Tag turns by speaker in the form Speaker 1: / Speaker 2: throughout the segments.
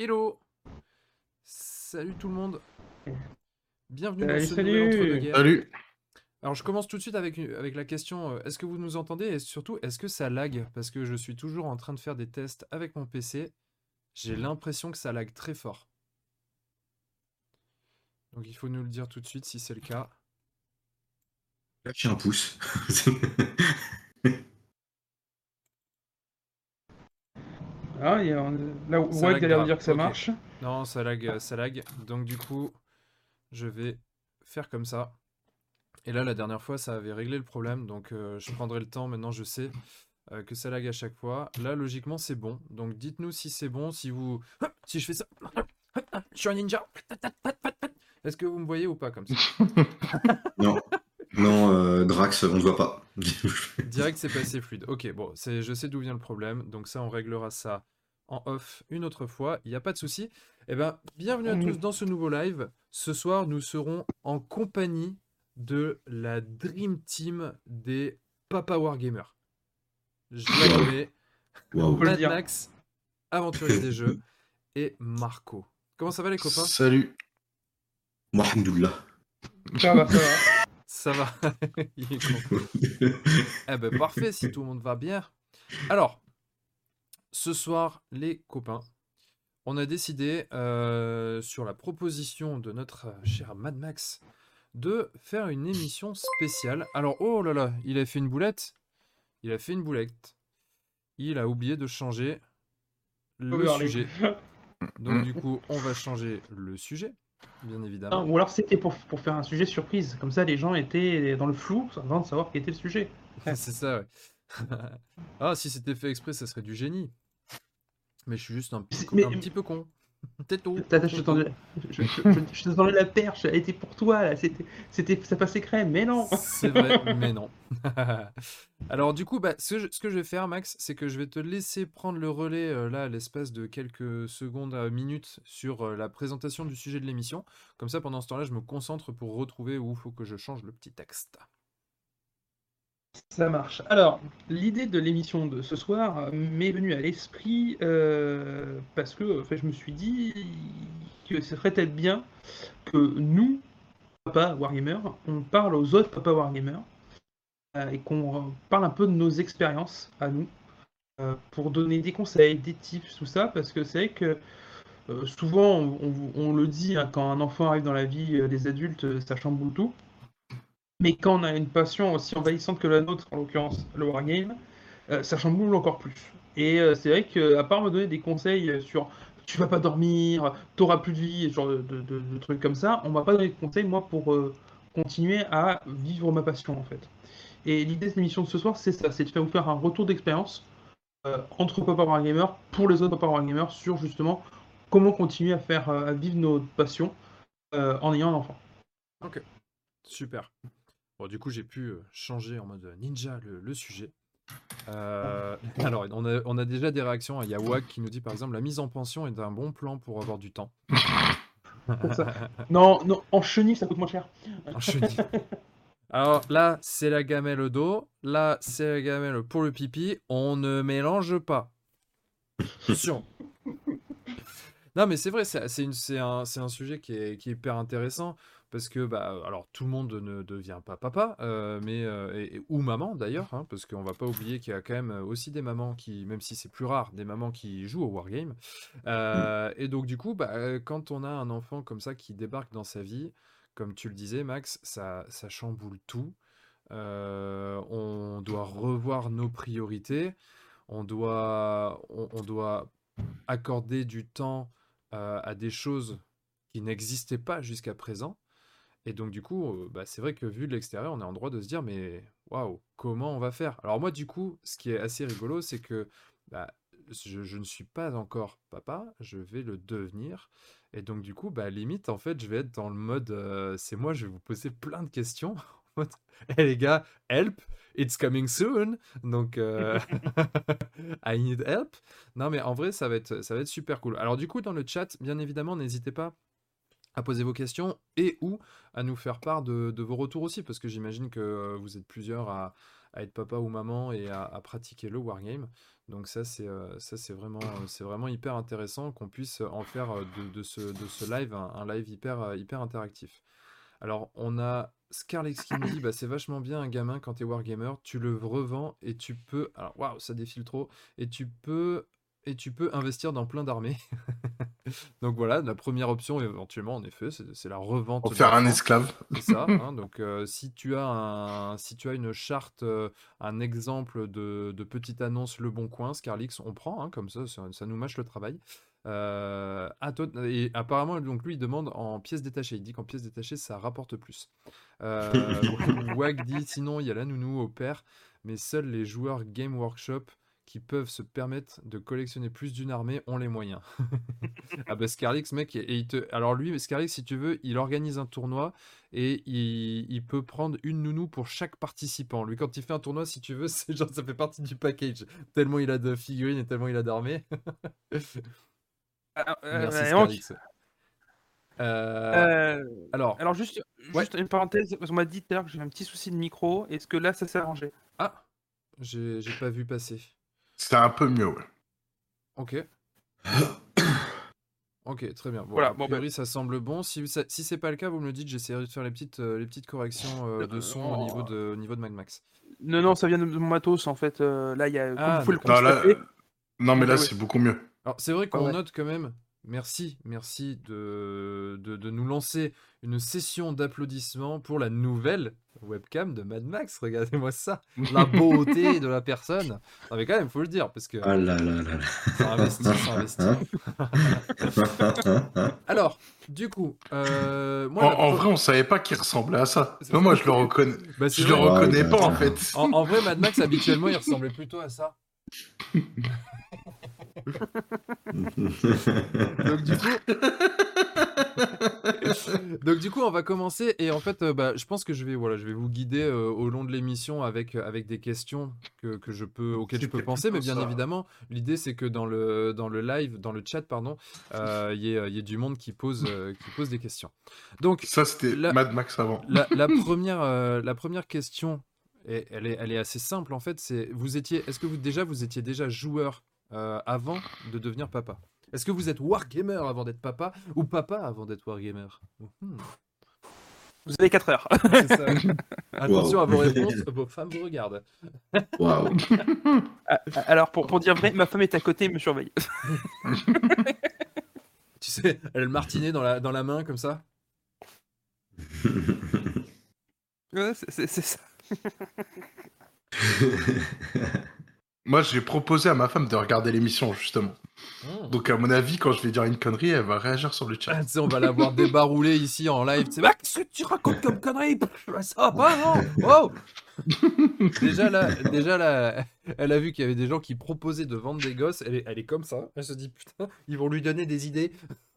Speaker 1: Hello Salut tout le monde Bienvenue dans ce
Speaker 2: salut.
Speaker 1: nouvel entre-deux-guerres.
Speaker 3: Salut.
Speaker 1: Alors je commence tout de suite avec, avec la question, euh, est-ce que vous nous entendez? Et surtout, est-ce que ça lag? Parce que je suis toujours en train de faire des tests avec mon PC. J'ai l'impression que ça lag très fort. Donc il faut nous le dire tout de suite si c'est le cas.
Speaker 3: Lâchez un pouce.
Speaker 2: Ah, y a- là, de
Speaker 1: grave,
Speaker 2: dire que ça marche.
Speaker 1: Non, ça lag, ça lag. Donc du coup, je vais faire comme ça. Et là, la dernière fois, ça avait réglé le problème. Donc euh, je prendrai le temps. Maintenant, je sais euh, que ça lag à chaque fois. Là, logiquement, c'est bon. Donc dites-nous si c'est bon. Si vous... Si je fais ça... Je suis un ninja. Est-ce que vous me voyez ou pas comme ça?
Speaker 3: non. Non, euh, Drax, on ne voit pas.
Speaker 1: Direct, c'est pas assez fluide. Ok, bon, c'est, je sais d'où vient le problème. Donc ça, on réglera ça en off une autre fois. Il n'y a pas de souci. Eh ben, bienvenue à tous dans ce nouveau live. Ce soir, nous serons en compagnie de la Dream Team des Papa Wargamers. Je la nommé
Speaker 3: Waouh.
Speaker 2: peut le
Speaker 1: Mad
Speaker 2: dire.
Speaker 1: Max, aventurier des jeux, et Marco. Comment ça va les copains?
Speaker 3: Salut. Moi, alhamdoulilah.
Speaker 2: Ça va, ça va.
Speaker 1: Ça va? Il est con. Eh ben parfait, si tout le monde va bien. Alors, ce soir, les copains, on a décidé, euh, sur la proposition de notre euh, cher Mad Max, de faire une émission spéciale. Alors, oh là là, il a fait une boulette. Il a fait une boulette. Il a oublié de changer le
Speaker 2: Overlay.
Speaker 1: sujet. Donc du coup, on va changer le sujet, bien évidemment.
Speaker 2: Ou alors c'était pour, pour faire un sujet surprise. Comme ça, les gens étaient dans le flou avant de savoir quel était le sujet.
Speaker 1: C'est ça, ouais. ah, si c'était fait exprès, ça serait du génie. Mais je suis juste un,
Speaker 2: Mais-
Speaker 1: un petit peu con. C'est tout.
Speaker 2: Je te tendais, je, je- je- je te tendais la perche, elle était pour toi, là. C'était, c'était, ça passait crème, mais non.
Speaker 1: C'est vrai, mais non. Alors du coup, bah, ce, que je- ce que je vais faire, Max, c'est que je vais te laisser prendre le relais, euh, là, à l'espace de quelques secondes à minutes sur euh, la présentation du sujet de l'émission. Comme ça, pendant ce temps-là, je me concentre pour retrouver où il faut que je change le petit texte.
Speaker 2: Ça marche. Alors, l'idée de l'émission de ce soir euh, m'est venue à l'esprit euh, parce que je me suis dit que ce serait peut-être bien que nous, papa Wargamer, on parle aux autres papa Wargamer euh, et qu'on parle un peu de nos expériences à nous pour donner des conseils, des tips, tout ça, parce que c'est vrai que souvent on, le dit hein, quand un enfant arrive dans la vie des adultes, ça chamboule tout. Mais quand on a une passion aussi envahissante que la nôtre, en l'occurrence le wargame, euh, ça chamboule encore plus. Et euh, c'est vrai qu'à part me donner des conseils sur tu vas pas dormir, t'auras plus de vie, genre de, de- trucs comme ça, on m'a pas donné de conseils moi pour euh, continuer à vivre ma passion en fait. Et l'idée de l'émission de ce soir, c'est ça, c'est de faire vous faire un retour d'expérience euh, entre Papa Wargamer pour les autres Papa Wargamer sur justement comment continuer à faire à vivre nos passions en ayant un enfant.
Speaker 1: Super. Bon, du coup, j'ai pu euh, changer en mode ninja le, le sujet. Euh, alors, on a, on a déjà des réactions. Il y a Wag qui nous dit par exemple la mise en pension est un bon plan pour avoir du temps.
Speaker 2: Non, non, en chenille ça coûte moins cher.
Speaker 1: En chenille. Alors là, c'est la gamelle au dos. Là, c'est la gamelle pour le pipi. On ne mélange pas. Attention. Non, mais c'est vrai, un, c'est un sujet qui est, qui est hyper intéressant parce que, bah, alors tout le monde ne devient pas papa, euh, mais euh, et- et- ou maman d'ailleurs, hein, parce qu'on va pas oublier qu'il y a quand même aussi des mamans qui, même si c'est plus rare, des mamans qui jouent au wargame. Euh, et donc du coup, bah, euh, quand on a un enfant comme ça qui débarque dans sa vie, comme tu le disais, Max, ça, ça chamboule tout. Euh, on doit revoir nos priorités. On doit, on, on doit accorder du temps euh, à des choses qui n'existaient pas jusqu'à présent. Et donc, du coup, euh, bah, c'est vrai que vu de l'extérieur, on est en droit de se dire, mais waouh, comment on va faire? Alors, moi, du coup, ce qui est assez rigolo, c'est que bah, je, ne suis pas encore papa, je vais le devenir. Et donc, du coup, bah, limite, en fait, je vais être dans le mode, euh, c'est moi, je vais vous poser plein de questions. En mode, Eh les gars, help, it's coming soon. Donc, euh, I need help. Non, mais en vrai, ça va être, ça va être super cool. Alors, du coup, dans le chat, bien évidemment, n'hésitez pas à poser vos questions et ou à nous faire part de, vos retours aussi, parce que j'imagine que euh, vous êtes plusieurs à, être papa ou maman et à, pratiquer le wargame. Donc ça c'est euh, ça c'est vraiment euh, c'est vraiment hyper intéressant qu'on puisse en faire de, ce, de ce live un, live hyper hyper interactif. Alors on a Scarlex qui me dit bah c'est vachement bien un gamin quand t'es wargamer, tu le revends et tu peux alors waouh ça défile trop et tu peux et tu peux investir dans plein d'armées. Donc voilà, la première option éventuellement en effet, c'est la revente
Speaker 4: Pour faire un esclave.
Speaker 1: C'est ça. hein, donc, euh, si tu as un, si tu as une charte, euh, un exemple de, de petite annonce Le Bon Coin, Scarlix, on prend, hein, comme ça, ça, ça nous mâche le travail. Euh, à et apparemment, donc lui, il demande en pièces détachées. Il dit qu'en pièces détachées, ça rapporte plus. Euh, Wag dit sinon, il y a la nounou au père, mais seuls les joueurs Game Workshop qui peuvent se permettre de collectionner plus d'une armée ont les moyens. ah bah Scarlix, mec, et il te... alors lui, Scarlix, si tu veux, il organise un tournoi et il, il peut prendre une nounou pour chaque participant. Lui, quand il fait un tournoi, si tu veux, c'est genre ça fait partie du package. Tellement il a de figurines et tellement il a d'armées.
Speaker 5: Ah, euh,
Speaker 1: Merci Scarlix. Euh,
Speaker 5: euh,
Speaker 1: alors,
Speaker 5: alors juste, juste une parenthèse, parce qu'on m'a dit tout à l'heure que j'avais un petit souci de micro. Est-ce que là ça s'est arrangé?
Speaker 1: Ah, j'ai pas vu passer.
Speaker 4: C'était un peu mieux, ouais.
Speaker 1: Ok. Ok, très bien. Bon,
Speaker 5: Voilà,
Speaker 1: a
Speaker 5: bon,
Speaker 1: priori, ça semble bon. Si, ça- si c'est pas le cas, vous me le dites, j'essaierai de faire les petites, euh, les petites corrections euh, de son au niveau de, au niveau de Mad Max.
Speaker 5: Non, non, ça vient de mon matos en fait. euh, là, il y a, comme
Speaker 1: Ah,
Speaker 5: vous le.
Speaker 4: Non, là, mais là,
Speaker 5: Ah ouais.
Speaker 4: c'est beaucoup mieux.
Speaker 1: Alors, c'est vrai qu'on
Speaker 5: ouais.
Speaker 1: note quand même, merci, merci de, de, de nous lancer une session d'applaudissements pour la nouvelle webcam de Mad Max. Regardez-moi ça, la beauté de la personne. Non, mais quand même, faut le dire, parce que
Speaker 3: Ah là là là
Speaker 1: ça investit, ça investit.
Speaker 3: là.
Speaker 1: Alors, du coup, euh, moi,
Speaker 4: En,
Speaker 1: la
Speaker 4: en vrai, on savait pas qu'il ressemblait à ça. Moi, je le reconnais.
Speaker 1: Bah,
Speaker 4: Je le reconnais pas, en fait.
Speaker 1: En, en vrai, Mad Max, habituellement, il ressemblait plutôt à ça. Donc du coup, donc du coup, on va commencer et en fait, euh, bah, je pense que je vais, voilà, je vais vous guider euh, au long de l'émission avec euh, avec des questions que, que je peux auxquelles je peux penser, mais bien
Speaker 4: ça.
Speaker 1: évidemment, l'idée c'est que dans le dans le live, dans le chat, pardon, euh, il y, y ait du monde qui pose qui pose des questions. Donc
Speaker 4: Ça, c'était Mad Max avant.
Speaker 1: la, la première, la première question, et elle, est, elle est assez simple en fait. C'est vous étiez, est-ce que vous déjà vous étiez déjà joueur euh, avant de devenir papa Est-ce que vous êtes wargamer avant d'être papa ou papa avant d'être wargamer? Mhm,
Speaker 5: vous avez 4 heures.
Speaker 1: ça. Attention à vos réponses, vos femmes vous regardent.
Speaker 3: Waouh.
Speaker 5: Ah, Alors, pour, pour dire vrai, ma femme est à côté et me surveille.
Speaker 1: Tu sais, elle a le martinet dans la, dans la main comme ça.
Speaker 5: Ouais, c'est ça.
Speaker 4: Moi, j'ai proposé à ma femme de regarder l'émission, justement.
Speaker 1: Mhm.
Speaker 4: Donc, à mon avis, quand je vais dire une connerie, elle va réagir sur le chat.
Speaker 1: Ah, tu sais, on va la voir débarrouler ici en live. C'est qu'est-ce que tu racontes comme connerie Pff, Ça va pas, non Oh Déjà là, déjà là, elle a vu qu'il y avait des gens qui proposaient de vendre des gosses. Elle est, elle est comme ça. Elle se dit putain, ils vont lui donner des idées.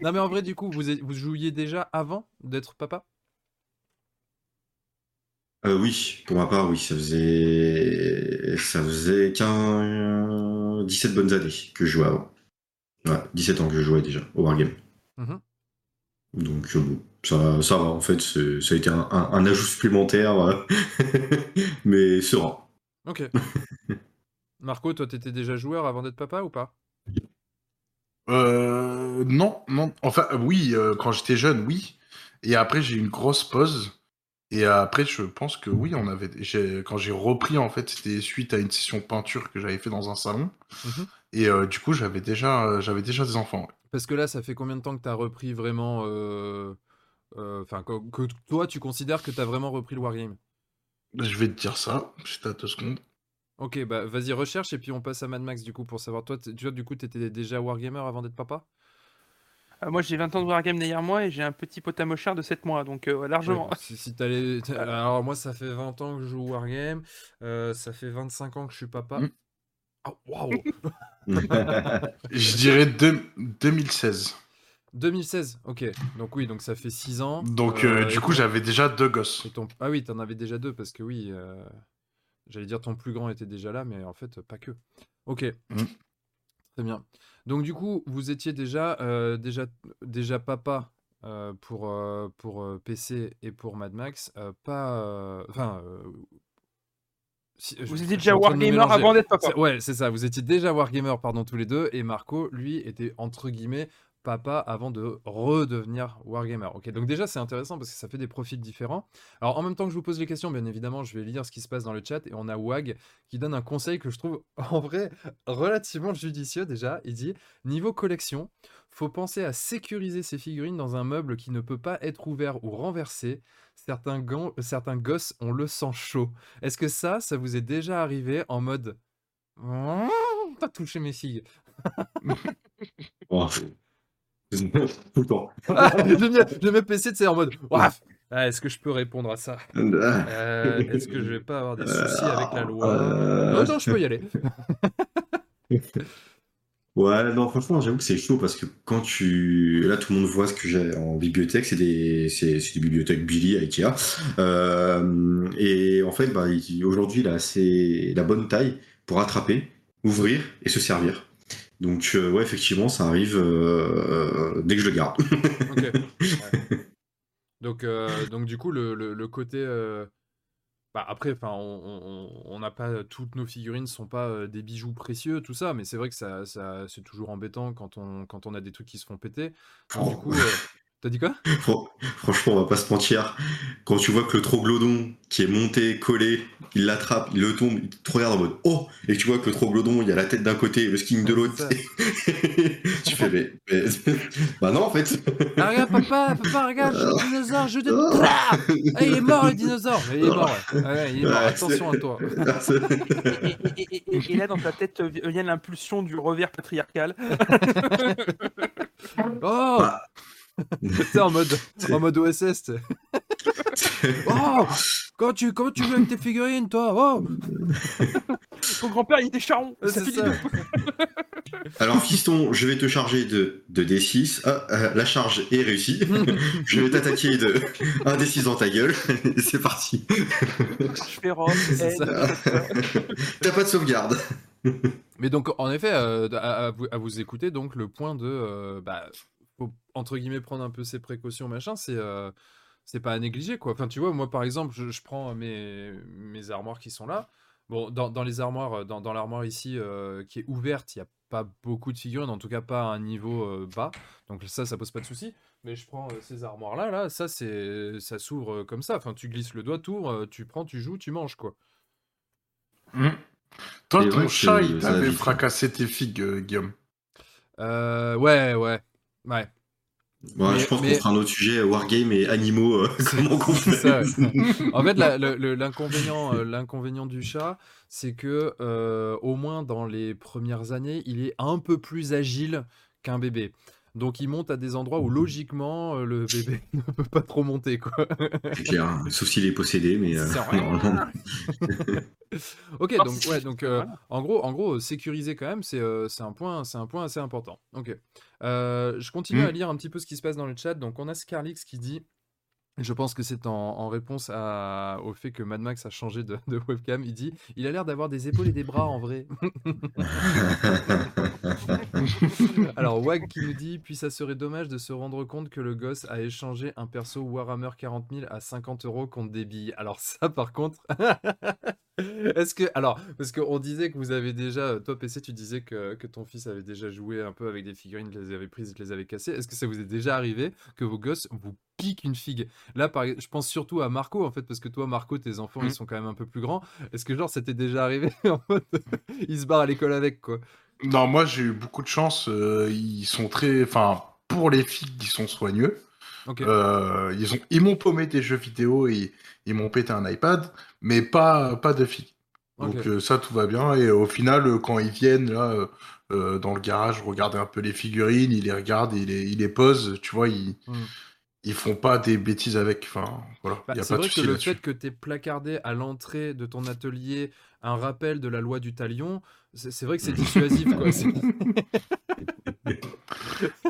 Speaker 1: non mais en vrai, du coup, vous jouiez déjà avant d'être papa?
Speaker 3: Euh, oui, pour ma part, oui, ça faisait, ça faisait 15... 17 bonnes années que je jouais avant. Ouais, 17 ans que je jouais déjà au Wargame.
Speaker 1: Mhm.
Speaker 3: Donc, euh, bon, ça, ça va, en fait, ça a été un, un- un ajout supplémentaire, euh, mais serein.
Speaker 1: Ok. Marco, toi, t'étais déjà joueur avant d'être papa ou pas?
Speaker 4: Euh, non, non. Enfin, oui, euh, quand j'étais jeune, oui. Et après, j'ai eu une grosse pause. Et après, je pense que oui, on avait. j'ai- Quand j'ai repris, en fait, c'était suite à une session peinture que j'avais fait dans un salon.
Speaker 1: Mhm.
Speaker 4: Et euh, du coup, j'avais déjà, euh, j'avais déjà des enfants. ouais.
Speaker 1: Parce que là, ça fait combien de temps que t'as repris vraiment. euh, Enfin, que, que toi, tu considères que t'as vraiment repris le wargame?
Speaker 4: Je vais te dire ça. Juste à deux secondes.
Speaker 1: Ok, bah vas-y, recherche et puis on passe à Mad Max du coup pour savoir. Toi, t- tu vois, du coup, t'étais déjà wargamer avant d'être papa?
Speaker 5: Euh, moi, j'ai 20 ans de Wargame derrière moi et j'ai un petit potamochard de 7 mois, donc euh, largement.
Speaker 1: Ouais, Si, si t'allais- t'as- Alors, moi, ça fait 20 ans que je joue wargame. euh, ça fait 25 ans que je suis papa.
Speaker 4: Mm.
Speaker 1: Ah, waouh
Speaker 4: Je dirais deux- 2016.
Speaker 1: 2016, ok. Donc, oui, donc ça fait 6 ans.
Speaker 4: Donc, euh,
Speaker 1: Euh,
Speaker 4: du coup,
Speaker 1: ton-
Speaker 4: j'avais déjà deux gosses.
Speaker 1: et ton- Ah oui, t'en avais déjà deux parce que oui, euh, j'allais dire ton plus grand était déjà là, mais en fait, pas que. Ok.
Speaker 4: Mm.
Speaker 1: Très bien. Donc, du coup, vous étiez déjà, euh, déjà, déjà papa euh, pour, euh, pour PC et pour Mad Max, pas. Enfin. si- je-
Speaker 5: Vous
Speaker 1: je
Speaker 5: étiez
Speaker 1: suis
Speaker 5: déjà Wargamer avant d'être papa.
Speaker 1: Ouais, c'est ça. Vous étiez déjà Wargamer, pardon, tous les deux. Et Marco, lui, était entre guillemets papa avant de redevenir Wargamer. Ok, donc déjà, c'est intéressant parce que ça fait des profils différents. Alors, en même temps que je vous pose les questions, bien évidemment, je vais lire ce qui se passe dans le chat. Et on a Wag qui donne un conseil que je trouve en vrai relativement judicieux déjà. Il dit Niveau collection, faut penser à sécuriser ces figurines dans un meuble qui ne peut pas être ouvert ou renversé. Certains, gants- certains gosses ont le sang chaud. Est-ce que ça, ça vous est déjà arrivé en mode T'as touché mes filles
Speaker 3: Oh. Tout le temps.
Speaker 1: Ah, bien, j'aime bien PC, tu sais, en mode ah, Est-ce que je peux répondre à ça? Euh, Est-ce que je vais pas avoir des soucis avec la loi?
Speaker 3: Euh,
Speaker 1: Non, non, je peux y aller.
Speaker 3: Ouais, non, franchement, j'avoue que c'est chaud parce que quand tu. Là, tout le monde voit ce que j'ai en bibliothèque, c'est des, c'est, c'est des bibliothèques Billy à Ikea. Euh, et en fait, bah, il- aujourd'hui, là, c'est la bonne taille pour attraper, ouvrir et se servir. Donc, euh, ouais, effectivement, ça arrive euh, dès que je le garde.
Speaker 1: Ouais. Donc, euh, donc du coup, le, le- le côté. euh, bah, après, enfin, on- on on n'a pas toutes nos figurines sont pas euh, des bijoux précieux, tout ça, mais c'est vrai que ça, ça c'est toujours embêtant quand on quand on a des trucs qui se font péter. Donc, du coup, euh, t'as dit quoi?
Speaker 3: Fran- Franchement, on va pas se mentir. Quand tu vois que le troglodyte qui est monté, collé, il l'attrape, il le tombe, il te regarde en mode Oh Et que tu vois que le troglodyte, il y a la tête d'un côté et le skin de l'autre. tu fais, mais, mais- Bah non, en fait.
Speaker 1: Ah, regarde, papa, papa, regarde, j'ai le dinosaure, je te. Ah Ah, il est mort le dinosaure Il est mort, ouais. Ouais, il est mort,
Speaker 3: Ouais,
Speaker 1: attention à toi.
Speaker 5: Et, et- et- et- et là, dans ta tête euh, vient l'impulsion du revers patriarcal.
Speaker 1: Oh
Speaker 3: Ah.
Speaker 1: T'es en mode, en mode OSS. Oh Comment tu, comment tu joues avec tes figurines, toi? Oh
Speaker 5: Ton grand-père, il était charron. Ça
Speaker 1: ça.
Speaker 3: Alors, fiston, je vais te charger de, de D6. Ah, euh, la charge est réussie. je vais t'attaquer de un D6 dans ta gueule. Et c'est parti.
Speaker 5: Je fais Rome,
Speaker 1: C'est
Speaker 5: aide,
Speaker 1: ça.
Speaker 3: T'as pas de sauvegarde.
Speaker 1: Mais donc, en effet, euh, à, à vous, à vous écouter, donc le point de, euh, bah, faut, entre guillemets, prendre un peu ses précautions, machin, c'est, euh, c'est pas à négliger, quoi. Enfin, tu vois, moi, par exemple, je, je prends mes, mes armoires qui sont là. Bon, dans, dans les armoires, euh, dans, dans l'armoire ici euh, qui est ouverte, il n'y a pas beaucoup de figurines, en tout cas pas à un niveau euh, bas. Donc ça, ça pose pas de souci. Mais je prends euh, ces armoires-là, là, ça, c'est, ça s'ouvre euh, comme ça. Enfin, tu glisses le doigt, tour, euh, tu prends, tu joues, tu manges, quoi.
Speaker 4: Hmm. Toi,
Speaker 3: Et
Speaker 4: ton
Speaker 3: ouais,
Speaker 4: chat, il t'avait
Speaker 3: vite.
Speaker 4: fracassé tes figues, euh, Guillaume?
Speaker 1: Euh, ouais, ouais, ouais. Mais-
Speaker 3: je pense
Speaker 1: mais-
Speaker 3: qu'on fera un autre sujet, Wargame et animaux, euh, comment
Speaker 1: En fait, l'inconvénient, euh, l'inconvénient du chat, c'est que euh, au moins dans les premières années, il est un peu plus agile qu'un bébé. Donc, il monte à des endroits où logiquement euh, le bébé ne peut pas trop monter, quoi.
Speaker 3: C'est clair, hein, sauf s'il est possédé, mais euh, normalement.
Speaker 1: Ok, donc ouais, donc euh, en gros, en gros, sécuriser quand même, c'est euh, c'est un point, c'est un point assez important. Ok. Euh, je continue
Speaker 4: Mm.
Speaker 1: à lire un petit peu ce qui se passe dans le chat. Donc on a Scarlix qui dit. Je pense que c'est en, en réponse à- au fait que Mad Max a changé de, de webcam. Il dit Il a l'air d'avoir des épaules et des bras en vrai. Alors, Wag qui nous dit Puis ça serait dommage de se rendre compte que le gosse a échangé un perso Warhammer 40 000 à 50 euros contre des billes. Alors, ça par contre. Est-ce que. Alors, parce qu'on disait que vous avez déjà. Toi, PC, tu disais que, que ton fils avait déjà joué un peu avec des figurines, il les avait prises, il les avait cassées. Est-ce que ça vous est déjà arrivé que vos gosses vous piquent une figue Là, par... je pense surtout à Marco, en fait, parce que toi, Marco, tes enfants, ils sont quand même un peu plus grands. Est-ce que, genre, ça t'est déjà arrivé en mode. ils se barrent à l'école avec, quoi?
Speaker 4: Non, moi, j'ai eu beaucoup de chance. euh, ils sont très. Enfin, pour les filles, ils sont soigneux. Euh, ils ont, ils m'ont paumé des jeux vidéo et ils m'ont pété un iPad, mais pas, pas de filles. Donc euh, ça, tout va bien. Et au final, quand ils viennent là dans le garage, regarder un peu les figurines, ils les regardent, ils les, ils les posent. Tu vois, ils,
Speaker 1: Hmm.
Speaker 4: Ils font pas des bêtises avec. Enfin, voilà.
Speaker 1: Bah,
Speaker 4: Il y a
Speaker 1: c'est
Speaker 4: pas de
Speaker 1: vrai que le fait que tu aies placardé à l'entrée de ton atelier un rappel de la loi du talion, c'est vrai que c'est dissuasif. quoi.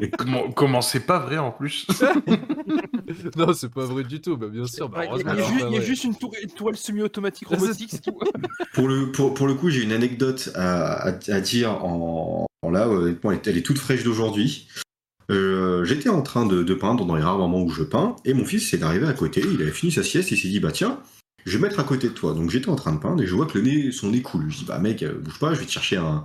Speaker 1: C'est-
Speaker 4: Comment, comment c'est pas vrai en plus?
Speaker 1: Non, c'est pas vrai du tout. Bah, bien sûr. bah,
Speaker 5: Il y, a- il y
Speaker 1: que
Speaker 5: a
Speaker 1: c'est
Speaker 5: ju-
Speaker 1: pas
Speaker 5: il y a
Speaker 1: vrai.
Speaker 5: juste une, tour- une toile semi-automatique robotique.
Speaker 3: Pour le, pour, pour le coup, j'ai une anecdote à, à, à dire en, en là, honnêtement, elle, est- elle est toute fraîche d'aujourd'hui. Euh, J'étais en train de, de peindre dans les rares moments où je peins, et mon fils est arrivé à côté, il avait fini sa sieste, et il s'est dit, bah tiens, je vais mettre à côté de toi. Donc j'étais en train de peindre, et je vois que le nez, son nez coule. Je dis, bah mec, euh, bouge pas, je vais te chercher un,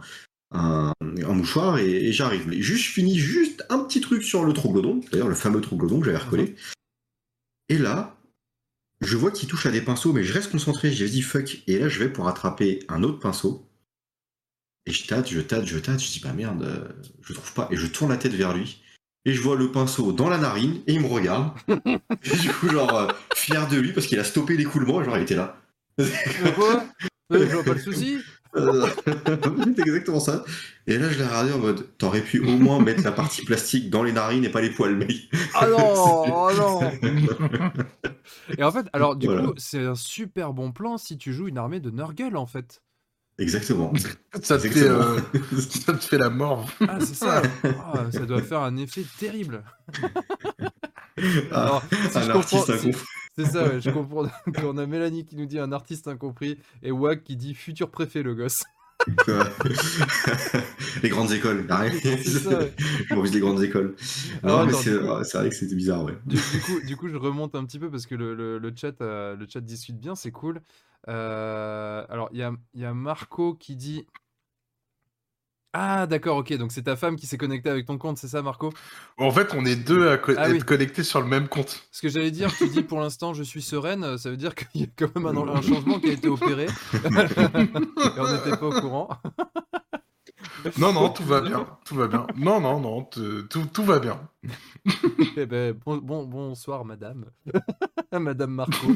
Speaker 3: un, un mouchoir, et, et j'arrive. Mais juste, je finis juste un petit truc sur le troglodon, d'ailleurs le fameux troglodon que j'avais recollé. Et là, je vois qu'il touche à des pinceaux, mais je reste concentré, j'ai dit fuck, et là je vais pour attraper un autre pinceau. Et je tâte, je tâte, je tâte, je dis bah merde, euh, je trouve pas. Et je tourne la tête vers lui. Et je vois le pinceau dans la narine et il me regarde. et du coup, genre, euh, fier de lui parce qu'il a stoppé l'écoulement et genre il était là.
Speaker 1: Quoi Euh, Je vois pas le souci.
Speaker 3: C'est exactement ça. Et là, je l'ai regardé en mode t'aurais pu au moins mettre la partie plastique dans les narines et pas les poils, mec.
Speaker 1: Ah non, oh non. Et en fait, alors du
Speaker 3: Voilà.
Speaker 1: coup, c'est un super bon plan si tu joues une armée de Nurgle en fait.
Speaker 3: Exactement.
Speaker 4: Ça te, fait,
Speaker 3: Exactement.
Speaker 4: euh, ça te fait la mort.
Speaker 1: Ah, c'est ça. Ah, ça doit faire un effet terrible.
Speaker 3: Ah,
Speaker 1: Alors, si
Speaker 3: un artiste incompris.
Speaker 1: C'est ça, ouais, je comprends. qu'on a Mélanie qui nous dit un artiste incompris et Wag qui dit futur préfet le gosse.
Speaker 3: les grandes écoles.
Speaker 1: ça, ouais.
Speaker 3: Je m'en les grandes écoles. Non, mais c'est vrai que c'était bizarre, ouais.
Speaker 1: Du, du coup, du coup, je remonte un petit peu parce que le, le- le chat, euh, le chat discute bien, c'est cool. Euh, alors, il y a, il y a Marco qui dit. Ah, d'accord, ok, donc c'est ta femme qui s'est connectée avec ton compte, c'est ça, Marco?
Speaker 4: En fait, on est deux à co-
Speaker 1: Ah
Speaker 4: être
Speaker 1: oui.
Speaker 4: connectés sur le même compte.
Speaker 1: Ce que j'allais dire, tu dis pour l'instant je suis sereine, ça veut dire qu'il y a quand même un, un changement qui a été opéré. Et on n'était pas au courant.
Speaker 4: Non, non, tout va bien. Tout va bien. Non, non, non, tout, tout va bien.
Speaker 1: Eh ben, bon, bon- bonsoir, madame. madame Marco.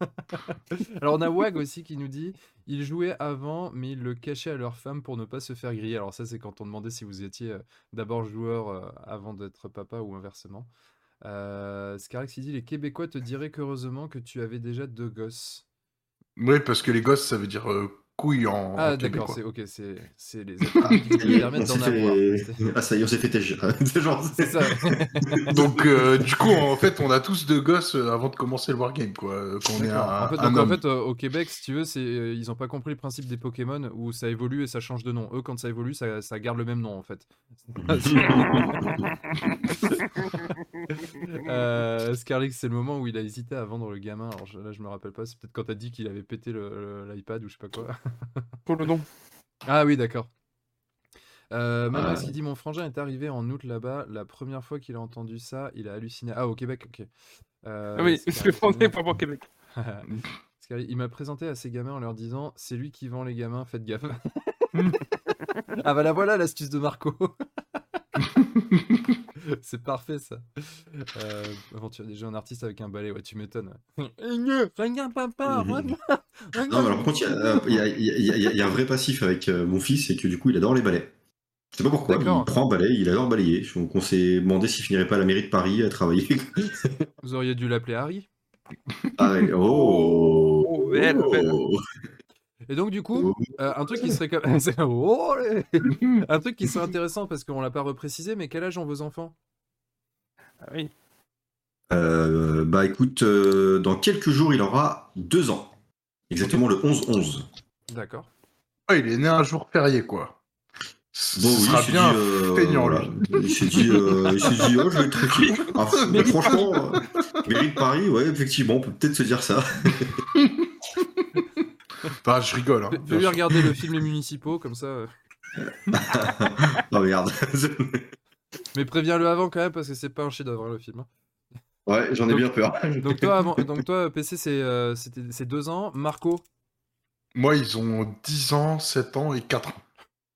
Speaker 1: Alors, on a Wag aussi qui nous dit ils jouaient avant, mais ils le cachaient à leur femme pour ne pas se faire griller. Alors, ça, c'est quand on demandait si vous étiez euh, d'abord joueur euh, avant d'être papa ou inversement. Euh, il dit les Québécois te diraient qu'heureusement que tu avais déjà deux gosses.
Speaker 4: Oui, parce que les gosses, ça veut dire euh, en,
Speaker 1: Ah, d'accord, c'est ok, c'est c'est les qui
Speaker 3: est,
Speaker 1: permettent d'en avoir.
Speaker 3: Ah, ça y est, on s'est fait têche. C'est genre...
Speaker 1: C'est ça.
Speaker 4: Donc, euh, du coup, en fait, on a tous deux gosses euh, avant de commencer le wargame, quoi. euh, Quand on est un,
Speaker 1: en fait,
Speaker 4: un
Speaker 1: donc, en fait, euh, au Québec, si tu veux, c'est ils ont pas compris le principe des Pokémon où ça évolue et ça change de nom. Eux, quand ça évolue, ça, ça garde le même nom en fait. euh, Scarlix, c'est le moment où il a hésité à vendre le gamin. Alors je- là, je me rappelle pas. C'est peut-être quand t'as dit qu'il avait pété l'iPad ou je sais pas quoi.
Speaker 5: Pour le nom.
Speaker 1: Ah oui, d'accord. Euh,
Speaker 3: Ah.
Speaker 1: qui dit Mon frangin est arrivé en août là-bas. La première fois qu'il a entendu ça, il a halluciné. Ah, au Québec, ok. Euh,
Speaker 5: Ah oui,
Speaker 1: très
Speaker 5: est
Speaker 1: bien.
Speaker 5: pas au Québec.
Speaker 1: Il m'a présenté à ses gamins en leur disant C'est lui qui vend les gamins, faites gaffe. ah bah la voilà l'astuce de Marco. C'est parfait ça. Euh, avant, tu as déjà un artiste avec un balai, ouais, tu m'étonnes. Regarde papa,
Speaker 3: Mhm.
Speaker 1: regarde,
Speaker 3: Non, mais alors, par contre, il y a, il y a- il y a- il y a- il y a un vrai passif avec euh, mon fils, c'est que du coup, il adore les balais. Je sais pas pourquoi, il prend un balai, il adore balayer. Donc, on s'est demandé s'il finirait pas à la mairie de Paris à travailler.
Speaker 1: Vous auriez dû l'appeler Harry.
Speaker 3: Ah, oh,
Speaker 5: Oh, belle, belle.
Speaker 1: Et donc du coup, euh, un truc qui serait comme... Oh, un truc qui serait intéressant parce qu'on l'a pas reprécisé, mais quel âge ont vos enfants?
Speaker 5: Ah oui.
Speaker 3: Euh, bah écoute, euh, dans quelques jours, il aura deux ans. Exactement le 11-11.
Speaker 1: D'accord.
Speaker 4: Ah, il est né un jour férié, quoi. Ce
Speaker 3: Bon, oui,
Speaker 4: sera
Speaker 3: il s'est
Speaker 4: bien
Speaker 3: dit, euh, voilà.
Speaker 4: lui.
Speaker 3: Il s'est dit, euh, il s'est dit, oh, je vais être tranquille. Ah, f- franchement, euh, mairie de Paris, ouais, effectivement, on peut peut-être se dire ça.
Speaker 4: Enfin, je rigole. Hein, sûr.
Speaker 1: regarder le film Les Municipaux, comme ça. euh.
Speaker 3: Oh merde.
Speaker 1: Mais préviens-le avant quand même, parce que c'est pas un chef-d'œuvre hein, le film. hein.
Speaker 3: ouais, j'en ai bien peur.
Speaker 1: Donc toi, avant... Donc toi PC, c'est euh, deux ans. Marco,
Speaker 4: Moi, ils ont 10 ans, 7 ans et 4 ans.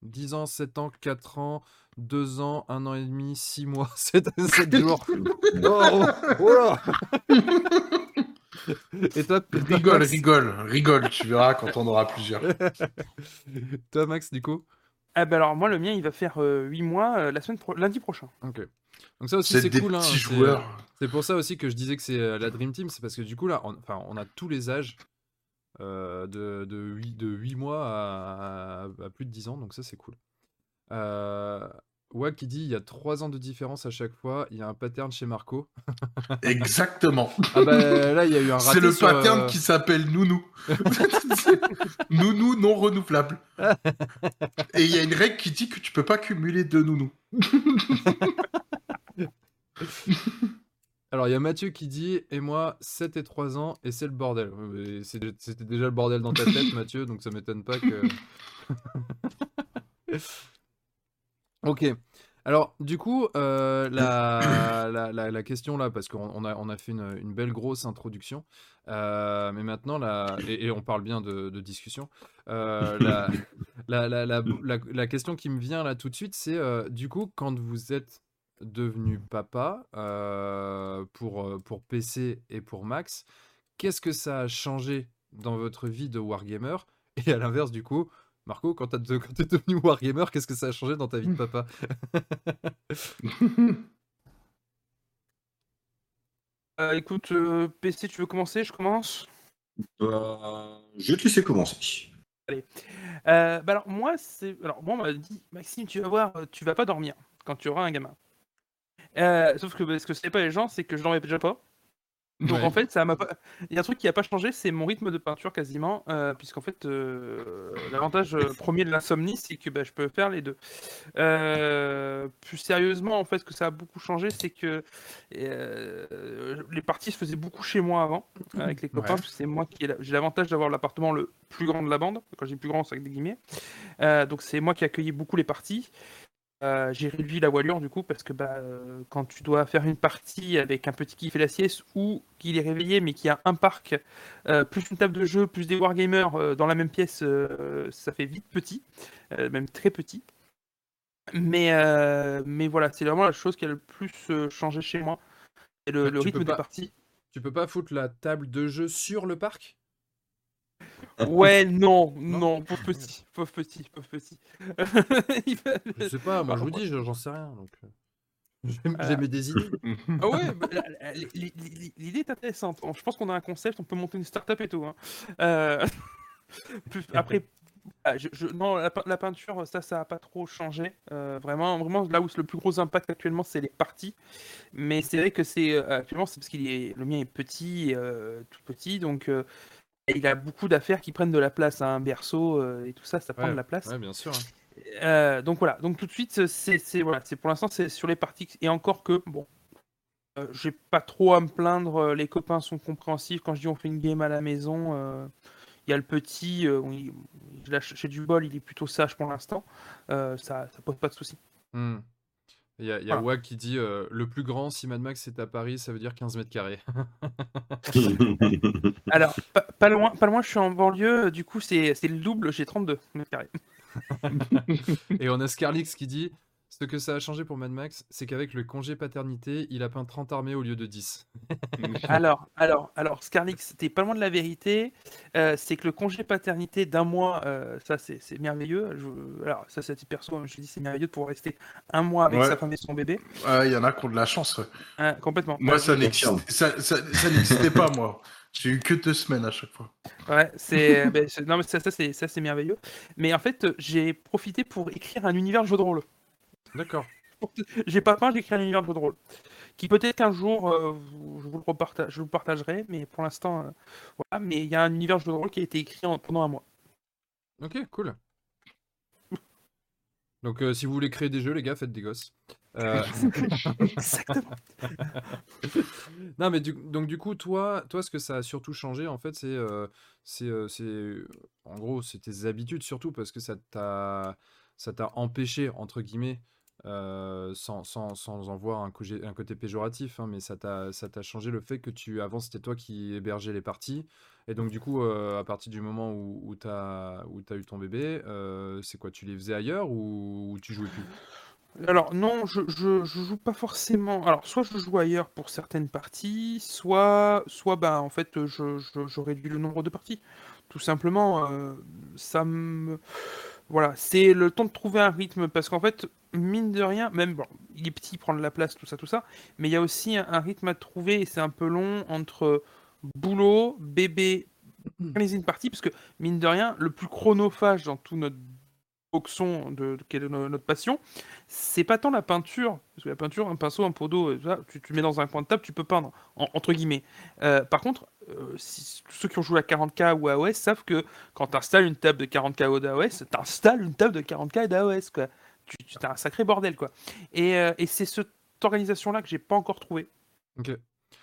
Speaker 1: 10 ans, 7 ans, 4 ans, 2 ans, 1 an et demi, 6 mois, 7, 7 jours. Oh, oh là Et toi, toi,
Speaker 4: Rigole,
Speaker 1: Max
Speaker 4: rigole, rigole, tu verras quand on aura plusieurs.
Speaker 1: Toi, Max, du coup?
Speaker 5: Ah bah alors moi le mien il va faire 8 mois euh, la semaine pro- lundi prochain.
Speaker 1: Ok. Donc ça aussi,
Speaker 4: C'est
Speaker 1: c'est
Speaker 4: des
Speaker 1: cool. hein,
Speaker 4: petits
Speaker 1: c'est-
Speaker 4: joueurs.
Speaker 1: C'est pour ça aussi que je disais que c'est euh, la Dream Team, c'est parce que du coup là, on, enfin, on a tous les âges euh, de, de, 8, de 8 mois à, à- à plus de 10 ans, donc ça c'est cool. Wag qui dit il y a 3 ans de différence à chaque fois, il y a un pattern chez Marco.
Speaker 4: Exactement.
Speaker 1: Ah bah là il y a eu un raté
Speaker 4: C'est le
Speaker 1: sur,
Speaker 4: pattern
Speaker 1: euh,
Speaker 4: qui s'appelle Nounou. nounou non renouvelable. Et il y a une règle qui dit que tu peux pas cumuler deux nounous.
Speaker 1: Alors, il y a Mathieu qui dit Et moi, 7 et 3 ans, et c'est le bordel. C'était déjà le bordel dans ta tête, Mathieu, donc ça m'étonne pas que. ok. Alors, du coup, euh, la, la, la- question là, parce qu'on on a, on a fait une, belle grosse introduction, euh, mais maintenant, là, et, on parle bien de, discussion, euh, la, question qui me vient là tout de suite, c'est du coup, quand vous êtes devenu papa pour, pour PC et pour Max, qu'est-ce que ça a changé dans votre vie de Wargamer? Et à l'inverse, du coup, Marco, quand t'es devenu Wargamer, qu'est-ce que ça a changé dans ta vie de papa
Speaker 2: Euh, écoute, euh, PC, tu veux commencer? Je commence?
Speaker 3: Bah, je vais te laisser commencer.
Speaker 2: Euh, bah alors moi c'est alors moi on m'a dit Maxime tu vas voir tu vas pas dormir quand tu auras un gamin. Euh, sauf que bah, ce que c'est pas les gens c'est que je dormais déjà pas. Donc
Speaker 1: Ouais.
Speaker 2: en fait ça m'a pas il y a un truc qui a pas changé c'est mon rythme de peinture quasiment euh, puisqu'en fait euh, l'avantage euh, premier de l'insomnie c'est que bah, je peux faire les deux. Euh, plus sérieusement en fait ce que ça a beaucoup changé c'est que les parties se faisaient beaucoup chez moi avant avec les copains
Speaker 1: Ouais.
Speaker 2: c'est moi qui j'ai l'avantage d'avoir l'appartement le plus grand de la bande quand j'ai plus grand c'est avec des guillemets donc c'est moi qui accueillais beaucoup les parties Euh, j'ai réduit la voilure du coup parce que bah, euh, quand tu dois faire une partie avec un petit qui fait la sieste ou qu'il est réveillé mais qui a un parc euh, plus une table de jeu plus des wargamers dans la même pièce ça fait vite petit même très petit. Mais, mais voilà c'est vraiment la chose qui a le plus changé chez moi. C'est le,
Speaker 1: Bah,
Speaker 2: le rythme
Speaker 1: pas-
Speaker 2: parties.
Speaker 1: Tu peux pas foutre la table de jeu sur le parc?
Speaker 2: Ouais, non,
Speaker 1: Non.
Speaker 2: non, pauvre petit, pauvre petit, pauvre petit.
Speaker 1: Je sais pas, moi
Speaker 2: Bah,
Speaker 1: je vous dis, je- j'en sais rien. Donc... euh, J'ai
Speaker 2: Euh,
Speaker 1: j'ai mes des idées.
Speaker 2: Ah ouais, bah, l'idée est intéressante. Je pense qu'on a un concept, on peut monter une start-up et tout. hein. Euh, Après, ah, je- je- non, la, pein- la peinture, ça, ça a pas trop changé. Euh, vraiment, vraiment, là où c'est le plus gros impact actuellement, c'est les parties. Mais c'est vrai que c'est actuellement, c'est parce qu'il est, le mien est petit, euh, tout petit, donc euh, il a beaucoup d'affaires qui prennent de la place. Un berceau euh, et tout ça, ça prend de la place.
Speaker 1: Ouais, bien sûr. hein.
Speaker 2: Euh, donc voilà, donc tout de suite, c'est voilà, pour l'instant c'est sur les parties et encore que bon, euh, j'ai pas trop à me plaindre. euh, Les copains sont compréhensifs quand je dis on fait une game à la maison. Il y a le petit, il- je lâche- j'ai du bol, il est plutôt sage pour l'instant. ça, ça pose pas de soucis.
Speaker 1: Hmm. Il y a, il y a
Speaker 2: Voilà.
Speaker 1: Wag qui dit euh, le plus grand, si Mad Max est à Paris, ça veut dire 15 mètres carrés.
Speaker 2: Alors pas, pas loin, pas loin, je suis en banlieue. Du coup c'est c'est le double, j'ai 32 mètres carrés.
Speaker 1: Et on a Scarlix qui dit ce que ça a changé pour Mad Max, c'est qu'avec le congé paternité, il a peint 30 armées au lieu de 10.
Speaker 2: Alors, alors, alors, Scarlix, t'es pas loin de la vérité. Euh, c'est que le congé paternité d'un mois, euh, ça c'est c'est merveilleux. Je- alors, ça c'est à titre perso, hein, je dis c'est merveilleux de pouvoir rester un mois avec
Speaker 4: Ouais.
Speaker 2: sa femme et son bébé.
Speaker 4: Ah, Il y en a qui ont de la chance. ouais.
Speaker 2: Hein, complètement.
Speaker 4: Moi, ça n'existait ça, ça- ça n'existait pas, moi. J'ai eu que deux semaines à chaque fois.
Speaker 2: Ouais, c'est ben, c'est- non mais ça, ça c'est ça c'est merveilleux. Mais en fait, euh, j'ai profité pour écrire un univers de jeu de rôle.
Speaker 1: D'accord.
Speaker 2: J'ai pas j'ai écrit un univers de jeu de rôle. Qui peut-être qu'un jour, euh, je vous le repartage, je vous partagerai, mais pour l'instant, euh, voilà. Mais il y a un univers de jeu de rôle qui a été écrit en- pendant un mois.
Speaker 1: Ok, cool. Donc euh, si vous voulez créer des jeux, les gars, faites des gosses.
Speaker 2: Exactement.
Speaker 1: non mais du, donc du coup toi toi ce que ça a surtout changé en fait c'est en gros c'est tes habitudes surtout parce que ça t'a ça t'a empêché entre guillemets euh, sans, sans, sans en voir un, côté- péjoratif hein, mais ça t'a changé le fait que tu avant c'était toi qui hébergeais les parties et donc du coup euh, à partir du moment où, où où t'as eu ton bébé euh, c'est quoi tu les faisais ailleurs ou, tu jouais plus?
Speaker 2: Alors non, je, je, joue pas forcément. Alors soit je joue ailleurs pour certaines parties, soit soit bah en fait je, je, réduis le nombre de parties. Tout simplement, ça me voilà, c'est le temps de trouver un rythme parce qu'en fait mine de rien, même bon, il est petit, il prend de la place, tout ça, tout ça, mais il y a aussi un, un rythme à trouver et c'est un peu long entre boulot, bébé, organiser une partie parce que mine de rien, le plus chronophage dans tout notre boxon de, qui est de no- notre passion, c'est pas tant la peinture, parce que la peinture, un pinceau, un pot d'eau, euh, tu, tu mets dans un coin de table, tu peux peindre, en- entre guillemets. Euh, par contre, euh, si- ceux qui ont joué à 40K ou AOS savent que quand tu installes une table de 40K ou d'AOS, tu installes une table de 40K et d'AOS. Tu, tu as un sacré bordel, quoi. Et, et c'est cette organisation-là que j'ai pas encore trouvé.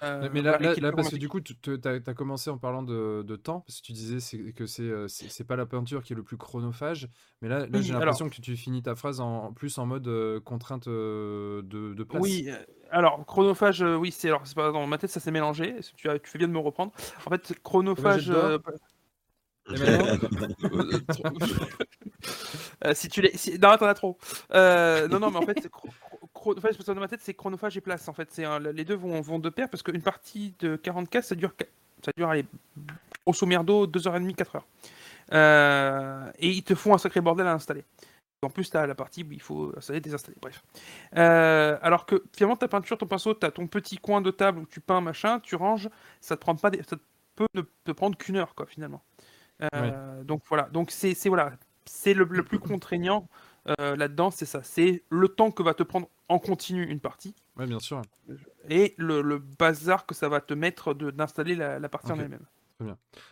Speaker 1: Mais- Mais là, là, là, parce que du coup, tu as, commencé en parlant de, de temps, parce que tu disais que c'est euh, c'est pas la peinture qui est le plus chronophage, mais là, là
Speaker 5: Oui,
Speaker 1: j'ai l'impression que tu finis ta phrase en plus en mode euh, contrainte euh, de, de place.
Speaker 5: Oui, euh, alors chronophage, euh, oui, c'est alors pas dans ma tête, ça s'est mélangé. Tu, as- tu fais bien de me reprendre. En fait, chronophage. Euh,
Speaker 1: Et maintenant
Speaker 5: euh, si tu l'es, si... non, t'en as trop. Euh, non, non, mais en fait, c'est chro- chro- chronophage, parce que dans ma tête, c'est chronophage et place. En fait, c'est un- les deux vont, vont de pair parce qu'une partie de 40K, ça dure, ça dure, allez, grosso merdo, 2h30, 4h. Euh, et ils te font un sacré bordel à installer. En plus, tu as la partie où il faut installer, désinstaller, bref. Euh, alors que finalement, ta peinture, ton pinceau, tu as ton petit coin de table où tu peins, machin, tu ranges, ça te prend pas des- ça peut ne te prendre qu'une heure, quoi, finalement. Euh, Donc voilà, donc c'est c'est- voilà, c'est le, le plus contraignant euh, là-dedans, c'est ça. C'est le temps que va te prendre en continu une partie
Speaker 1: Ouais, bien sûr.
Speaker 5: et le, le bazar que ça va te mettre d'installer la, la partie en elle-même.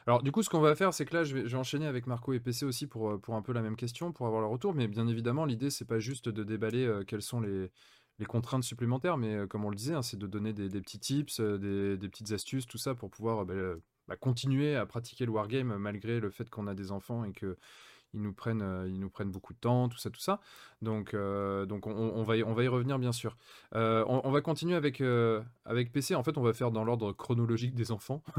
Speaker 1: Alors, du coup, ce qu'on va faire, c'est que là, je vais, je vais enchaîner avec Marco et PC aussi pour, euh, pour un peu la même question, pour avoir leur retour. Mais bien évidemment, l'idée, c'est pas juste de déballer euh, quelles sont les, les contraintes supplémentaires, mais euh, comme on le disait, hein, c'est de donner des, des petits tips, euh, des, des petites astuces, tout ça, pour pouvoir bah, continuer à pratiquer le wargame malgré le fait qu'on a des enfants et que ils nous prennent, euh, ils nous prennent beaucoup de temps, tout ça, tout ça. Donc, euh, donc on, on va y, on va y revenir bien sûr. Euh, on, on va continuer avec, avec PC. En fait, on va faire dans l'ordre chronologique des enfants.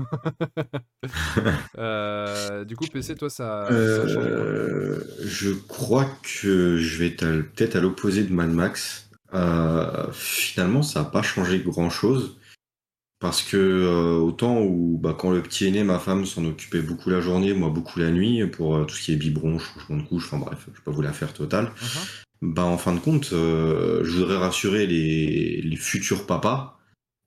Speaker 1: Du coup, PC, toi, ça, quoi?
Speaker 3: je crois que je vais être peut-être à l'opposé de Mad Max. Euh, finalement, ça n'a pas changé grand-chose. Parce que euh, autant où bah, quand le petit est né, ma femme s'en occupait beaucoup la journée, moi beaucoup la nuit, pour euh, tout ce qui est biberon, changement de couche, enfin bref, je peux pas vous la faire totale.
Speaker 1: Mhm.
Speaker 3: Bah en fin de compte, euh, je voudrais rassurer les, les futurs papas.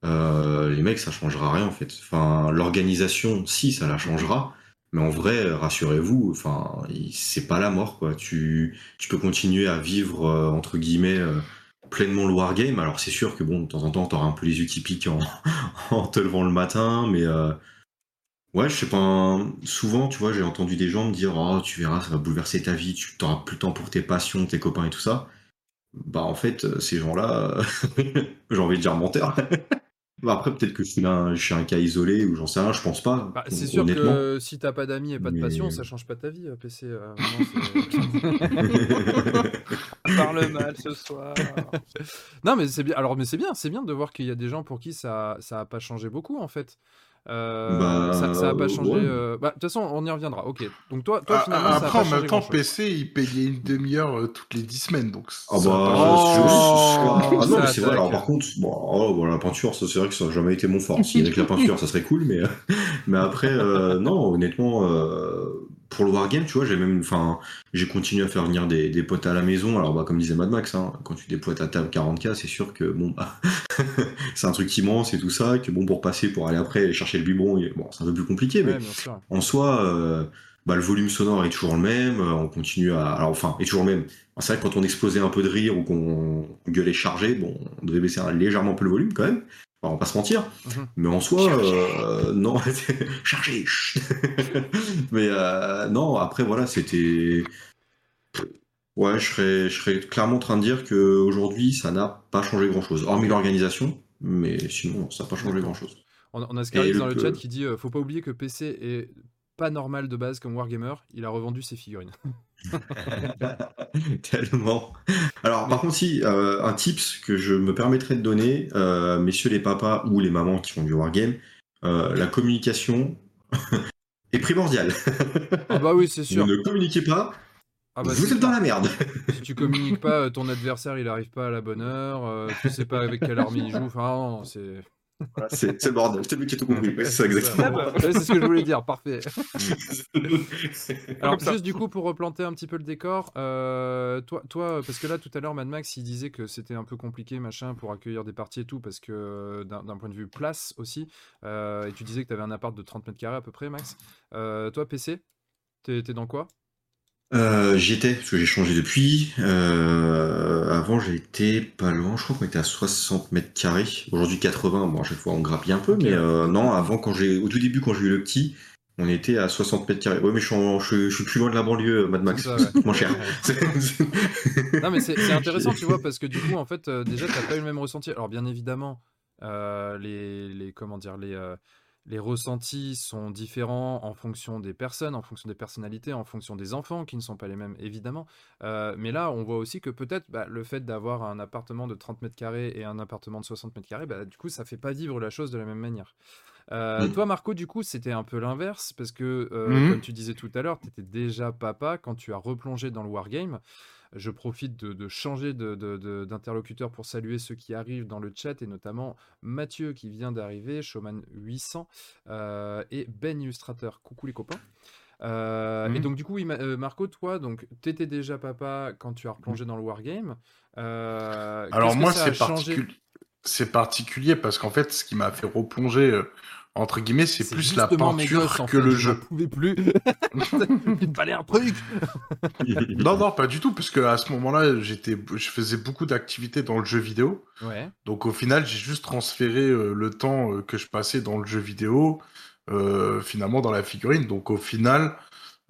Speaker 3: Euh, les mecs, ça changera rien en fait. Enfin, l'organisation, si, ça la changera. Mais en vrai, rassurez-vous, enfin, c'est pas la mort quoi. Tu, tu peux continuer à vivre euh, entre guillemets euh, pleinement le wargame. Alors c'est sûr que bon, de temps en temps, t'auras un peu les yeux qui piquent en, en te levant le matin, mais euh, ouais, je sais pas. hein, Souvent, tu vois, j'ai entendu des gens me dire, oh, tu verras, ça va bouleverser ta vie, tu t'auras plus le temps pour tes passions, tes copains et tout ça. Bah en fait, euh, ces gens-là, j'ai envie de dire menteur. bah après, peut-être que je suis là, je suis un cas isolé ou j'en sais rien, je pense pas.
Speaker 1: Bah, c'est sûr que si t'as pas d'amis et pas de
Speaker 3: Mais-
Speaker 1: passion, ça change pas ta vie, euh, PC. euh,
Speaker 5: Parle mal ce soir.
Speaker 1: non, mais c'est bien. Alors, mais c'est bien, c'est bien de voir qu'il y a des gens pour qui ça, ça a pas changé beaucoup en fait. Euh,
Speaker 3: Bah,
Speaker 1: ça, ça a pas changé.
Speaker 3: ouais.
Speaker 1: euh, Bah, de toute façon, on y reviendra. Ok. Donc toi, toi
Speaker 4: Ah,
Speaker 1: finalement,
Speaker 4: ah,
Speaker 1: ça a
Speaker 4: Après,
Speaker 1: pas
Speaker 4: en
Speaker 1: changé
Speaker 4: même temps. PC, il payait une demi-heure euh, toutes les 10 semaines. Donc
Speaker 3: Ah bah, je-
Speaker 1: Oh,
Speaker 3: ah non, mais c'est vrai. Alors par contre, bon, oh, bon, la peinture, ça c'est vrai que ça n'a jamais été mon fort. Si avec la peinture, ça serait cool, mais mais après, euh, non, honnêtement, euh, pour le wargame, tu vois, j'ai même, enfin, j'ai continué à faire venir des, des potes à la maison. Alors bah, comme disait Mad Max, hein, quand tu déploies ta table 40k, c'est sûr que bon, bah, c'est un truc immense et tout ça, que bon pour passer, pour aller après aller chercher le biberon, et, bon, c'est un peu plus compliqué, mais
Speaker 1: Ouais,
Speaker 3: en soi, euh, bah, le volume sonore est toujours le même. euh, On continue à. Alors, enfin, est toujours le même. C'est vrai que quand on explosait un peu de rire ou qu'on gueulait chargé, bon, on devait baisser légèrement un peu le volume quand même. On va pas se mentir.
Speaker 1: Mhm.
Speaker 3: Mais en soi, euh, non, chargé. Mais euh, non, après voilà, c'était. Ouais, je serais, je serais clairement en train de dire qu'aujourd'hui, ça n'a pas changé grand-chose. Hormis l'organisation, mais sinon, ça n'a pas changé
Speaker 1: D'accord.
Speaker 3: grand-chose.
Speaker 1: On, on a Scarix
Speaker 3: Et le-
Speaker 1: dans le chat qui dit euh, faut pas oublier que PC est pas normal de base comme Wargamer. Il a revendu ses figurines.
Speaker 3: Tellement. Alors, par contre, si, euh, un tips que je me permettrais de donner, euh, messieurs les papas ou les mamans qui font du wargame, euh, la communication est primordiale.
Speaker 1: ah bah oui, c'est
Speaker 3: Vous
Speaker 1: sûr.
Speaker 3: ne communiquez pas,
Speaker 1: Ah bah,
Speaker 3: vous êtes dans la merde.
Speaker 1: Si tu communiques pas, ton adversaire il arrive pas à la bonne heure, tu sais pas avec quelle arme il joue, enfin c'est.
Speaker 3: C'est c'est le bordel. C'est lui qui a tout compris. Ouais, c'est ça, exactement.
Speaker 1: Ouais, c'est ce que je voulais dire, parfait. Alors juste du coup pour replanter un petit peu le décor, euh, toi, toi, parce que là tout à l'heure Mad Max il disait que c'était un peu compliqué machin pour accueillir des parties et tout, parce que euh, d'un point de vue place aussi, euh, et tu disais que tu avais un appart de 30 mètres carrés à peu près Max. Euh, toi PC, t'es t'es dans quoi?
Speaker 3: Euh, J'y étais, parce que j'ai changé depuis. Euh, avant, j'étais pas loin. Je crois qu'on était à 60 mètres carrés. Aujourd'hui, 80. Bon, à chaque fois, on grappille un peu. Mais euh, non, avant, quand j'ai, au tout début, quand j'ai eu le petit, on était à 60 mètres carrés. Ouais, mais je suis, en- je, je suis plus loin de la banlieue, Mad Max.
Speaker 1: C'est ça, ouais.
Speaker 3: moins cher.
Speaker 1: Non mais c'est intéressant tu vois parce que du coup en fait euh, déjà t'as pas eu le même ressenti. Alors bien évidemment Euh, les, les- comment dire, les, euh, les ressentis sont différents en fonction des personnes, en fonction des personnalités, en fonction des enfants qui ne sont pas les mêmes, évidemment. Euh, mais là, on voit aussi que peut-être bah, le fait d'avoir un appartement de 30 mètres carrés et un appartement de 60 mètres carrés, bah, du coup, ça fait pas vivre la chose de la même manière. Euh,
Speaker 3: Mm.
Speaker 1: Toi, Marco, du coup, c'était un peu l'inverse parce que, euh,
Speaker 4: Mhm.
Speaker 1: comme tu disais tout à l'heure, tu étais déjà papa quand tu as replongé dans le wargame. Je profite de, de changer de- de- de- d'interlocuteur pour saluer ceux qui arrivent dans le chat et notamment Mathieu qui vient d'arriver, Showman 800 euh, et Ben Illustrateur. Coucou les copains. Euh, Et donc du coup, euh, Marco, toi, donc t'étais déjà papa quand tu as replongé dans le wargame. Euh,
Speaker 4: Alors moi, c'est particulier. Parce qu'en fait, ce qui m'a fait replonger, entre guillemets, c'est plus la peinture que le
Speaker 1: je
Speaker 4: jeu.
Speaker 1: n'en pouvais plus. Il me fallait un truc.
Speaker 4: Non, non, pas du tout, parce que à ce moment-là, j'étais, je faisais beaucoup d'activités dans le jeu vidéo.
Speaker 1: Ouais.
Speaker 4: Donc au final, j'ai juste transféré euh, le temps euh, que je passais dans le jeu vidéo, euh, finalement dans la figurine. Donc au final,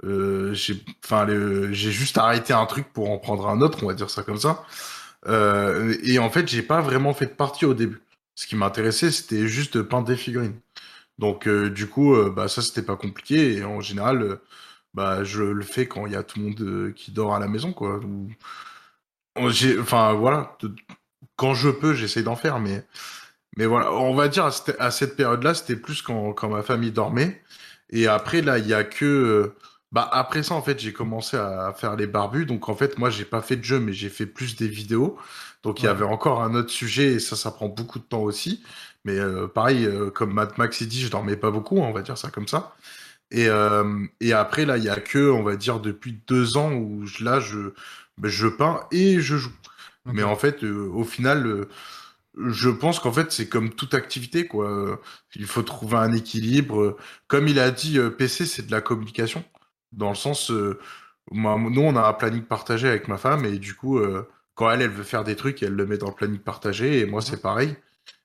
Speaker 4: euh, j'ai, enfin, j'ai juste arrêté un truc pour en prendre un autre, on va dire ça comme ça. Et en fait, j'ai pas vraiment fait de partie au début. Ce qui m'intéressait, c'était juste de peindre des figurines. Donc euh, du coup, euh, bah ça c'était pas compliqué. Et en général, euh, bah je le fais quand il y a tout le monde qui dort à la maison, quoi. Enfin voilà, quand je peux, j'essaie d'en faire, mais mais voilà, on va dire à cette, période-là, c'était plus quand, quand ma famille dormait. Et après, là, il y a que. Bah, après ça, en fait, j'ai commencé à faire les barbus. Donc, en fait, moi, j'ai pas fait de jeu, mais j'ai fait plus des vidéos. Donc, il y avait encore un autre sujet, et ça, ça prend beaucoup de temps aussi. Mais euh, pareil, euh, comme Mad Max il dit, je dormais pas beaucoup, on va dire ça comme ça. Et, euh, et après, là, il y a que, on va dire, depuis deux ans où je- là, je, ben, je peins et je joue. Mais en fait, euh, au final, euh, je pense qu'en fait, c'est comme toute activité, quoi. Il faut trouver un équilibre. Comme il a dit, euh, PC, c'est de la communication. Dans le sens, euh, moi, nous, on a un planning partagé avec ma femme, et du coup, euh, quand elle, elle veut faire des trucs, elle le met dans le planning partagé, et moi, c'est pareil.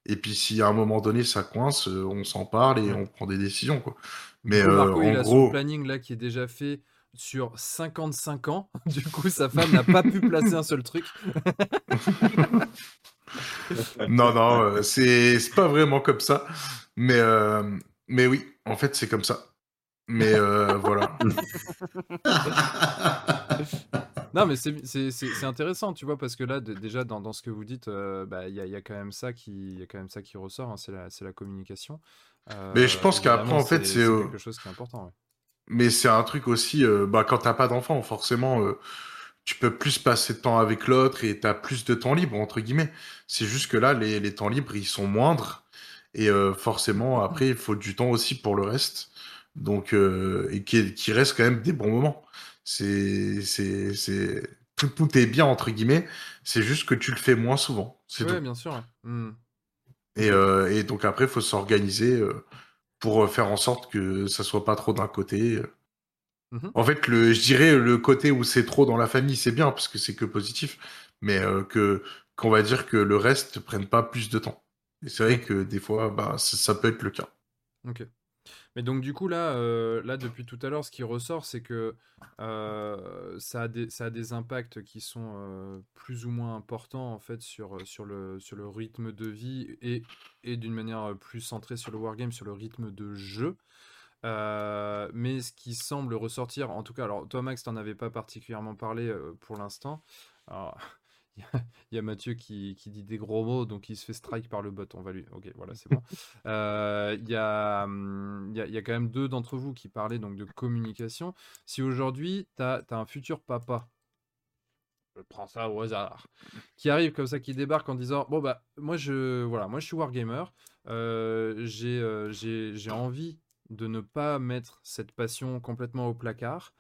Speaker 4: Et puis, si à un moment donné, ça coince, euh, on s'en parle et
Speaker 1: Ouais.
Speaker 4: on prend des décisions, quoi. Mais
Speaker 1: coup,
Speaker 4: euh,
Speaker 1: Marco, il a son planning là qui est déjà fait sur 55 ans. Du coup, sa femme n'a pas pu placer un seul truc.
Speaker 4: non, non, euh, c'est c'est pas vraiment comme ça. Mais, euh, mais oui, en fait, c'est comme ça. Mais euh, voilà.
Speaker 1: Non, mais c'est intéressant, tu vois, parce que là, déjà, dans, dans ce que vous dites, euh, bah, il y, a, y a quand même ça qui, y a quand même ça qui ressort, hein, c'est la, la communication.
Speaker 4: Mais je pense
Speaker 1: Euh,
Speaker 4: qu'après, en fait, c'est,
Speaker 1: c'est
Speaker 4: euh,
Speaker 1: quelque chose qui est important. ouais.
Speaker 4: Mais c'est un truc aussi, euh, bah, quand t'as pas d'enfant, forcément, euh, tu peux plus passer de temps avec l'autre et t'as plus de temps libre, entre guillemets. C'est juste que là, les, les temps libres, ils sont moindres. Et euh, forcément, après, il faut du temps aussi pour le reste. Donc, euh, et qui, qui reste quand même des bons moments. C'est, c'est, c'est, tout, tout est bien, entre guillemets. C'est juste que tu le fais moins souvent. C'est
Speaker 1: Ouais,
Speaker 4: tout.
Speaker 1: bien sûr. Hmm.
Speaker 4: Et, euh, et donc après, il faut s'organiser euh, pour euh, faire en sorte que ça soit pas trop d'un côté.
Speaker 1: Mhm.
Speaker 4: En fait, le, je dirais le côté où c'est trop dans la famille, c'est bien parce que c'est que positif, mais euh, que qu'on va dire que le reste prenne pas plus de temps. Et c'est vrai que des fois, bah, ça, ça peut être le cas.
Speaker 1: Ok. Mais donc du coup là, euh, là depuis tout à l'heure, ce qui ressort, c'est que euh, ça a des, ça a des impacts qui sont euh, plus ou moins importants en fait sur, sur, le, sur le rythme de vie et, et d'une manière plus centrée sur le wargame, sur le rythme de jeu. Mais ce qui semble ressortir, en tout cas, alors toi Max, t'en avais pas particulièrement parlé pour l'instant. Alors, il y a- il y a Mathieu qui, qui dit des gros mots, donc il se fait strike par le bot. On va lui. Ok, voilà, c'est bon. Euh, Il y, a, hum, il y, a, y a quand même deux d'entre vous qui parlaient donc de communication. Si aujourd'hui, tu as, un futur papa, je prends ça au hasard, qui arrive comme ça, qui débarque en disant Bon, bah, moi, je, voilà, moi, je suis Wargamer, euh, j'ai euh, envie de ne pas mettre cette passion complètement au placard.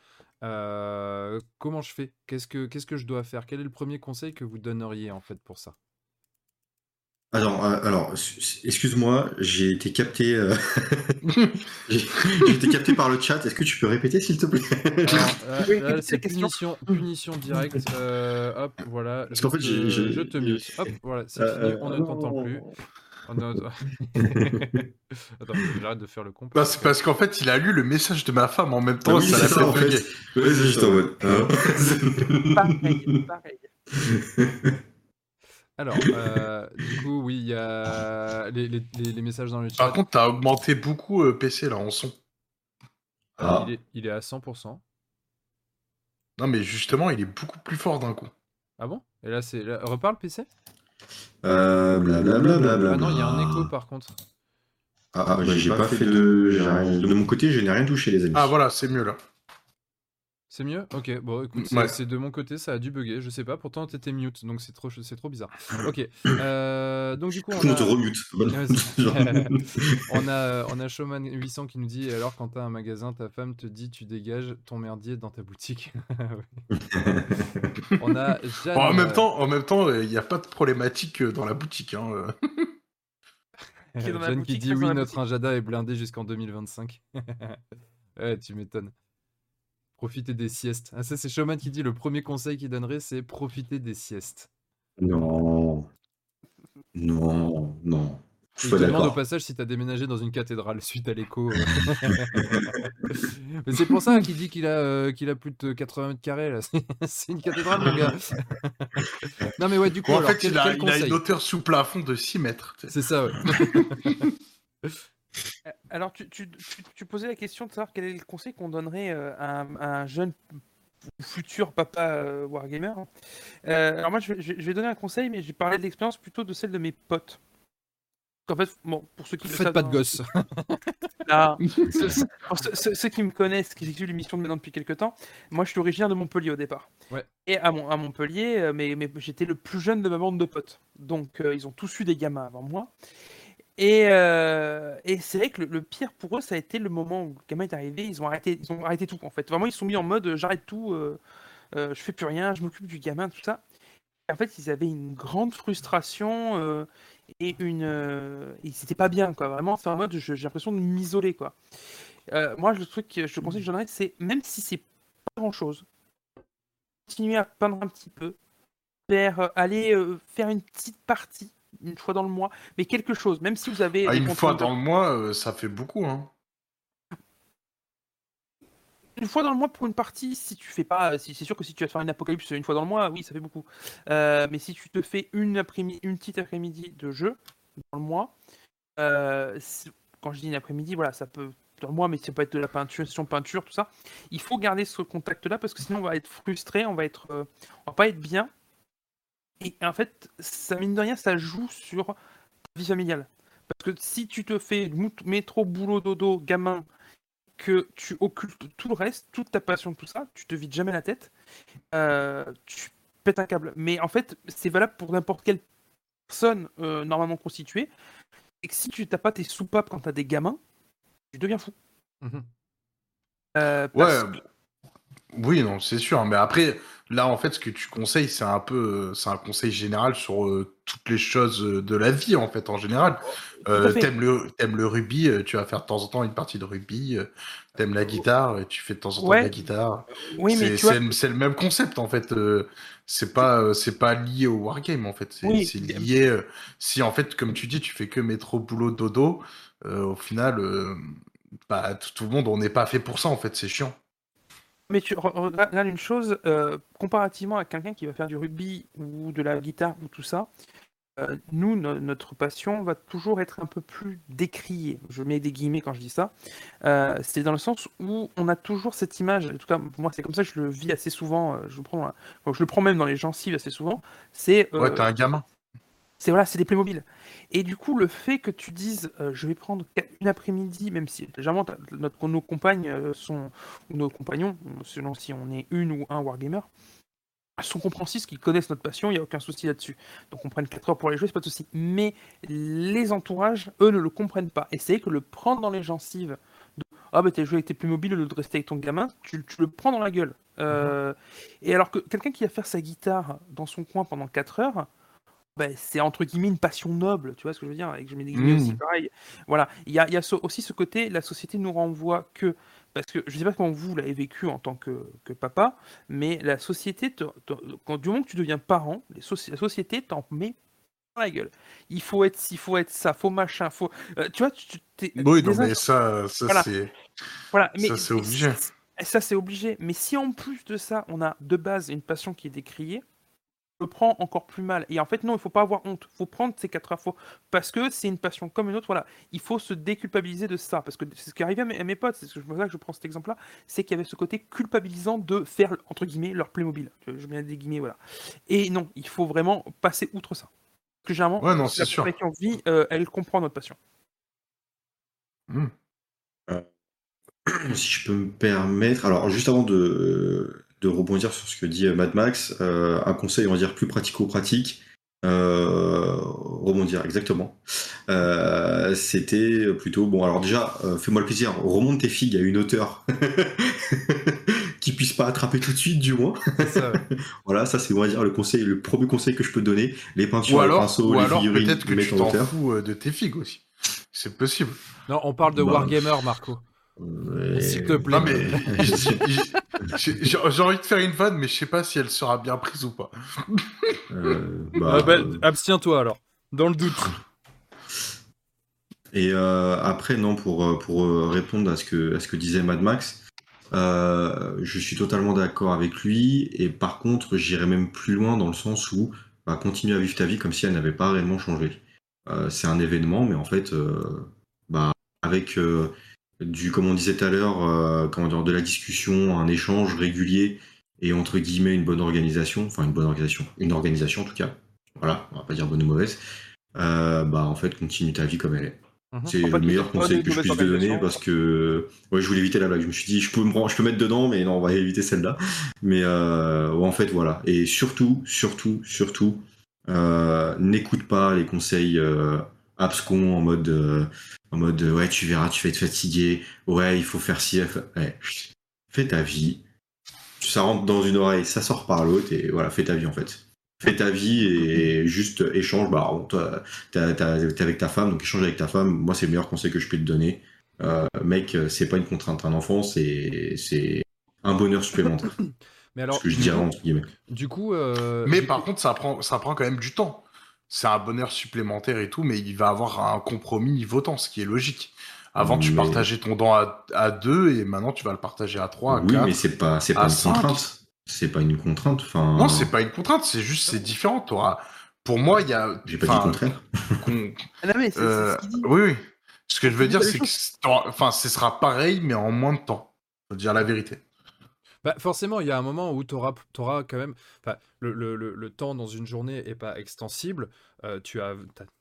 Speaker 1: Euh, comment je fais? Qu'est-ce que je dois faire? Quel est le premier conseil que vous donneriez en fait pour ça?
Speaker 3: Alors, euh, alors, excuse-moi, j'ai été capté. euh, j'ai été capté par le chat. Est-ce que tu peux répéter, s'il te plaît?
Speaker 1: Euh, là,
Speaker 5: quelle
Speaker 1: c'est punition, punition directe. Euh, hop, voilà.
Speaker 3: Parce
Speaker 1: je
Speaker 3: qu'en fait,
Speaker 1: je te mute. Hop, voilà, c'est
Speaker 3: Euh,
Speaker 1: fini.
Speaker 3: euh,
Speaker 1: On ne t'entend plus. Oh, non, attends, Attends, j'arrête de faire le comp.
Speaker 4: Bah, c'est parce qu'en fait, il a lu le message de ma femme en même temps,
Speaker 3: Oui,
Speaker 4: ça l'a fait
Speaker 3: en fait.
Speaker 4: bugger.
Speaker 3: Ouais, c'est juste en mode. hein.
Speaker 5: Pareil, pareil.
Speaker 1: Alors, euh, du coup, oui, il y a les, les- les- les messages dans le chat.
Speaker 4: Par contre, t'as augmenté beaucoup euh, PC là en son.
Speaker 3: Ah.
Speaker 1: il, est, il est à 100%.
Speaker 4: Non, mais justement, il est beaucoup plus fort d'un coup.
Speaker 1: Ah bon? Et là, c'est. là- Reparle PC
Speaker 3: Euh, blablabla.
Speaker 1: Ah non, il y a un écho par contre.
Speaker 3: Ah, bah, j'ai pas fait de. rien- De mon côté, je n'ai rien touché, les amis.
Speaker 4: Ah voilà, c'est mieux là.
Speaker 1: C'est mieux? Ok, bon, écoute, c'est
Speaker 4: Ouais.
Speaker 1: c'est de mon côté, ça a dû bugger, je sais pas, pourtant t'étais mute, donc c'est trop, c'est trop bizarre. Ok, euh, donc du coup, on a,
Speaker 3: te remute.
Speaker 1: On a, on a Showman800 qui nous dit Alors, quand t'as un magasin, ta femme te dit Tu dégages ton merdier dans ta boutique. on a Jeanne.
Speaker 4: Bon, en même
Speaker 1: euh,
Speaker 4: temps, en même temps, il n'y a pas de problématique euh, dans la boutique. Hein. euh.
Speaker 2: Qui est dans la
Speaker 1: Jeanne qui dit Oui, notre. Injada est blindé jusqu'en 2025. ouais, tu m'étonnes. Profitez des siestes. Ah, ça, c'est Showman qui dit Le premier conseil qu'il donnerait, c'est profiter des siestes.
Speaker 3: Non. Non, non. Je
Speaker 1: te demande au passage si t'as déménagé dans une cathédrale suite à l'écho. Mais c'est pour ça qu'il dit qu'il a, euh, qu'il a plus de 80 mètres carrés. là. C'est- une cathédrale, mon gars. non, mais ouais, du coup,
Speaker 4: Bon, en
Speaker 1: alors,
Speaker 4: fait,
Speaker 1: quel,
Speaker 4: il, a,
Speaker 1: quel
Speaker 4: il a une hauteur sous plafond de 6 mètres. tu.
Speaker 1: C'est ça, ouais.
Speaker 2: Euh, Alors, tu, tu- tu- tu posais la question de savoir quel est le conseil qu'on donnerait euh, à, un, à un jeune futur papa euh, Wargamer. Euh, alors, moi, je vais, je vais- je vais donner un conseil, mais j'ai parlé de l'expérience plutôt de celle de mes potes. En fait, bon, pour ceux qui le
Speaker 1: Faites pas de gosse.
Speaker 2: Ah, ceux, ceux- pour ceux- ceux- ceux qui me connaissent, qui suivent l'émission de maintenant depuis quelques temps, moi je suis originaire de Montpellier au départ.
Speaker 1: Ouais.
Speaker 2: Et à, Mon- à Montpellier, mais, mais j'étais le plus jeune de ma bande de potes. Donc euh, ils ont tous eu des gamins avant moi. Et, euh, et c'est vrai que le, pire pour eux, ça a été le moment où le gamin est arrivé, ils ont arrêté, ils ont arrêté tout en fait. Vraiment, ils sont mis en mode euh, j'arrête tout, euh, euh, je fais plus rien, je m'occupe du gamin, tout ça. En fait, ils avaient une grande frustration euh, et une. ils étaient pas bien, quoi. Vraiment, c'est en mode j'ai l'impression de m'isoler, quoi. Moi, le truc, que je conseille que je donnerais, c'est même si c'est pas grand chose, continuer à peindre un petit peu, aller faire une petite partie une fois dans le mois, mais quelque chose, même si vous avez
Speaker 4: Ah, une fois dans le mois, euh, ça fait beaucoup. Hein.
Speaker 2: une fois dans le mois pour une partie, si tu fais pas, si c'est sûr que si tu vas te faire une apocalypse une fois dans le mois, oui, ça fait beaucoup. Euh, mais si tu te fais une après-midi, une petite après-midi de jeu dans le mois, euh, quand je dis une après-midi, voilà, ça peut dans le mois, mais ça peut être de la peinture, session peinture, tout ça. Il faut garder ce contact-là parce que sinon on va être frustré, on va être, on va pas être bien. Et en fait, ça mine de rien, ça joue sur ta vie familiale. Parce que si tu te fais métro, boulot, dodo, gamin, que tu occultes tout le reste, toute ta passion, tout ça, tu te vides jamais la tête, euh, tu pètes un câble. Mais en fait, c'est valable pour n'importe quelle personne euh, normalement constituée. Et que si tu n'as pas tes soupapes quand tu as des gamins, tu deviens fou. Euh,
Speaker 4: Ouais,
Speaker 2: que-
Speaker 4: oui, non, c'est sûr. Mais après, là, en fait, ce que tu conseilles, c'est un peu, euh, c'est un conseil général sur euh, toutes les choses euh, de la vie, en fait, en général. Euh, t'aimes le, t'aimes le rugby, tu vas faire de temps en temps une partie de rugby. T'aimes la guitare, tu fais de temps en temps
Speaker 2: Ouais.
Speaker 4: de la guitare.
Speaker 2: oui, mais
Speaker 4: c'est,
Speaker 2: vois,
Speaker 4: le- même concept, en fait. c'est pas, c'est pas lié au wargame, en fait. C'est,
Speaker 2: Oui.
Speaker 4: c'est lié. si, en fait, comme tu dis, tu fais que métro, boulot, dodo, euh, au final, bah, tout tout le monde, on n'est pas fait pour ça, en fait. C'est chiant.
Speaker 2: Mais tu re- re- regarde une chose, euh, comparativement à quelqu'un qui va faire du rugby ou de la guitare ou tout ça, euh, nous, no- notre passion va toujours être un peu plus décriée. Je mets des guillemets quand je dis ça. Euh, c'est dans le sens où on a toujours cette image, en tout cas pour moi c'est comme ça que je le vis assez souvent, je, le prends je le même dans les gencives assez souvent, c'est
Speaker 4: Ouais, t'es un gamin.
Speaker 2: C'est voilà, c'est des Playmobil. Et du coup, le fait que tu dises, euh, je vais prendre une après-midi, même si t'as- notre, nos compagnes euh, sont ou nos compagnons, selon si on est une ou un wargamer, sont compréhensifs, qu'ils connaissent notre passion, il n'y a aucun souci là-dessus. Donc on prenne 4 heures pour les jouer, c'est pas de souci. Mais les entourages, eux, ne le comprennent pas. Et c'est que le prendre dans les gencives, de, ah bah t'as joué avec tes Playmobil au lieu de rester avec ton gamin, tu, tu le prends dans la gueule. Euh, Et alors que quelqu'un qui va faire sa guitare dans son coin pendant 4 heures, ben, c'est entre guillemets une passion noble, tu vois ce que je veux dire, et que je mets des guillemets
Speaker 4: Mm.
Speaker 2: aussi pareil. Voilà, il y a, y aussi ce côté, la société nous renvoie que, parce que je sais pas comment vous l'avez vécu en tant que, que papa, mais la société, te- te- quand du moment que tu deviens parent, les soci- la société t'en met dans la gueule. Il faut être ci, il faut être ça, faut machin, faut. euh, tu vois, tu, t'es-
Speaker 4: Oui, non, mais ça, ça
Speaker 2: Voilà.
Speaker 4: c'est.
Speaker 2: voilà, mais
Speaker 4: ça, c'est obligé.
Speaker 2: Ça, c'est obligé. Mais si en plus de ça, on a de base une passion qui est décriée, le prend encore plus mal. Et en fait, non, il faut pas avoir honte. Il faut prendre ces 4 heures. Faut... Parce que c'est une passion comme une autre. Voilà. Il faut se déculpabiliser de ça. Parce que c'est ce qui arrivait à mes, à mes potes. C'est pour ça que je prends cet exemple-là. C'est qu'il y avait ce côté culpabilisant de faire, entre guillemets, leur Playmobil. Je mets des guillemets, voilà. Et non, il faut vraiment passer outre ça. Parce que généralement,
Speaker 4: Ouais, non, c'est
Speaker 2: la
Speaker 4: sûr.
Speaker 2: personne qui en vit, euh, elle comprend notre passion.
Speaker 3: si je peux me permettre. Alors, juste avant de, de rebondir sur ce que dit euh, Mad Max, euh, un conseil, on va dire, plus pratico-pratique. Euh, rebondir, exactement. Euh, C'était plutôt. Bon, alors déjà, euh, fais-moi le plaisir, remonte tes figues à une hauteur qui puisse pas attraper tout de suite, du moins.
Speaker 1: C'est ça, ouais.
Speaker 3: Voilà, ça, c'est, on va dire, le conseil, le premier conseil que je peux te donner. Les peintures, les
Speaker 4: alors,
Speaker 3: pinceaux, les
Speaker 4: alors
Speaker 3: figurines,
Speaker 4: peut-être que tu
Speaker 3: en
Speaker 4: t'en fous de tes figues aussi. C'est possible.
Speaker 1: Non, on parle de
Speaker 3: Bah,
Speaker 1: Wargamer, Marco.
Speaker 3: Ouais.
Speaker 1: S'il te plaît.
Speaker 4: J'ai envie de faire une vanne, mais je sais pas si elle sera bien prise ou pas.
Speaker 3: Euh, bah,
Speaker 1: Ah bah,
Speaker 3: euh,
Speaker 1: Abstiens-toi alors. Dans le doute.
Speaker 3: Et euh, après, non, pour, euh, pour répondre à ce, que, à ce que disait Mad Max, euh, je suis totalement d'accord avec lui. Et par contre, j'irais même plus loin dans le sens où bah, continue à vivre ta vie comme si elle n'avait pas réellement changé. Euh, c'est un événement, mais en fait, euh, bah, avec euh, du, comme on disait tout à l'heure, euh, comment dire, de la discussion, un échange régulier et entre guillemets une bonne organisation, enfin une bonne organisation, une organisation en tout cas. Voilà, on va pas dire bonne ou mauvaise. Euh, bah en fait, continue ta vie comme elle est.
Speaker 1: Mhm.
Speaker 3: C'est
Speaker 2: fait,
Speaker 3: le meilleur conseil que je puisse te donner parce que ouais, je voulais éviter la blague. Je me suis dit, je peux me, prendre- je peux mettre dedans, mais non, on va éviter celle-là. Mais euh, ouais, en fait, voilà. Et surtout, surtout, surtout, euh, n'écoute pas les conseils euh, abscons en mode, euh, en mode, euh, ouais, tu verras, tu vas être fatigué. Ouais, il faut faire ci. Ouais. Fais ta vie. Ça rentre dans une oreille, ça sort par l'autre, et voilà, fais ta vie en fait. Fais ta vie et juste échange. Bah, t'es avec ta femme, donc échange avec ta femme. Moi, c'est le meilleur conseil que je peux te donner. Euh, mec, c'est pas une contrainte. Un enfant, c'est c'est un bonheur supplémentaire.
Speaker 1: Mais alors,
Speaker 3: ce que je dirais entre guillemets.
Speaker 1: du coup. euh,
Speaker 4: Mais
Speaker 1: du
Speaker 4: par
Speaker 1: coup-
Speaker 4: contre, ça prend, ça prend quand même du temps. C'est un bonheur supplémentaire et tout, mais il va avoir un compromis niveau temps, ce qui est logique. Avant, tu
Speaker 3: Mais-
Speaker 4: partageais ton temps à, à deux et maintenant, tu vas le partager à trois, à
Speaker 3: oui,
Speaker 4: quatre.
Speaker 3: mais c'est pas c'est pas une
Speaker 4: cinq.
Speaker 3: contrainte. C'est pas une contrainte. Enfin,
Speaker 4: Non, c'est pas une contrainte, c'est juste, c'est différent. T'auras- Pour moi, il y a.
Speaker 3: J'ai pas dit le contraire.
Speaker 4: qu'on-
Speaker 2: Ah non, mais c'est c'est
Speaker 4: euh,
Speaker 2: ce qu'il dit.
Speaker 4: oui, oui. Ce que je veux dire, c'est que enfin, ce sera pareil, mais en moins de temps. Faut dire la vérité.
Speaker 1: Bah, forcément, il y a un moment où tu auras, quand même. Le, le- le- le temps dans une journée est pas extensible. Euh, tu as,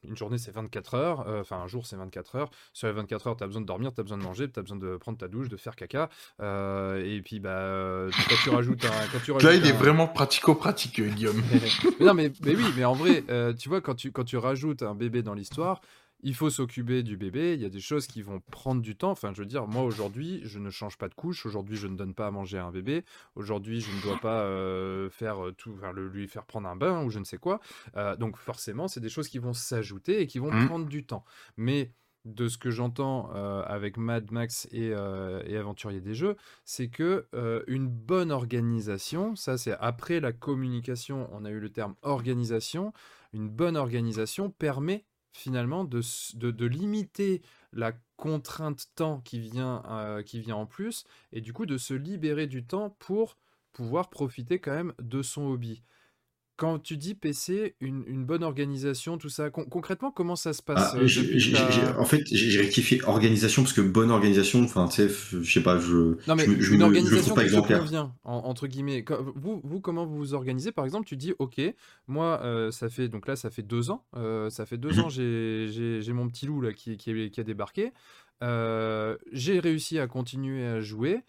Speaker 1: une journée, c'est 24 heures. euh, Enfin, un jour, c'est 24 heures. Sur les 24 heures, tu as besoin de dormir, tu as besoin de manger, tu as besoin de prendre ta douche, de faire caca. euh, et puis, bah, quand tu rajoutes un. Quand tu
Speaker 4: Là, il est vraiment pratico-pratique, Guillaume.
Speaker 1: mais non, mais, mais oui, mais en vrai, tu vois, quand tu, quand tu rajoutes un bébé dans l'histoire, il faut s'occuper du bébé. Il y a des choses qui vont prendre du temps. Enfin, je veux dire, moi aujourd'hui, je ne change pas de couche. Aujourd'hui, je ne donne pas à manger à un bébé. Aujourd'hui, je ne dois pas euh, faire euh, tout, enfin, le- lui faire prendre un bain ou je ne sais quoi. Euh, donc, forcément, c'est des choses qui vont s'ajouter et qui vont
Speaker 4: Mhm.
Speaker 1: prendre du temps. Mais de ce que j'entends euh, avec Mad Max et, euh, et Aventurier des Jeux, c'est que euh, une bonne organisation, ça c'est après la communication, on a eu le terme organisation, une bonne organisation permet finalement de, de limiter la contrainte temps qui vient, euh, qui vient en plus, et du coup de se libérer du temps pour pouvoir profiter quand même de son hobby. Quand tu dis PC, une, une bonne organisation, tout ça, con- concrètement, comment ça se passe
Speaker 3: Ah,
Speaker 1: euh, ta-
Speaker 3: j'ai- en fait, j'ai rectifié organisation parce que bonne organisation, enfin, tu sais, je sais pas, je,
Speaker 1: Non, mais
Speaker 3: je, me- je
Speaker 1: une
Speaker 3: me- je
Speaker 1: organisation
Speaker 3: trouve pas
Speaker 1: qui te
Speaker 3: exemplaire.
Speaker 1: convient, en- entre guillemets. Vous, vous, comment vous vous organisez? Par exemple, tu dis, OK, moi, euh, ça fait, donc là, ça fait deux ans. euh, ça fait deux
Speaker 3: Mhm.
Speaker 1: ans, j'ai mon petit loup là, qui, qui, est- qui a débarqué. Euh, j'ai réussi à continuer à jouer.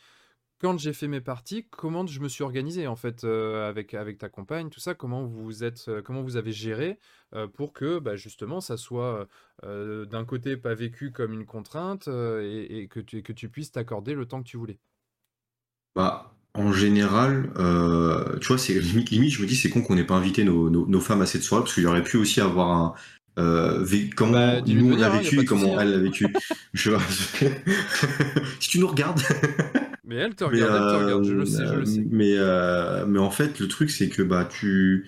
Speaker 1: Quand j'ai fait mes parties, comment je me suis organisé en fait euh, avec, avec ta compagne, tout ça, comment vous êtes, euh, comment vous avez géré euh, pour que bah, justement ça soit d'un côté pas vécu comme une contrainte et, et que, tu, que tu puisses t'accorder le temps que tu voulais?
Speaker 3: Bah, en général, tu vois, c'est limite, limite, je me dis, c'est con qu'on n'ait pas invité nos, nos, nos femmes à cette soirée, parce qu'il aurait pu aussi avoir un. Euh, comment
Speaker 1: Bah,
Speaker 3: nous on
Speaker 1: a
Speaker 3: vécu et comment
Speaker 1: hein.
Speaker 3: elle l'a vécu. Je si tu nous regardes.
Speaker 1: Mais elle te regarde, elle te
Speaker 3: euh,
Speaker 1: regarde, je le sais, je le sais.
Speaker 3: Mais, euh, mais en fait, le truc, c'est que bah, tu.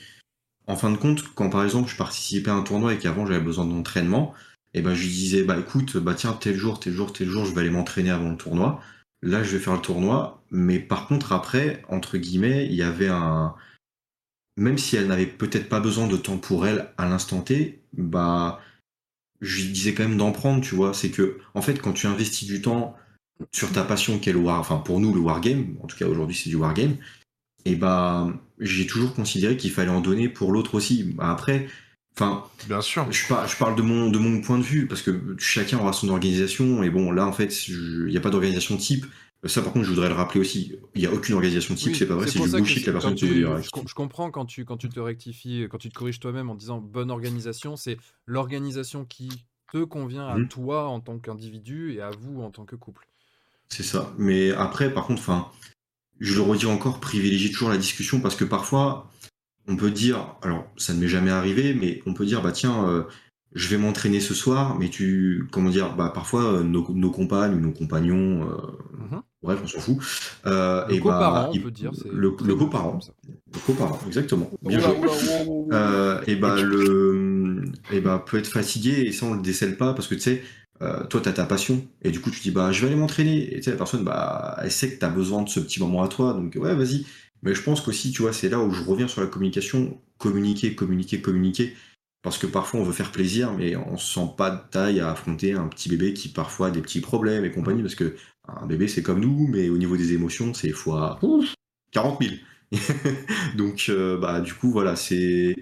Speaker 3: En fin de compte, quand par exemple je participais à un tournoi et qu'avant j'avais besoin d'entraînement, et ben je lui disais, bah écoute, bah tiens, tel jour, tel jour, tel jour, je vais aller m'entraîner avant le tournoi. Là, je vais faire le tournoi. Mais par contre, après, entre guillemets, il y avait un. même si elle n'avait peut-être pas besoin de temps pour elle à l'instant T, bah, je lui disais quand même d'en prendre, tu vois. C'est que, en fait, quand tu investis du temps sur ta passion qu'est le war, enfin, pour nous, le wargame, en tout cas aujourd'hui, c'est du wargame, et bah, j'ai toujours considéré qu'il fallait en donner pour l'autre aussi. Après, enfin,
Speaker 4: Bien sûr.
Speaker 3: je, par- je parle de mon, de mon point de vue, parce que chacun aura son organisation, et bon, là, en fait, il n'y a pas d'organisation type. Ça, par contre, je voudrais le rappeler aussi. Il n'y a aucune organisation type,
Speaker 1: Oui,
Speaker 3: c'est pas vrai, c'est du bullshit la personne
Speaker 1: tu- je, com- je comprends quand tu, quand tu te rectifies, quand tu te corriges toi-même en disant bonne organisation, c'est l'organisation qui te convient à
Speaker 3: Mhm.
Speaker 1: toi en tant qu'individu et à vous en tant que couple.
Speaker 3: C'est ça. Mais après, par contre, enfin, je le redis encore, privilégier toujours la discussion parce que parfois, on peut dire, alors ça ne m'est jamais arrivé, mais on peut dire, bah tiens, euh, je vais m'entraîner ce soir, mais tu, comment dire, bah parfois euh, nos, nos compagnes ou nos compagnons, euh,
Speaker 1: Mhm.
Speaker 3: bref, on s'en fout. Euh,
Speaker 1: Le
Speaker 3: et
Speaker 1: coparent,
Speaker 3: bah,
Speaker 1: on
Speaker 3: il-
Speaker 1: peut dire. c'est
Speaker 3: le, le
Speaker 1: bien
Speaker 3: coparent, le coparent, exactement. Bien joué. Euh, et bah le et bah peut être fatigué et ça on le décèle pas parce que tu sais euh, toi t'as ta passion. Et du coup tu dis bah je vais aller m'entraîner. Et tu sais la personne bah elle sait que t'as besoin de ce petit moment à toi. Donc ouais vas-y. Mais je pense qu'aussi tu vois c'est là où je reviens sur la communication. Communiquer communiquer communiquer. Parce que parfois on veut faire plaisir mais on se sent pas de taille à affronter un petit bébé qui parfois a des petits problèmes et compagnie. Parce que un bébé c'est comme nous mais au niveau des émotions c'est fois 40 000 donc euh, bah du coup voilà c'est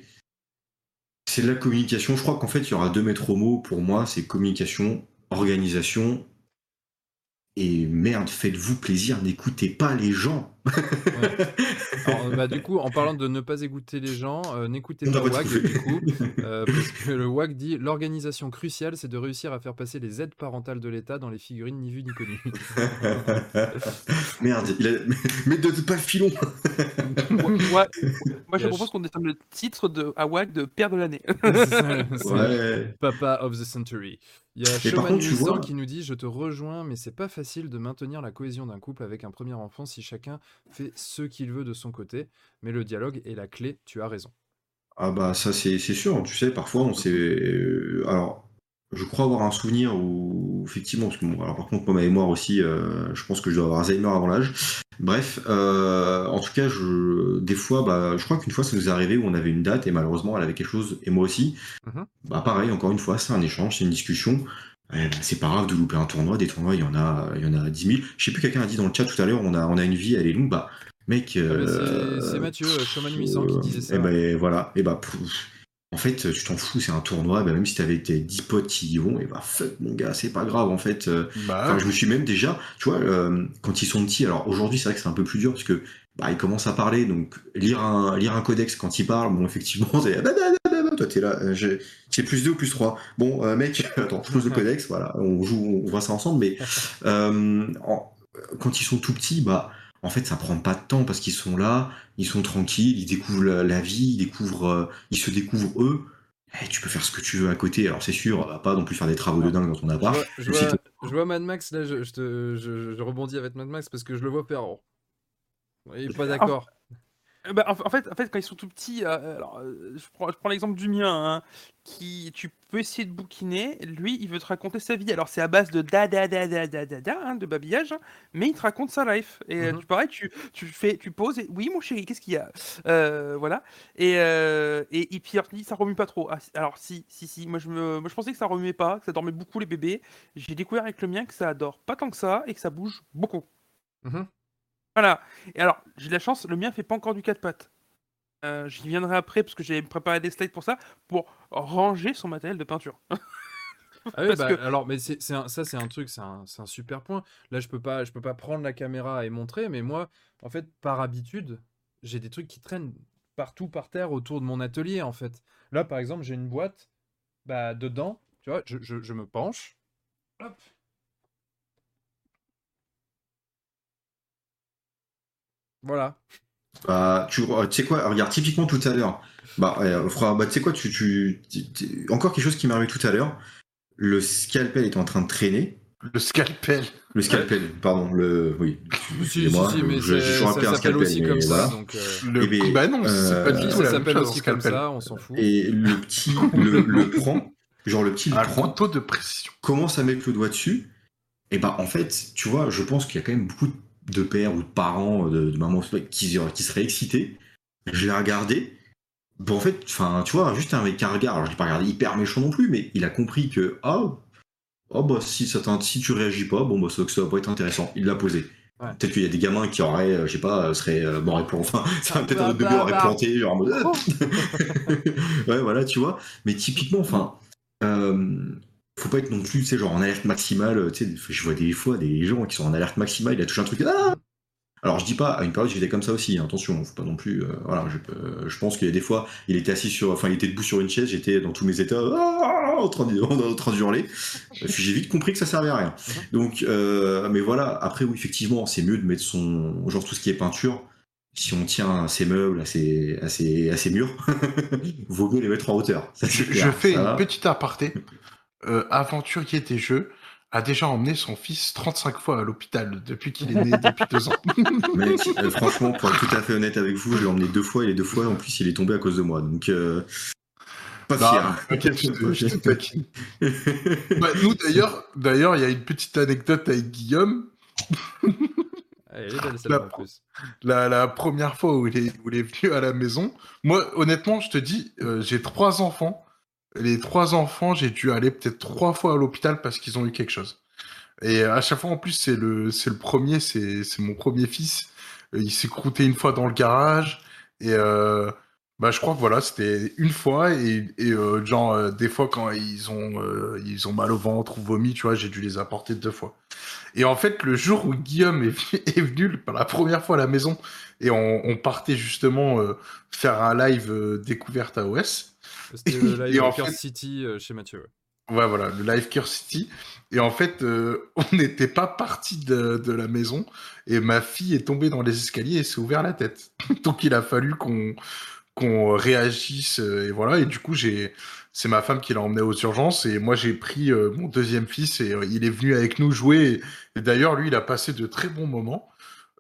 Speaker 3: c'est de la communication. Je crois qu'en fait, il y aura deux maîtres mots pour moi, c'est communication, organisation. Et merde, faites-vous plaisir, n'écoutez pas les gens.
Speaker 1: Alors, bah, du coup, en parlant de ne pas écouter les gens, euh, n'écoutez pas
Speaker 3: tout fait.
Speaker 1: du coup, euh, parce que le WAG dit l'organisation cruciale, c'est de réussir à faire passer les aides parentales de l'État dans les figurines ni vu ni connu.
Speaker 3: merde, il a... mais donne pas le filon.
Speaker 2: Moi, moi, moi, je propose qu'on détermine le titre de Awag de Père de l'année.
Speaker 3: Ouais.
Speaker 1: Papa of the Century. Il y a
Speaker 3: Mais par
Speaker 1: Shoman
Speaker 3: contre, tu
Speaker 1: 800
Speaker 3: vois-
Speaker 1: qui nous dit Je te rejoins, mais c'est pas facile de maintenir la cohésion d'un couple avec un premier enfant si chacun fait ce qu'il veut de son côté. Mais le dialogue est la clé, tu as raison.
Speaker 3: Ah bah ça c'est sûr, tu sais, parfois on s'est... euh, Alors, je crois avoir un souvenir où, effectivement, parce que bon, alors par contre, moi, ma mémoire aussi, euh, je pense que je dois avoir Alzheimer avant l'âge. Bref, euh, en tout cas, je, des fois, bah, je crois qu'une fois ça nous est arrivé où on avait une date et malheureusement elle avait quelque chose, et moi aussi.
Speaker 1: Mhm.
Speaker 3: Bah pareil, encore une fois, c'est un échange, c'est une discussion. Eh ben, c'est pas grave de louper un tournoi, des tournois, il y en a, il y en a 10 000. Je sais plus, quelqu'un a dit dans le chat tout à l'heure, on a, on a une vie, elle est longue. Bah, mec.
Speaker 1: Ah bah, c'est-
Speaker 3: euh,
Speaker 1: c'est Mathieu, euh, Shoman 800 qui disait ça.
Speaker 3: Et ben voilà, et bah pff, en fait, tu t'en fous, c'est un tournoi, bah, même si t'avais tes 10 potes qui y vont, et bah fuck mon gars, c'est pas grave en fait. euh,
Speaker 4: Bah,
Speaker 3: je me suis même déjà, tu vois, euh, quand ils sont petits, alors aujourd'hui c'est vrai que c'est un peu plus dur parce que bah, ils commencent à parler, donc lire un, lire un codex quand ils parlent, bon effectivement, c'est toi t'es là, euh, j'ai plus 2 ou plus 3. Bon, euh, mec, attends, je pose le codex, voilà, on joue, on voit ça ensemble, mais euh, en- quand ils sont tout petits, bah en fait ça prend pas de temps parce qu'ils sont là, ils sont tranquilles, ils découvrent la, la vie, ils découvrent, euh, ils se découvrent eux. Eh, tu peux faire ce que tu veux à côté, alors c'est sûr, on va pas non plus faire des travaux de dingue dans ton
Speaker 1: Je
Speaker 3: appart.
Speaker 1: vois, je, vois,
Speaker 3: t'es-
Speaker 1: je vois Mad Max, là, je, je te- je- je rebondis avec Mad Max parce que je le vois faire. Il est pas d'accord.
Speaker 2: Euh, bah, en, fait, en fait, quand ils sont tout petits, euh, alors, euh, je prends, je prends l'exemple du mien, hein, qui tu peux essayer de bouquiner. Lui, il veut te raconter sa vie. Alors, c'est à base de da da da da da da, da hein, de babillage, hein, mais il te raconte sa life. Et euh,
Speaker 1: Mhm.
Speaker 2: tu pareil, tu, tu fais, tu poses. Et, oui, mon chéri, qu'est-ce qu'il y a? Euh, Voilà. Et, euh, et, et puis alors, ça remue pas trop. Ah, alors, si, si, si. Moi, je me, moi, je pensais que ça remuait pas, que ça dormait beaucoup les bébés. J'ai découvert avec le mien que ça dort pas tant que ça et que ça bouge beaucoup.
Speaker 1: Mhm.
Speaker 2: Voilà. Et alors, j'ai de la chance, le mien fait pas encore du 4 pattes. Euh, J'y viendrai après parce que j'ai préparé des slides pour ça, pour ranger son matériel de peinture.
Speaker 1: Ah oui, bah,
Speaker 2: que-
Speaker 1: alors, mais c'est, ça, c'est un truc, c'est un, super point. Là, je peux pas, je peux pas prendre la caméra et montrer, mais moi, en fait, par habitude, j'ai des trucs qui traînent partout par terre autour de mon atelier, en fait. Là, par exemple, j'ai une boîte, bah, dedans, tu vois, je, je- je me penche. Hop. Voilà.
Speaker 3: Bah, tu, euh, sais quoi, regarde, typiquement tout à l'heure, bah, euh, bah, tu sais quoi, tu, tu, tu- tu- encore quelque chose qui m'est arrivé tout à l'heure, le scalpel est en train de traîner,
Speaker 4: le scalpel.
Speaker 3: le scalpel, pardon, le, oui,
Speaker 1: Si, si,
Speaker 3: excusez-moi,
Speaker 1: si, mais
Speaker 3: je- je
Speaker 1: ça
Speaker 3: un
Speaker 1: s'appelle
Speaker 3: scalpel,
Speaker 1: aussi
Speaker 3: mais
Speaker 1: comme ça,
Speaker 3: voilà.
Speaker 1: donc... euh,
Speaker 4: Le...
Speaker 3: Eh ben,
Speaker 4: bah non, c'est
Speaker 3: euh,
Speaker 4: pas du
Speaker 1: oui,
Speaker 4: tout
Speaker 1: ça s'appelle aussi comme ça, on s'en fout.
Speaker 3: Et le petit le, le prend, genre le petit le prend,
Speaker 4: couteau de précision.
Speaker 3: commence à mettre le doigt dessus, et bah en fait, tu vois, je pense qu'il y a quand même beaucoup de pères ou de parents, de, de mamans qui, qui seraient excités. Je l'ai regardé, Bon, en fait, enfin, tu vois, juste avec un regard, alors je l'ai pas regardé hyper méchant non plus, mais il a compris que, ah, oh, bah, si, ça si tu réagis pas, bon, bah, ça, ça va pas être intéressant. Il l'a posé.
Speaker 1: Ouais.
Speaker 3: Peut-être qu'il y a des gamins qui auraient, euh, je sais pas, euh, seraient euh, morts et plantés. Enfin, ça, peut-être
Speaker 1: bah,
Speaker 3: un autre bébé
Speaker 1: bah,
Speaker 3: aurait
Speaker 1: bah.
Speaker 3: planté, genre en mode.
Speaker 1: Oh.
Speaker 3: ouais, voilà, tu vois. Mais typiquement, enfin, euh, faut pas être non plus, tu sais, genre en alerte maximale. Tu sais, je vois des fois des gens qui sont en alerte maximale, il a touché un truc. Ah alors je dis pas, à une période j'étais comme ça aussi, hein, attention, faut pas non plus. euh, voilà, je, euh, je pense qu'il y a des fois, il était assis sur, enfin il était debout sur une chaise, j'étais dans tous mes états, ah, en train de, en train de hurler. Puis j'ai vite compris que ça servait à rien. Donc, euh, mais voilà, après oui effectivement, c'est mieux de mettre son, genre tout ce qui est peinture. Si on tient à ses meubles, à ses, à ses, à ses murs, vaut mieux les mettre en hauteur. Ça,
Speaker 4: Je,
Speaker 3: clair.
Speaker 4: fais
Speaker 3: Ça,
Speaker 4: une petite aparté. Euh, Aventurier des jeux a déjà emmené son fils 35 fois à l'hôpital depuis qu'il est né, depuis deux ans.
Speaker 3: Mec, euh, franchement, pour être tout à fait honnête avec vous, je l'ai emmené deux fois et les deux fois, en plus, il est tombé à cause de moi. Donc, euh, pas
Speaker 4: Non,
Speaker 3: fier.
Speaker 4: t'inquiète, je te- je te taquine. Bah, nous d'ailleurs, d'ailleurs, il y a une petite anecdote avec Guillaume.
Speaker 1: Elle est belle celle-là
Speaker 4: La-
Speaker 1: en plus.
Speaker 4: La, la première fois où il, est, où il est venu à la maison, moi, honnêtement, je te dis, euh, j'ai trois enfants. Les trois enfants, j'ai dû aller peut-être trois fois à l'hôpital parce qu'ils ont eu quelque chose. Et à chaque fois, en plus, c'est le, c'est le premier, c'est, c'est mon premier fils. Euh, Il s'est croûté une fois dans le garage. Et euh, bah, je crois que voilà, c'était une fois. Et, euh, genre, des fois, quand ils ont, ils ont mal au ventre ou vomi, tu vois, j'ai dû les apporter deux fois. Et en fait, le jour où Guillaume est, venu- est venu la première fois à la maison, et on, on partait justement faire un live découverte à OS.
Speaker 1: C'était le live
Speaker 4: en fait-
Speaker 1: City euh, chez Mathieu. ouais.
Speaker 4: Voilà, le live Cure City. Et en fait, euh, on n'était pas parti de, de la maison, et ma fille est tombée dans les escaliers et s'est ouvert la tête. Donc il a fallu qu'on qu'on réagisse, euh, et voilà. Et du coup, j'ai c'est ma femme qui l'a emmené aux urgences, et moi j'ai pris euh, mon deuxième fils, et euh, il est venu avec nous jouer. Et, et d'ailleurs, lui, il a passé de très bons moments.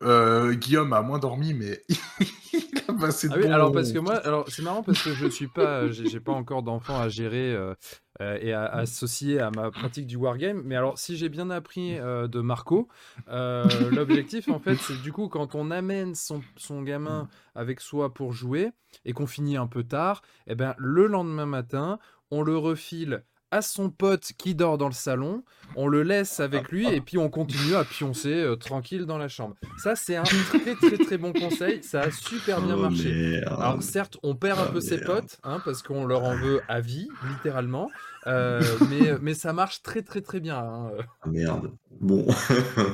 Speaker 4: Euh, Guillaume a moins dormi, mais il a passé de
Speaker 1: Ah oui,
Speaker 4: bons
Speaker 1: alors parce que moi, alors c'est marrant parce que je suis pas, j'ai j'ai pas encore d'enfant à gérer euh, euh, et à, à associer à ma pratique du wargame. Mais alors, si j'ai bien appris euh, de Marco, euh, l'objectif en fait, c'est du coup quand on amène son, son gamin avec soi pour jouer et qu'on finit un peu tard, et ben le lendemain matin, on le refile à son pote qui dort dans le salon, on le laisse avec lui et puis on continue à pioncer euh, tranquille dans la chambre. Ça, c'est un très très très bon conseil. Ça a super bien
Speaker 3: Oh,
Speaker 1: marché.
Speaker 3: merde.
Speaker 1: Alors certes, on perd un
Speaker 3: Ah,
Speaker 1: peu ses potes, hein, parce qu'on leur en veut à vie, littéralement, euh, mais, mais ça marche très très très bien. hein.
Speaker 3: Ah, merde. Bon.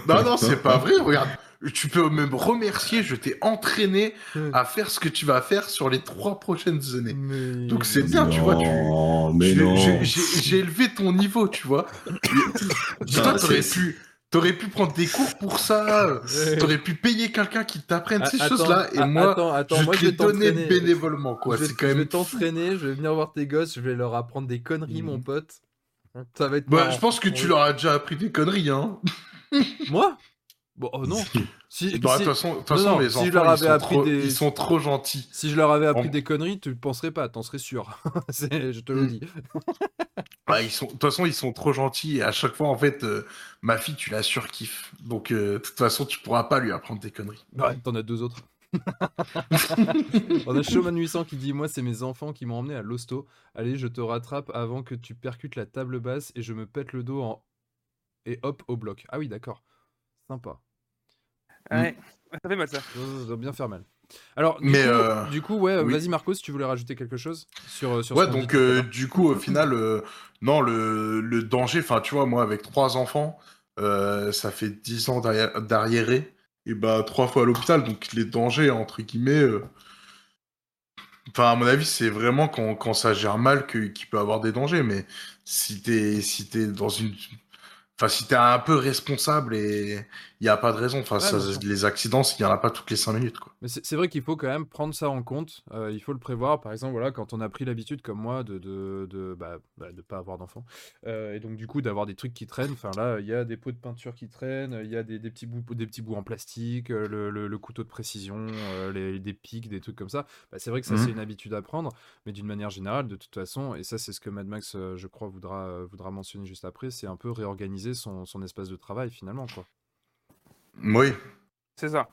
Speaker 4: Non, non, c'est pas vrai. Regarde, tu peux me remercier. Je t'ai entraîné à faire ce que tu vas faire sur les trois prochaines années.
Speaker 1: Mais-
Speaker 4: Donc c'est bien, tu vois. Tu... J'ai- élevé ton niveau, tu vois.
Speaker 3: Ah,
Speaker 4: t'aurais pu, t'aurais pu prendre des cours pour ça.
Speaker 1: Ouais.
Speaker 4: T'aurais pu payer quelqu'un qui t'apprenne
Speaker 1: Ah,
Speaker 4: ces choses-là. Et
Speaker 1: ah,
Speaker 4: moi,
Speaker 1: attends, attends,
Speaker 4: je
Speaker 1: moi,
Speaker 4: te bénévolement, quoi.
Speaker 1: je vais,
Speaker 4: C'est quand
Speaker 1: je vais
Speaker 4: même.
Speaker 1: t'entraîner, je vais venir voir tes gosses, je vais leur apprendre des conneries, mon pote. Ça va être
Speaker 4: Bah,
Speaker 1: marrant.
Speaker 4: je pense que tu
Speaker 1: Oui.
Speaker 4: leur as déjà appris des conneries, hein.
Speaker 1: Moi? Bon, oh non. Si,
Speaker 4: Bah, De
Speaker 1: si-
Speaker 4: toute façon, de toute
Speaker 1: Non,
Speaker 4: façon,
Speaker 1: non,
Speaker 4: les
Speaker 1: si
Speaker 4: enfants,
Speaker 1: je leur
Speaker 4: ils, sont
Speaker 1: appris
Speaker 4: trop,
Speaker 1: des-
Speaker 4: ils sont trop gentils.
Speaker 1: si je leur avais appris des conneries, tu ne penserais pas, t'en serais sûr. Je te le
Speaker 4: Mm.
Speaker 1: dis.
Speaker 4: Ah, ils sont, de toute façon, ils sont trop gentils et à chaque fois, en fait, euh, ma fille, tu la surkiffes. Donc, euh, de toute façon, tu pourras pas lui apprendre des conneries.
Speaker 1: Ouais, t'en as deux autres. On a Showman 800 qui dit Moi, c'est mes enfants qui m'ont emmené à l'hosto. Allez, je te rattrape avant que tu percutes la table basse et je me pète le dos en. Et hop, au bloc. Ah oui, d'accord. Sympa.
Speaker 2: Ouais, ça fait mal ça.
Speaker 1: Ça, doit bien faire mal. Alors, du,
Speaker 4: Mais,
Speaker 1: coup,
Speaker 4: euh,
Speaker 1: du coup, ouais,
Speaker 4: oui.
Speaker 1: vas-y, Marco, si tu voulais rajouter quelque chose sur, euh, sur
Speaker 4: Ouais, donc, euh, du coup, au final, euh, non, le, le danger, enfin, tu vois, moi, avec trois enfants, euh, ça fait 10 ans d'arrière- d'arriéré, et bah, trois fois à l'hôpital, donc les dangers, entre guillemets, euh, enfin, à mon avis, c'est vraiment quand, quand ça gère mal que- qu'il peut avoir des dangers, mais si t'es si t'es dans une. Enfin, si t'es un peu responsable et il n'y a pas de raison. Enfin,
Speaker 1: Ouais,
Speaker 4: ça- les accidents, il n'y en a pas toutes les 5 minutes, quoi.
Speaker 1: Mais c'est vrai qu'il faut quand même prendre ça en compte. euh, il faut le prévoir. Par exemple, voilà, quand on a pris l'habitude, comme moi, de de de bah, bah, de pas avoir d'enfants, euh, et donc du coup d'avoir des trucs qui traînent. Enfin là, il y a des pots de peinture qui traînent, il y a des, des petits bouts des petits bouts en plastique, euh, le, le- le couteau de précision, euh, les, des pics, des trucs comme ça. Bah, c'est vrai que ça c'est une habitude à prendre, mais d'une manière générale, de toute façon, et ça c'est ce que Mad Max, je crois, voudra voudra mentionner juste après, c'est un peu réorganiser son son espace de travail finalement, quoi.
Speaker 4: Oui.
Speaker 2: C'est ça.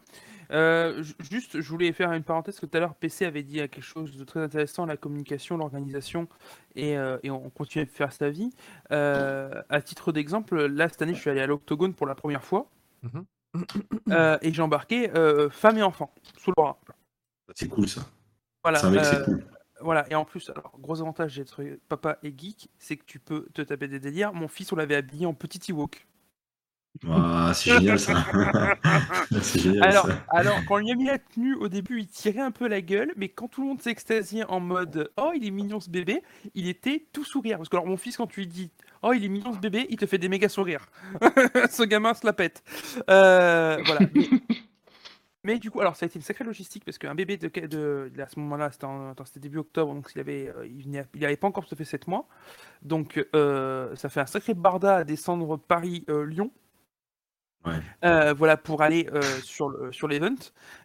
Speaker 2: Euh, ju- juste, je voulais faire une parenthèse que tout à l'heure, PC avait dit quelque chose de très intéressant, la communication, l'organisation, et, euh, et on continue à faire sa vie. Euh, à titre d'exemple, là, cette année, je suis allé à l'Octogone pour la première fois,
Speaker 1: Mhm.
Speaker 2: euh, et j'ai embarqué euh, femme et enfant, sous le bras.
Speaker 3: C'est cool ça.
Speaker 2: Voilà,
Speaker 3: c'est un mec,
Speaker 2: euh,
Speaker 3: c'est cool.
Speaker 2: Voilà, et en plus, alors, gros avantage d'être papa et geek, c'est que tu peux te taper des délires. Mon fils, on l'avait habillé en petit Ewok.
Speaker 3: Ah, c'est génial ça. c'est génial
Speaker 2: Alors,
Speaker 3: ça.
Speaker 2: alors, quand on lui a mis la tenue, au début, il tirait un peu la gueule, mais quand tout le monde s'extasiait en mode Oh, il est mignon ce bébé, il était tout sourire. Parce que, alors, mon fils, quand tu lui dis Oh, il est mignon ce bébé, il te fait des méga sourires. ce gamin se la pète. Euh, voilà. Mais, mais du coup, alors, ça a été une sacrée logistique parce qu'un bébé de, de, à ce moment-là, c'était début octobre, donc il avait, euh, il venait, il avait pas encore tout fait 7 mois. Donc, euh, ça fait un sacré barda à descendre Paris-Lyon.
Speaker 3: Ouais.
Speaker 2: Euh, voilà pour aller euh, sur le, sur l'event.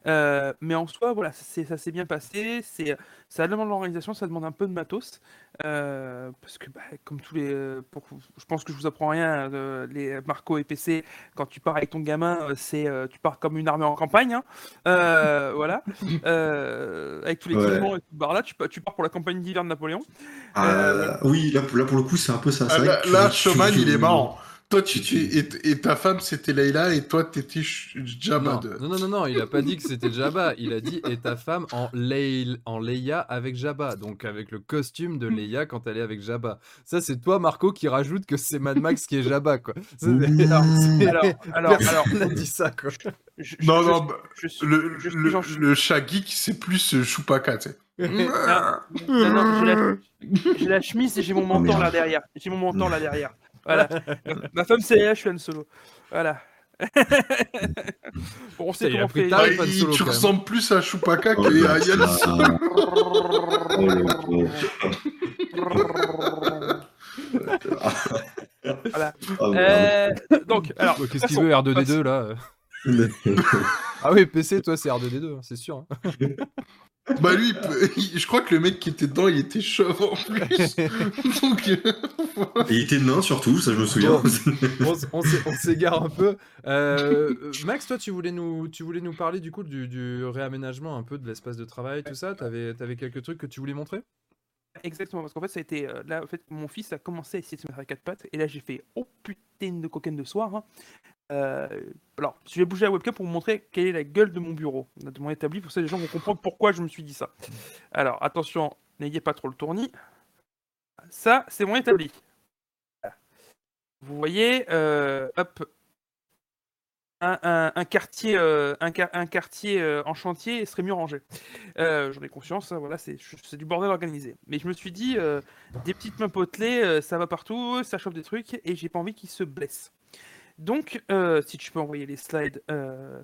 Speaker 2: Euh, mais en soi, voilà, ça s'est ça s'est bien passé. C'est ça demande de l'organisation, ça demande un peu de matos euh, parce que bah, comme tous les, pour- je pense que je vous apprends rien, euh, les Marco et PC, quand tu pars avec ton gamin, euh, c'est tu pars comme une armée en campagne, hein. Euh, voilà, Euh, avec tous les
Speaker 3: Ouais.
Speaker 2: équipements et tout là, tu, pars- tu pars pour la campagne d'hiver de Napoléon.
Speaker 3: Ah,
Speaker 2: euh,
Speaker 3: oui, là, pour- là pour le coup, c'est un peu ça.
Speaker 4: Ah, là,
Speaker 3: tu-
Speaker 4: là,
Speaker 3: tu-
Speaker 4: il est marrant. Toi, tu,
Speaker 3: tu-
Speaker 4: et, et ta femme, c'était Leila, et toi, t'étais Jabba.
Speaker 1: Non,
Speaker 4: de-
Speaker 1: non, non, non, non, il a pas dit que c'était Jabba. Il a dit et ta femme en, Leil- en Leia avec Jabba. Donc avec le costume de Leia quand elle est avec Jabba. Ça, c'est toi, Marco, qui rajoute que c'est Mad Max qui est Jabba, quoi.
Speaker 2: Alors, alors, alors, alors,
Speaker 1: Personne n'a dit ça, quoi.
Speaker 2: je-
Speaker 4: Non,
Speaker 2: je-
Speaker 4: non, bah,
Speaker 2: je
Speaker 4: le, le, chat geek, c'est plus euh, Chewbacca, tu sais.
Speaker 2: Non, non, non, j'ai la, la chemise et j'ai mon
Speaker 3: Oh,
Speaker 2: menton
Speaker 3: merde.
Speaker 2: là derrière. J'ai mon menton là derrière. Voilà. Ma femme, c'est là, je suis Han Solo. Voilà. bon, on sait comment fait.
Speaker 4: Ah, il-
Speaker 1: Solo,
Speaker 4: tu ressembles plus à Chewbacca
Speaker 3: Oh,
Speaker 4: que à
Speaker 3: putain.
Speaker 4: Yann Solo.
Speaker 2: Voilà.
Speaker 3: Oh, merde.
Speaker 2: Euh, donc, alors,
Speaker 1: Qu'est-ce qu'il veut, R2D2, là Ah oui, PC, toi, c'est R2D2, hein, c'est sûr.
Speaker 4: Bah lui, il je crois que le mec qui était dedans, il était chauve en plus. Donc, euh,
Speaker 3: Et il était nain surtout, ça je me souviens.
Speaker 1: on, s'égare un peu. Euh, Max, toi, tu voulais nous, tu voulais nous parler du coup du, du réaménagement un peu de l'espace de travail, tout ça. T'avais, avais quelques trucs que tu voulais montrer?
Speaker 2: Exactement, parce qu'en fait, ça a été. euh, là, en fait, mon fils a commencé à essayer de se mettre à quatre pattes, et là, j'ai fait Oh putain de cocaine de soir. hein. Euh, alors, je vais bouger la webcam pour vous montrer quelle est la gueule de mon bureau, de mon établi, pour ça les gens vont comprendre pourquoi je me suis dit ça. Alors, attention, n'ayez pas trop le tournis. Ça, c'est mon établi. Vous voyez, euh, hop, un, quartier, un, quar- un quartier euh, en chantier serait mieux rangé. J'en ai conscience, hein, voilà, c'est du bordel organisé. Mais je me suis dit, des petites mains potelées, ça va partout, ça chauffe des trucs, et j'ai pas envie qu'ils se blessent. Donc, euh, si tu peux envoyer les slides, euh...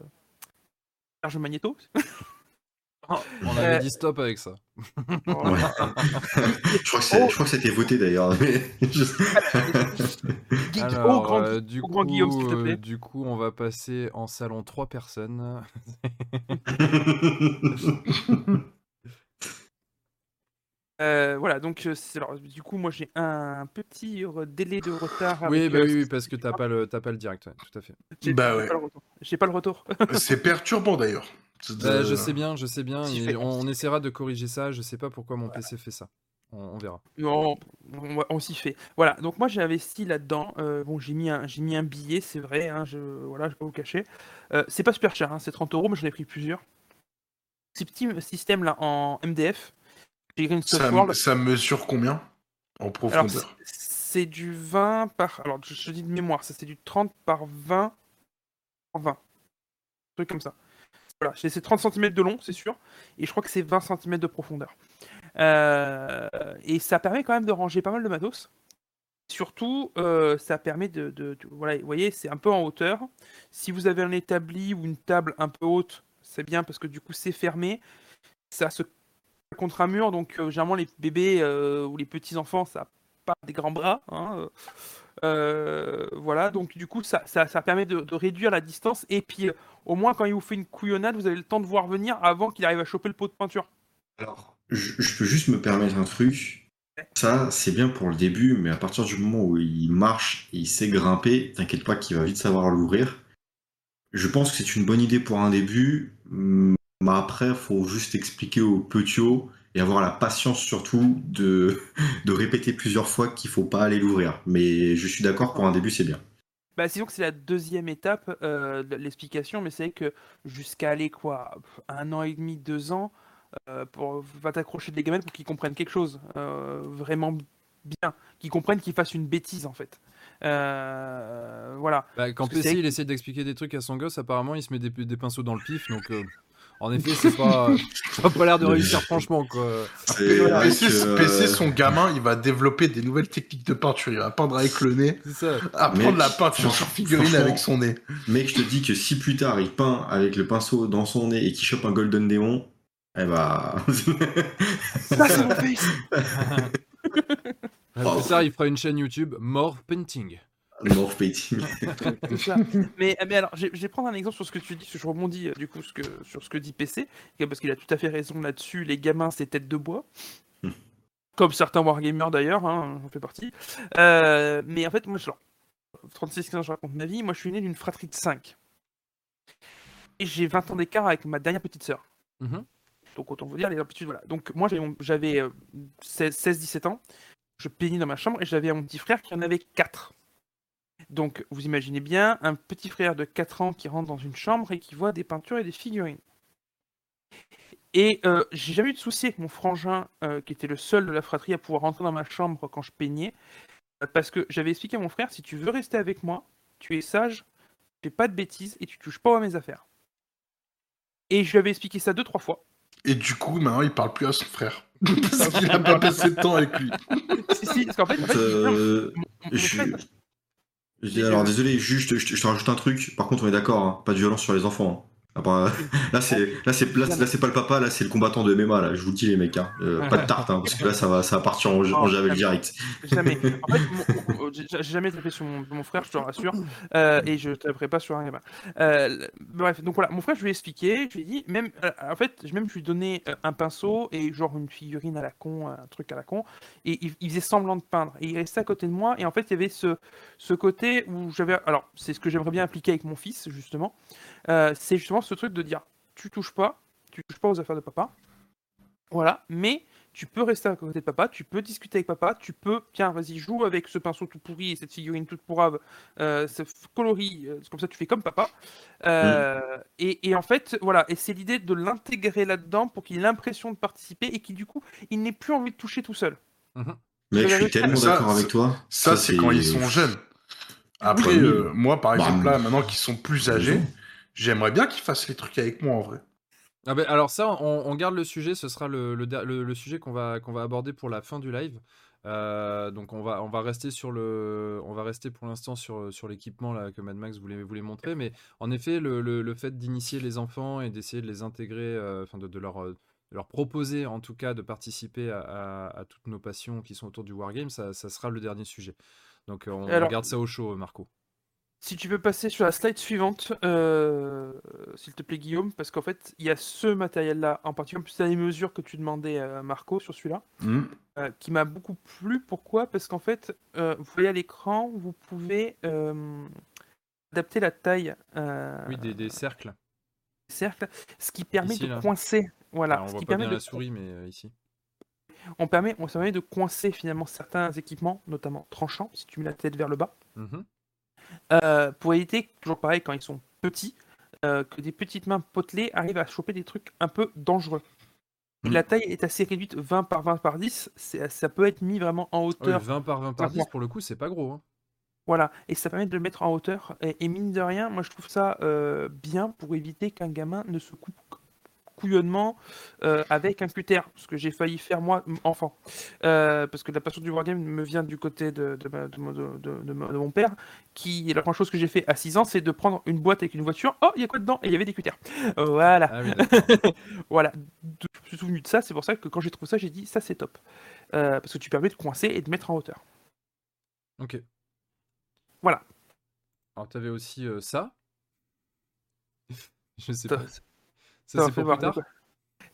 Speaker 2: Serge Magneto.
Speaker 1: On avait
Speaker 2: Euh,
Speaker 1: dit stop avec ça.
Speaker 3: Ouais. je crois que c'est- je crois que c'était voté d'ailleurs. mais
Speaker 1: Alors,
Speaker 2: oh, grand,
Speaker 1: du,
Speaker 2: oh,
Speaker 1: coup,
Speaker 2: Guillaume, s'il te plaît.
Speaker 1: du coup, on va passer en salon trois personnes.
Speaker 2: Euh, voilà, donc euh, alors, du coup, moi j'ai un petit re- délai de retard.
Speaker 1: oui, bah
Speaker 2: euh,
Speaker 1: oui, oui, parce que t'as pas le, t'as pas le direct, ouais, tout à fait.
Speaker 2: j'ai-
Speaker 4: Bah
Speaker 2: j'ai
Speaker 4: ouais.
Speaker 2: pas le retour. J'ai pas le retour.
Speaker 4: c'est perturbant d'ailleurs.
Speaker 1: Euh, je
Speaker 4: Euh,
Speaker 1: sais bien, je sais bien.
Speaker 2: si
Speaker 1: et on, on essaiera de corriger ça. Je sais pas pourquoi mon PC fait ça. On, on verra.
Speaker 2: Non, on, s'y fait. Voilà, donc moi j'ai investi là-dedans. Euh, bon, j'ai mis un, j'ai mis un billet, c'est vrai. Hein, je, voilà, je vais pas vous cacher. Euh, c'est pas super cher, hein, c'est 30 euros, mais j'en ai pris plusieurs. Ces petits systèmes là en MDF.
Speaker 4: Ça, mesure combien En profondeur?
Speaker 2: c'est- du 20 par. Alors, je, je dis de mémoire, ça c'est du 30 par 20 par 20. Un truc comme ça. Voilà, c'est c'est 30 cm de long, c'est sûr. Et je crois que c'est 20 cm de profondeur. Euh, et ça permet quand même de ranger pas mal de matos. Surtout, euh, ça permet de, de- de- Voilà, vous voyez, c'est un peu en hauteur. Si vous avez un établi ou une table un peu haute, c'est bien parce que du coup, c'est fermé. Ça se contre un mur, donc euh, généralement les bébés euh, ou les petits enfants, ça n'a pas des grands bras. hein, euh, voilà, donc du coup, ça, ça, permet de, réduire la distance. Et puis, au moins, quand il vous fait une couillonnade, vous avez le temps de voir venir avant qu'il arrive à choper le pot de peinture.
Speaker 3: Alors, je, je peux juste me permettre un truc. Ça, c'est bien pour le début, mais à partir du moment où il marche et il sait grimper, t'inquiète pas qu'il va vite savoir l'ouvrir. je pense que c'est une bonne idée pour un début, mais après, il faut juste expliquer aux petits et avoir la patience surtout de, de répéter plusieurs fois qu'il faut pas aller l'ouvrir. Mais je suis d'accord, pour un début, c'est bien.
Speaker 2: Bah, disons que c'est la deuxième étape euh, de l'explication, mais c'est que jusqu'à aller quoi, un an et demi, deux ans, euh, pour va t'accrocher des gamins pour qu'ils comprennent quelque chose euh, vraiment bien, qu'ils comprennent qu'ils fassent une bêtise en fait. Euh, voilà.
Speaker 1: Bah, quand PC
Speaker 2: c'est-
Speaker 1: il essaie d'expliquer des trucs à son gosse, apparemment il se met des, des pinceaux dans le pif, donc euh, en effet c'est pas, ça a pas l'air de réussir franchement quoi.
Speaker 4: PC,
Speaker 3: que,
Speaker 4: PC,
Speaker 3: euh,
Speaker 4: son gamin, il va développer des nouvelles techniques de peinture. Il va peindre avec le nez,
Speaker 1: ça.
Speaker 4: apprendre
Speaker 3: Mec,
Speaker 4: la peinture sur figurine avec son nez.
Speaker 3: Mec, je te dis que si plus tard il peint avec le pinceau dans son nez et qu'il chope un Golden Démon, eh bah.
Speaker 2: Ça, c'est mon face
Speaker 3: Oh.
Speaker 1: Plus tard il fera une chaîne YouTube More Painting.
Speaker 3: Morph painting.
Speaker 2: C'est ça. mais, mais alors, je vais prendre un exemple sur ce que tu dis, parce que je rebondis euh, du coup ce que, sur ce que dit PC, parce qu'il a tout à fait raison là-dessus. Les gamins, c'est tête de bois.
Speaker 3: Hmm.
Speaker 2: Comme certains wargamers d'ailleurs, hein, j'en fais partie. Euh, mais en fait, moi, je, alors, 36 ans, je raconte ma vie. Moi, je suis né d'une fratrie de 5. Et j'ai 20 ans d'écart avec ma dernière petite sœur.
Speaker 1: Mhm.
Speaker 2: Donc autant vous dire les amplitudes, voilà. Donc moi j'avais mon- j'avais euh, 16-17 ans, je peignais dans ma chambre et j'avais un petit frère qui en avait 4. Donc vous imaginez bien un petit frère de 4 ans qui rentre dans une chambre et qui voit des peintures et des figurines. Et euh, j'ai jamais eu de souci avec mon frangin, euh, qui était le seul de la fratrie à pouvoir rentrer dans ma chambre quand je peignais, euh, parce que j'avais expliqué à mon frère, si tu veux rester avec moi, tu es sage, tu fais pas de bêtises et tu touches pas à mes affaires. Et je lui avais expliqué ça deux, trois fois.
Speaker 4: Et du coup, maintenant, il parle plus à son frère. Parce qu'il a pas passé de temps avec lui.
Speaker 2: si, si, parce qu'en fait, en fait,
Speaker 3: Euh,
Speaker 2: mon- mon
Speaker 3: je-
Speaker 2: frère-
Speaker 3: alors désolé, juste, je, te- rajoute un truc. Par contre, on est d'accord, hein, pas de violence sur les enfants. Hein. Ah bah, là, c'est là, c'est là, c'est- là, c'est pas le papa, là, c'est le combattant de MMA. Là, je vous le dis les mecs, hein. Euh, pas de tarte, hein, parce que là, ça va, ça va partir en, en javel direct.
Speaker 2: Jamais. En fait, mon- mon- j'ai jamais tapé sur mon, mon frère, je te rassure, euh, et je taperai pas sur un gamin. Euh, bref, donc voilà, mon frère, je lui ai expliqué, je lui ai dit, même, en fait, je- même je lui ai donné un pinceau et genre une figurine à la con, un truc à la con, et il, il faisait semblant de peindre, et il restait à côté de moi, et en fait, il y avait ce, ce côté où j'avais, alors, c'est ce que j'aimerais bien appliquer avec mon fils, justement, c'est justement ce truc de dire, tu touches pas, tu touches pas aux affaires de papa, voilà, mais tu peux rester à côté de papa, tu peux discuter avec papa, tu peux, tiens, vas-y, joue avec ce pinceau tout pourri et cette figurine toute pourrave, euh, ce coloris, euh, comme ça tu fais comme papa. Euh, et, et en fait, voilà, et c'est l'idée de l'intégrer là-dedans pour qu'il ait l'impression de participer et qu'il, du coup, il n'ait plus envie de toucher tout seul.
Speaker 3: Mec, je suis tellement d'accord avec toi.
Speaker 4: Ça, c'est quand ils sont jeunes. Après,
Speaker 3: Oui.
Speaker 4: euh, moi, par
Speaker 3: Bah,
Speaker 4: exemple, là, maintenant qu'ils sont plus âgés, j'aimerais bien qu'ils fassent les trucs avec moi, en vrai.
Speaker 1: Ah ben, alors ça, on, on garde le sujet, ce sera le, le, der- le- le sujet qu'on va, qu'on va aborder pour la fin du live. Euh, donc on va, on va rester sur le, on va rester pour l'instant sur, sur l'équipement là que Mad Max voulait, voulait montrer, mais en effet le, le, le fait d'initier les enfants et d'essayer de les intégrer, euh, enfin de, de leur, de leur proposer en tout cas de participer à, à- à toutes nos passions qui sont autour du wargame, ça, ça sera le dernier sujet. Donc euh, on,
Speaker 2: Alors-
Speaker 1: garde ça au chaud, Marco.
Speaker 2: Si tu veux passer sur la slide suivante, euh, s'il te plaît, Guillaume, parce qu'en fait, il y a ce matériel-là en particulier, en plus, les mesures que tu demandais, Marco, sur celui-là.
Speaker 4: Hmm.
Speaker 2: euh, qui m'a beaucoup plu. Pourquoi? Parce qu'en fait, euh, vous voyez à l'écran, vous pouvez euh, adapter la taille euh,
Speaker 1: Oui, des, des cercles.
Speaker 2: des cercles, ce qui permet
Speaker 1: Ici,
Speaker 2: de
Speaker 1: là.
Speaker 2: coincer. Voilà,
Speaker 1: Alors, on
Speaker 2: ce
Speaker 1: voit
Speaker 2: qui
Speaker 1: pas
Speaker 2: permet
Speaker 1: bien
Speaker 2: de,
Speaker 1: la souris, mais euh, ici.
Speaker 2: on permet, on permet de coincer finalement certains équipements, notamment tranchants, si tu mets la tête vers le bas,
Speaker 1: Mhm.
Speaker 2: Euh, pour éviter, toujours pareil, quand ils sont petits, euh, que des petites mains potelées arrivent à choper des trucs un peu dangereux.
Speaker 3: Mm.
Speaker 2: La taille est assez réduite, 20 par 20 par 10, c'est- ça peut être mis vraiment en
Speaker 1: Ah
Speaker 2: hauteur
Speaker 1: 20 par 20 par 10,
Speaker 2: Franchement.
Speaker 1: pour le coup, c'est pas gros. hein.
Speaker 2: Voilà, et ça permet de le mettre en hauteur. Et, et mine de rien, moi je trouve ça euh, bien pour éviter qu'un gamin ne se coupe couillonnement euh, avec un cutter, ce que j'ai failli faire moi, enfant. Euh, parce que la passion du wargame me vient du côté de, de, ma- de mon- de- père, qui, la première chose que j'ai fait à 6 ans, c'est de prendre une boîte avec une voiture. Oh, il y a quoi dedans? Et il y avait des cutters. Voilà.
Speaker 1: Ah oui.
Speaker 2: Voilà, je me suis souvenu de ça, c'est pour ça que quand j'ai trouvé ça, j'ai dit ça c'est top. Euh, parce que tu permets de coincer et de mettre en hauteur.
Speaker 1: Ok.
Speaker 2: Voilà.
Speaker 1: Alors, t'avais aussi euh, ça? Je sais pas.
Speaker 2: Ça
Speaker 1: Ça,
Speaker 2: m'a
Speaker 1: c'est pour plus tard.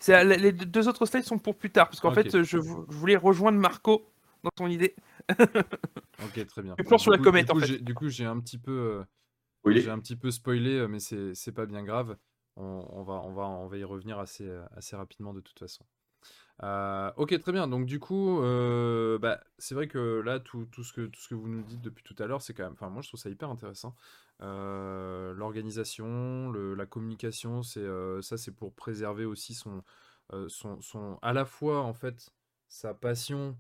Speaker 2: euh, les deux autres slides sont pour plus tard, parce qu'en fait, je, vou- je voulais rejoindre Marco dans ton idée.
Speaker 1: Ok, très bien.
Speaker 2: Le plan sur la
Speaker 1: coup-
Speaker 2: comète,
Speaker 1: du
Speaker 2: en
Speaker 1: coup,
Speaker 2: fait.
Speaker 1: j'ai- Du coup, j'ai un petit peu. euh,
Speaker 3: Spoilé.
Speaker 1: j'ai un petit peu spoilé, euh, mais c'est c'est pas bien grave. On, on va, on, va, on va y revenir assez, euh, assez rapidement de toute façon. Euh, ok, très bien. Donc du coup, euh, bah, c'est vrai que là, tout, tout ce que, tout ce que vous nous dites depuis tout à l'heure, c'est quand même... Enfin, moi, je trouve ça hyper intéressant. Euh, l'organisation, la communication, c'est euh, ça, c'est pour préserver aussi son, son, son, à la fois, en fait, sa passion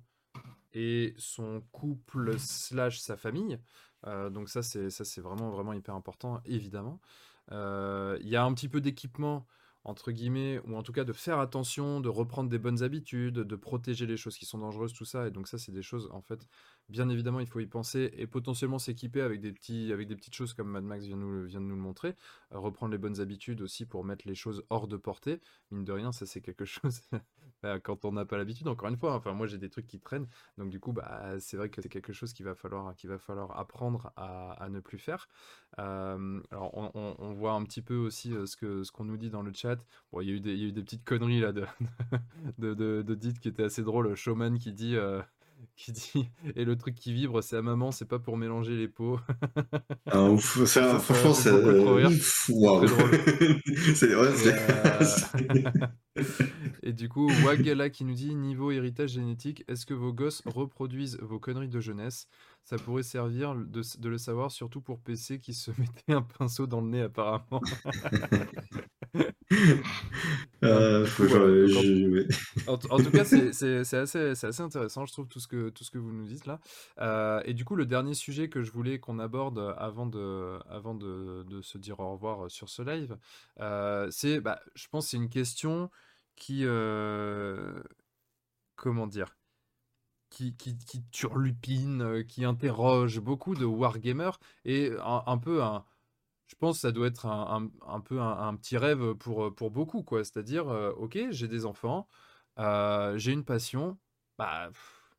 Speaker 1: et son couple slash sa famille. Donc ça, c'est vraiment, vraiment hyper important, évidemment. Il y a un petit peu d'équipement, entre guillemets, ou en tout cas de faire attention, de reprendre des bonnes habitudes, de protéger les choses qui sont dangereuses, tout ça. Et donc ça, c'est des choses, en fait, bien évidemment, il faut y penser et potentiellement s'équiper avec des petites choses comme Mad Max vient, de nous le montrer. Euh, reprendre les bonnes habitudes aussi pour mettre les choses hors de portée. Mine de rien, ça, c'est quelque chose... bah, quand on n'a pas l'habitude, encore une fois, hein, enfin moi j'ai des trucs qui traînent, donc du coup bah, c'est vrai que c'est quelque chose qu'il va falloir, va falloir apprendre à, ne plus faire. Euh, alors on, voit un petit peu aussi euh, ce que ce qu'on nous dit dans le chat. Il y a eu des, petites conneries là de de, qui étaient assez drôles. Showman qui dit qui dit et le truc qui vibre c'est à maman, c'est pas pour mélanger les pots.
Speaker 3: Ah, ouf, ça, franchement, c'est.
Speaker 1: drôle.
Speaker 3: c'est
Speaker 1: euh, et du coup, Wagala qui nous dit niveau héritage génétique, est-ce que vos gosses reproduisent vos conneries de jeunesse? Ça pourrait servir de, de le savoir, surtout pour PC qui se mettait un pinceau dans le nez apparemment.
Speaker 3: Euh, faut- je-.
Speaker 1: En, tout cas, c'est assez, intéressant, je trouve, tout ce que, tout ce que vous nous dites là. Euh, et du coup, le dernier sujet que je voulais qu'on aborde avant de, avant de, de se dire au revoir sur ce live, euh, c'est, bah, je pense, c'est une question qui, euh, comment dire, qui, qui, qui turlupine, euh, qui interroge beaucoup de wargamers et un, un peu un. Je pense que ça doit être un, peu un, petit rêve pour, pour beaucoup, quoi. C'est-à-dire, euh, ok, j'ai des enfants, euh, j'ai une passion, bah,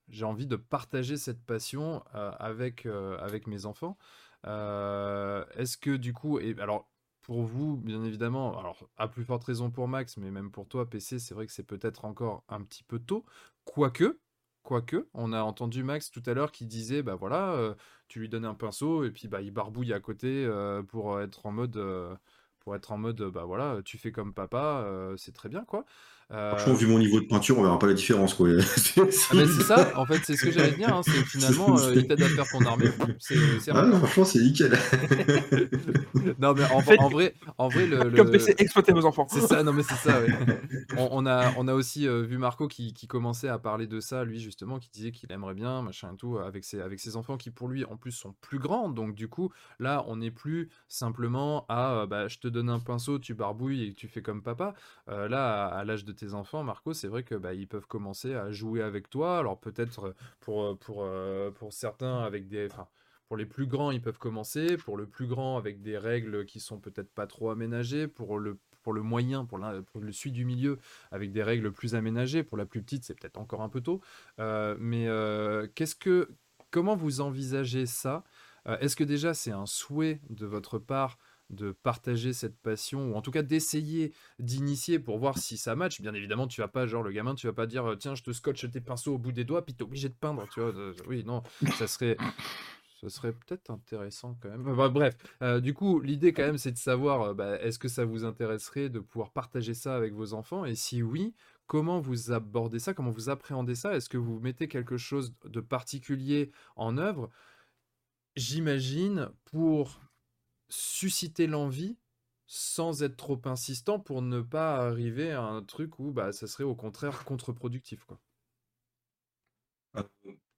Speaker 1: j'ai envie de partager cette passion euh, avec, euh, mes enfants. Euh, est-ce que du coup, alors pour vous, bien évidemment, alors à plus forte raison pour Max, mais même pour toi, PC, c'est vrai que c'est peut-être encore un petit peu tôt, quoique. Quoique, on a entendu Max tout à l'heure qui disait, bah voilà, euh, tu lui donnes un pinceau et puis bah il barbouille à côté euh, pour être en mode, euh, pour être en mode, bah voilà, tu fais comme papa, c'est très bien quoi. Euh,
Speaker 3: Franchement, vu mon niveau de peinture, on verra pas la différence, quoi.
Speaker 1: ah ben c'est ça, en fait, c'est ce que j'allais dire, hein, c'est finalement, euh, il t'aide à faire ton armée, c'est c'est
Speaker 3: Ah non, franchement, c'est nickel.
Speaker 1: Non mais en, vrai, en vrai le,
Speaker 2: Comme
Speaker 1: le-
Speaker 2: PC, exploitez vos enfants.
Speaker 1: c'est ça, non mais c'est ça. ouais. On, on a, on a aussi euh, vu Marco qui, qui commençait à parler de ça, lui justement, qui disait qu'il aimerait bien, machin et tout, avec ses, avec ses enfants qui pour lui en plus sont plus grands. Donc du coup, là, on n'est plus simplement à, euh, bah, je te donne un pinceau, tu barbouilles et tu fais comme papa. Euh, là, à, à l'âge de tes enfants, Marco, c'est vrai que bah, ils peuvent commencer à jouer avec toi. Alors peut-être euh, pour, euh, pour, euh, pour certains avec des, enfin, pour les plus grands, ils peuvent commencer. Pour le plus grand, avec des règles qui sont peut-être pas trop aménagées. Pour le, pour le moyen, pour, le celui du milieu, avec des règles plus aménagées. Pour la plus petite, c'est peut-être encore un peu tôt. Mais qu'est-ce que, comment vous envisagez ça? Est-ce que déjà c'est un souhait de votre part de partager cette passion ou en tout cas d'essayer d'initier pour voir si ça match. Bien évidemment tu vas pas genre le gamin tu vas pas dire tiens je te scotche tes pinceaux au bout des doigts puis t'es obligé de peindre tu vois euh, oui non ça serait ça serait peut-être intéressant quand même. Bref, euh, du coup, l'idée quand même, c'est de savoir, euh, bah, est-ce que ça vous intéresserait de pouvoir partager ça avec vos enfants? Et si oui, comment vous abordez ça? Comment vous appréhendez ça? Est-ce que vous mettez quelque chose de particulier en œuvre? J'imagine pour susciter l'envie sans être trop insistant pour ne pas arriver à un truc où bah, ça serait au contraire contre-productif. Quoi.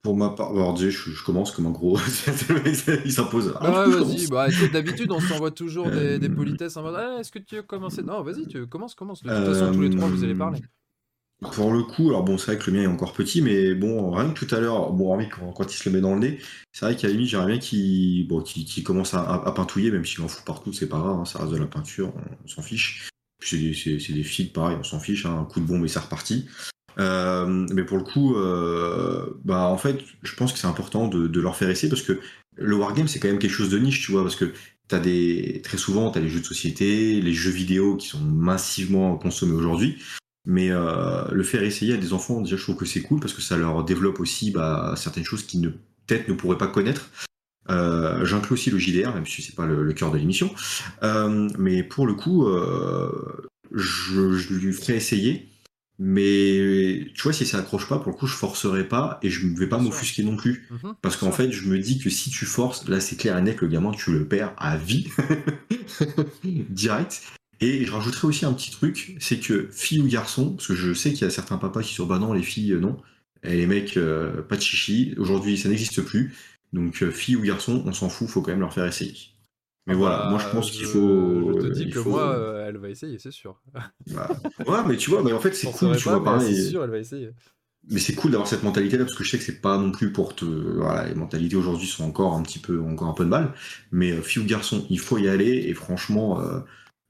Speaker 3: Pour ma part, alors je, je commence comme un gros. Il s'impose. Ah,
Speaker 1: ouais, vas-y, bah, d'habitude on s'envoie toujours des, des
Speaker 3: Euh,
Speaker 1: politesses en mode Ah, est-ce que tu veux commencer? Non, vas-y, tu commences, commence. De toute façon, tous les trois, vous allez parler.
Speaker 3: Pour le coup, alors bon, c'est vrai que le mien est encore petit, mais bon, rien que tout à l'heure, bon, quand, il se le met dans le nez, c'est vrai qu'à la limite, j'aimerais bien qu'il bon, qu'il commence à, à, pintouiller, même s'il en fout partout, c'est pas grave, hein, ça reste de la peinture, on, s'en fiche. Puis c'est des, fils, pareil, on s'en fiche, hein, un coup de bombe et c'est reparti. Euh, mais pour le coup, euh, bah en fait, je pense que c'est important de, leur faire essayer parce que le wargame c'est quand même quelque chose de niche, tu vois, parce que t'as des très souvent t'as les jeux de société, les jeux vidéo qui sont massivement consommés aujourd'hui. Mais euh, le faire essayer à des enfants, déjà, je trouve que c'est cool parce que ça leur développe aussi bah, certaines choses qu'ils ne peut-être ne pourraient pas connaître. Euh, J'inclus aussi le JDR, même si c'est pas le, le cœur de l'émission. Euh, mais pour le coup, je, je lui ferai essayer. Mais tu vois, si ça accroche pas, pour le coup, je forcerai pas et je ne vais pas m'offusquer non plus.
Speaker 1: Mhm.
Speaker 3: Parce qu'en fait, je me dis que si tu forces, là c'est clair et net, le gamin, tu le perds à vie. Direct. Et je rajouterai aussi un petit truc, c'est que fille ou garçon, parce que je sais qu'il y a certains papas qui sont bah non, les filles, euh, non. Et les mecs, euh, pas de chichi. Aujourd'hui, ça n'existe plus. Donc, euh, fille ou garçon, on s'en fout, faut quand même leur faire essayer. Mais voilà,
Speaker 1: Bah,
Speaker 3: moi je pense qu'il faut.
Speaker 1: Je te dis
Speaker 3: il
Speaker 1: que
Speaker 3: faut-
Speaker 1: moi, euh, elle va essayer, c'est sûr.
Speaker 3: bah, ouais, mais tu vois, mais en fait, c'est cool, tu
Speaker 1: pas,
Speaker 3: vois, pareil.
Speaker 1: C'est sûr, elle va essayer.
Speaker 3: Mais c'est cool d'avoir cette mentalité-là parce que je sais que c'est pas non plus pour te. Voilà, les mentalités aujourd'hui sont encore un petit peu, encore un peu de mal. Mais euh, fille ou garçon, il faut y aller et franchement, euh,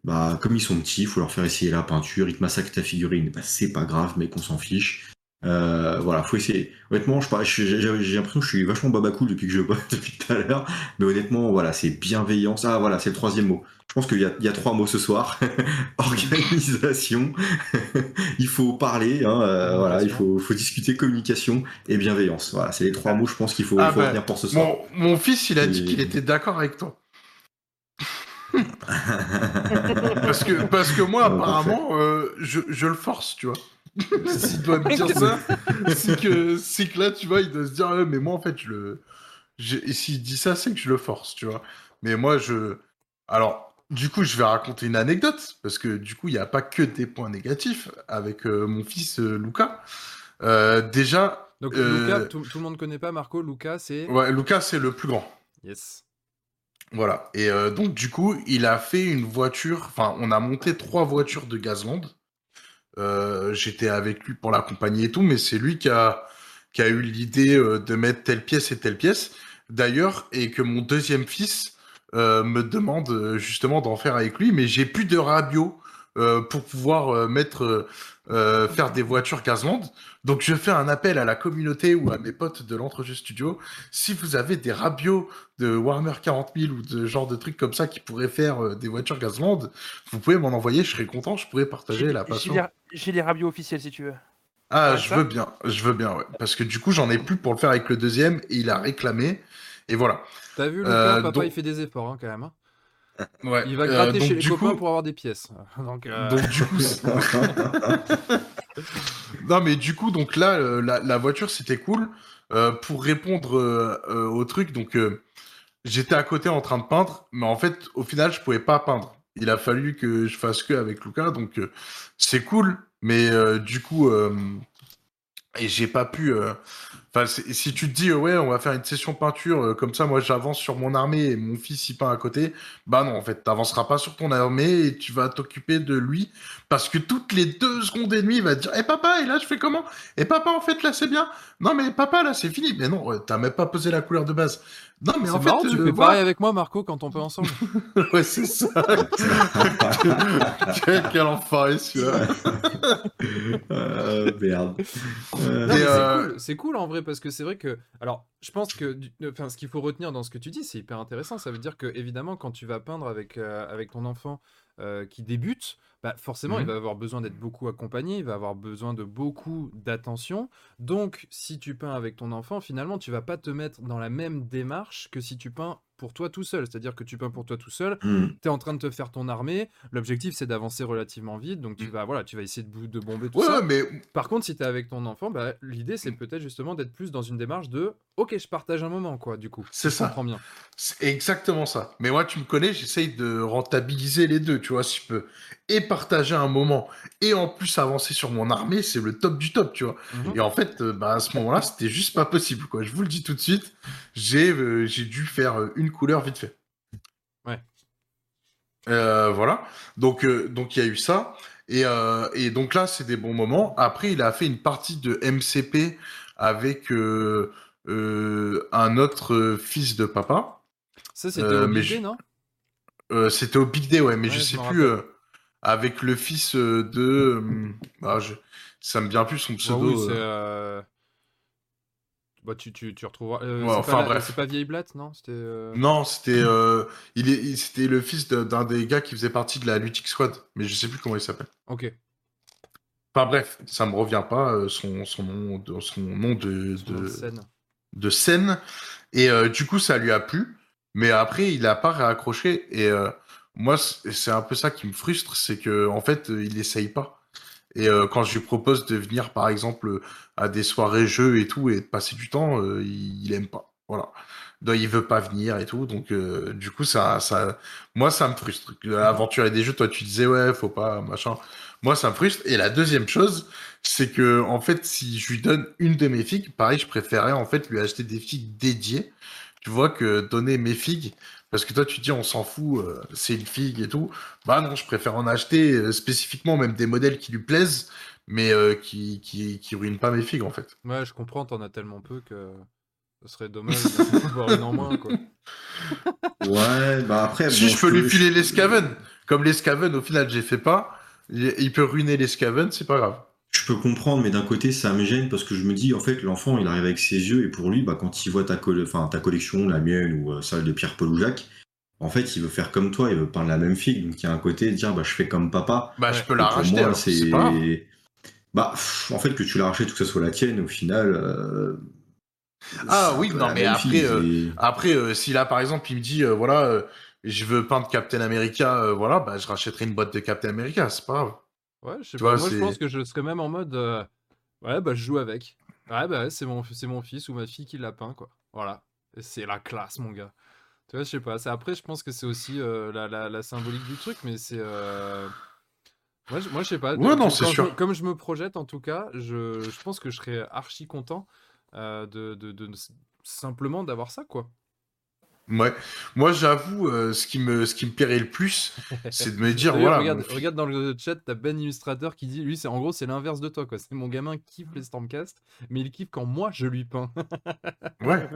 Speaker 3: bah comme ils sont petits, il faut leur faire essayer la peinture. Ils te massacrent ta figurine, bah, c'est pas grave, mais qu'on s'en fiche. Euh, voilà, faut essayer. Honnêtement, j'ai l'impression que je suis vachement baba cool depuis que je depuis tout à l'heure. Mais honnêtement, voilà, c'est bienveillance. Ah voilà, c'est le troisième mot. Je pense qu'il y, a- il y a trois mots ce soir. Organisation. il faut parler, hein, euh, voilà, il faut, faut discuter communication et bienveillance. Voilà, c'est les trois mots, je pense qu'il faut,
Speaker 4: Ah
Speaker 3: faut
Speaker 4: bah,
Speaker 3: retenir pour ce soir.
Speaker 4: Mon, mon fils, il a dit qu'il était d'accord avec toi. Parce que, parce que moi, apparemment, euh, je, je le force, tu vois. S'il doit me dire ça, c'est que, c'est que là, tu vois, il doit se dire, mais moi, en fait, je le. s'il dit ça, c'est que je le force, tu vois. Mais moi, je. Alors, du coup, je vais raconter une anecdote, parce que du coup, il n'y a pas que des points négatifs avec euh, mon fils euh, Luca. Euh, déjà,
Speaker 1: Donc,
Speaker 4: Euh,
Speaker 1: Luca, tout, tout le monde connaît pas Marco. Luca, c'est.
Speaker 4: ouais, Luca, c'est le plus grand.
Speaker 1: Yes.
Speaker 4: Voilà. Et euh, donc, du coup, il a fait une voiture. Enfin, on a monté trois voitures de Gazland. Euh, J'étais avec lui pour l'accompagner et tout, mais c'est lui qui a, qui a eu l'idée euh, de mettre telle pièce et telle pièce. D'ailleurs, et que mon deuxième fils euh, me demande euh, justement d'en faire avec lui, mais j'ai plus de radio euh, pour pouvoir euh, mettre, euh, faire des voitures Gazland. Donc, je fais un appel à la communauté ou à mes potes de l'entrejeu studio. Si vous avez des rabios de Warhammer 40 000 ou de genre de trucs comme ça qui pourraient faire euh, des voitures Gazland, vous pouvez m'en envoyer, je serais content, je pourrais partager la passion.
Speaker 2: j'ai les rabios officiels si tu veux.
Speaker 4: Ah, je veux bien, je veux bien, ouais. Parce que du coup, j'en ai plus pour le faire avec le deuxième et il a réclamé. Et voilà.
Speaker 1: T'as vu, Luca,
Speaker 4: Euh,
Speaker 1: papa,
Speaker 4: donc-
Speaker 1: il fait des efforts hein, quand même. hein.
Speaker 4: Ouais.
Speaker 1: Il va
Speaker 4: Euh,
Speaker 1: gratter chez les copains
Speaker 4: coup-
Speaker 1: pour avoir des pièces. Donc, euh,
Speaker 4: Donc du coup, non mais du coup donc là euh, la, la voiture c'était cool Euh, pour répondre au truc donc j'étais à côté en train de peindre mais en fait au final je pouvais pas peindre. Il a fallu que je fasse que avec Luca donc c'est cool mais du coup et j'ai pas pu Enfin, si tu te dis, euh, ouais, on va faire une session peinture, euh, comme ça, moi, j'avance sur mon armée et mon fils y peint à côté, bah non, en fait, t'avanceras pas sur ton armée et tu vas t'occuper de lui, parce que toutes les deux secondes et demie, il va te dire, eh papa, et là, je fais comment? Et papa, en fait, là, c'est bien. Non, mais papa, là, c'est fini. Mais non, euh, t'as même pas posé la couleur de base. Non, mais en
Speaker 1: marrant,
Speaker 4: fait,
Speaker 1: tu
Speaker 4: euh,
Speaker 1: fais
Speaker 4: voilà.
Speaker 1: pareil avec moi, Marco, quand on peut ensemble.
Speaker 4: ouais, c'est ça. quel, quel enfoiré, celui-là.
Speaker 3: Euh, merde. Euh,
Speaker 4: euh,
Speaker 1: cool, c'est cool en vrai parce que c'est vrai que alors je pense que enfin ce qu'il faut retenir dans ce que tu dis c'est hyper intéressant ça veut dire que évidemment quand tu vas peindre avec euh, avec ton enfant euh, qui débute bah forcément il
Speaker 4: Mhm.
Speaker 1: va avoir besoin d'être beaucoup accompagné il va avoir besoin de beaucoup d'attention donc si tu peins avec ton enfant finalement tu vas pas te mettre dans la même démarche que si tu peins pour toi tout seul c'est à dire que tu peins pour toi tout seul
Speaker 3: hmm.
Speaker 1: tu es en train de te faire ton armée l'objectif c'est d'avancer relativement vite donc tu
Speaker 4: Mhm.
Speaker 1: vas voilà tu vas essayer de, de bomber tout
Speaker 4: Ouais,
Speaker 1: ça
Speaker 4: mais
Speaker 1: par contre, si t'es avec ton enfant, bah, l'idée c'est peut-être justement d'être plus dans une démarche de OK, je partage un moment, quoi, du coup.
Speaker 4: C'est ça.
Speaker 1: bien.
Speaker 4: C'est exactement ça. Mais moi, tu me connais, j'essaye de rentabiliser les deux, tu vois, si je peux. Et partager un moment, et en plus avancer sur mon armée, c'est le top du top, tu vois.
Speaker 1: Mhm.
Speaker 4: Et en fait, euh, bah, à ce moment-là, c'était juste pas possible, quoi. Je vous le dis tout de suite, j'ai euh, j'ai dû faire euh, une couleur vite fait.
Speaker 1: Ouais.
Speaker 4: Euh, voilà. Donc, euh, donc il y a eu ça. Et, euh, et donc là, c'est des bons moments. Après, il a fait une partie de MCP avec un autre fils de papa.
Speaker 1: Ça, c'était au Big Day,
Speaker 4: je-
Speaker 1: non?
Speaker 4: C'était au Big Day, ouais, mais
Speaker 1: Ouais,
Speaker 4: je sais plus. avec le fils de. euh, ah, je... Ça me vient plus son
Speaker 1: Bah
Speaker 4: pseudo.
Speaker 1: oui, Bah, tu, tu, tu retrouveras. euh,
Speaker 4: Ouais, enfin, bref.
Speaker 1: C'est pas Vieille Blatte, non? C'était. euh,
Speaker 4: Non, c'était euh, il est, il- c'était le fils d'un des gars qui faisait partie de la Lutic Squad, mais je sais plus comment il s'appelle.
Speaker 1: Ok.
Speaker 4: Enfin bref, ça me revient pas son, son nom de son nom de,
Speaker 1: Son nom de scène.
Speaker 4: de scène. Et du coup, ça lui a plu. Mais après, il a pas réaccroché. Et moi, c'est un peu ça qui me frustre, c'est que en fait, il essaye pas. Et euh, quand je lui propose de venir, par exemple, à des soirées jeux et tout, et de passer du temps, euh, il, il aime pas. Voilà. Donc, il veut pas venir et tout. Donc, euh, du coup, ça, ça, moi, ça me frustre. Aventurer des jeux, toi, tu disais, ouais, faut pas, machin. Moi, ça me frustre. Et la deuxième chose, c'est que, en fait, si je lui donne une de mes figues, pareil, je préférais, en fait, lui acheter des figues dédiées. Tu vois que donner mes figues, parce que toi, tu dis, on s'en fout, euh, c'est une figue et tout. Bah non, je préfère en acheter euh, spécifiquement même des modèles qui lui plaisent, mais euh, qui, qui, qui ruinent pas mes figues, en fait.
Speaker 1: Ouais, je comprends, t'en as tellement peu que ce serait dommage d'avoir une en moins, quoi.
Speaker 3: Ouais, bah après.
Speaker 4: si
Speaker 3: bon,
Speaker 4: je peux lui filer les Scaven, comme les Scaven, au final, j'ai fait pas, il, il peut ruiner les Scaven, c'est pas grave.
Speaker 3: Je peux comprendre, mais d'un côté, ça me gêne parce que je me dis, en fait, l'enfant, il arrive avec ses yeux et pour lui, bah, quand il voit ta, colle- enfin, ta collection, la mienne ou euh, celle de Pierre-Paul ou Jacques, en fait, il veut faire comme toi, il veut peindre la même figue. Donc, il y a un côté de dire, bah, je fais comme papa.
Speaker 4: Bah, je peux la racheter, c'est pas.
Speaker 3: Bah, pff, en fait, que tu la rachètes ou que ce soit la tienne, au final. euh,
Speaker 4: Ah oui, non, mais après, euh, Après, euh, si là, par exemple, il me dit, voilà, je veux peindre Captain America, voilà, bah, je rachèterai une boîte de Captain America, c'est pas grave.
Speaker 1: Ouais, je sais
Speaker 4: Tu
Speaker 1: pas.
Speaker 4: vois,
Speaker 1: Moi, je pense que je serais même en mode. euh, Ouais, bah, je joue avec. Ouais, bah, c'est mon, c'est mon fils ou ma fille qui l'a peint, quoi. Voilà. C'est la classe, mon gars. Tu vois, je sais pas. c'est- Après, je pense que c'est aussi euh, la, la, la symbolique du truc, mais c'est. euh, Moi, je, moi, je sais pas.
Speaker 4: Ouais, non, c'est
Speaker 1: je-
Speaker 4: sûr.
Speaker 1: comme je me projette, en tout cas, je, je pense que je serais archi content de, de, de- simplement d'avoir ça, quoi.
Speaker 4: Ouais. Moi, j'avoue, euh, ce qui me, ce qui me plairait le plus, c'est de me dire, voilà.
Speaker 1: regarde,
Speaker 4: mon fi-
Speaker 1: regarde dans le chat, t'as Ben Illustrateur qui dit lui, c'est en gros, c'est l'inverse de toi, quoi. C'est mon gamin qui kiffe les Stormcast, mais il kiffe quand moi je lui peins.
Speaker 4: Ouais.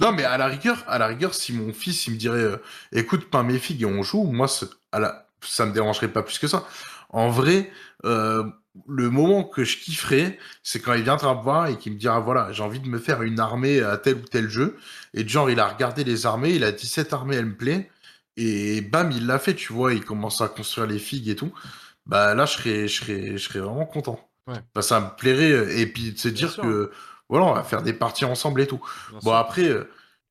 Speaker 4: Non, mais à la rigueur, à la rigueur, si mon fils, il me dirait, euh, écoute, peins mes figues et on joue, moi, à la... ça me dérangerait pas plus que ça. En vrai, euh, le moment que je kifferais, c'est quand il viendra me voir et qu'il me dira, voilà, j'ai envie de me faire une armée à tel ou tel jeu. Et genre, il a regardé les armées, il a dit, cette armée, elle me plaît. Et bam, il l'a fait, tu vois, il commence à construire les figues et tout. Bah là, je serais, je serais, je serais vraiment content.
Speaker 1: Ouais.
Speaker 4: Bah, ça me plairait. euh, Et puis de se dire
Speaker 1: sûr.
Speaker 4: que, voilà, on va faire des parties ensemble et tout.
Speaker 1: Bien
Speaker 4: Bon,
Speaker 1: sûr.
Speaker 4: après, euh,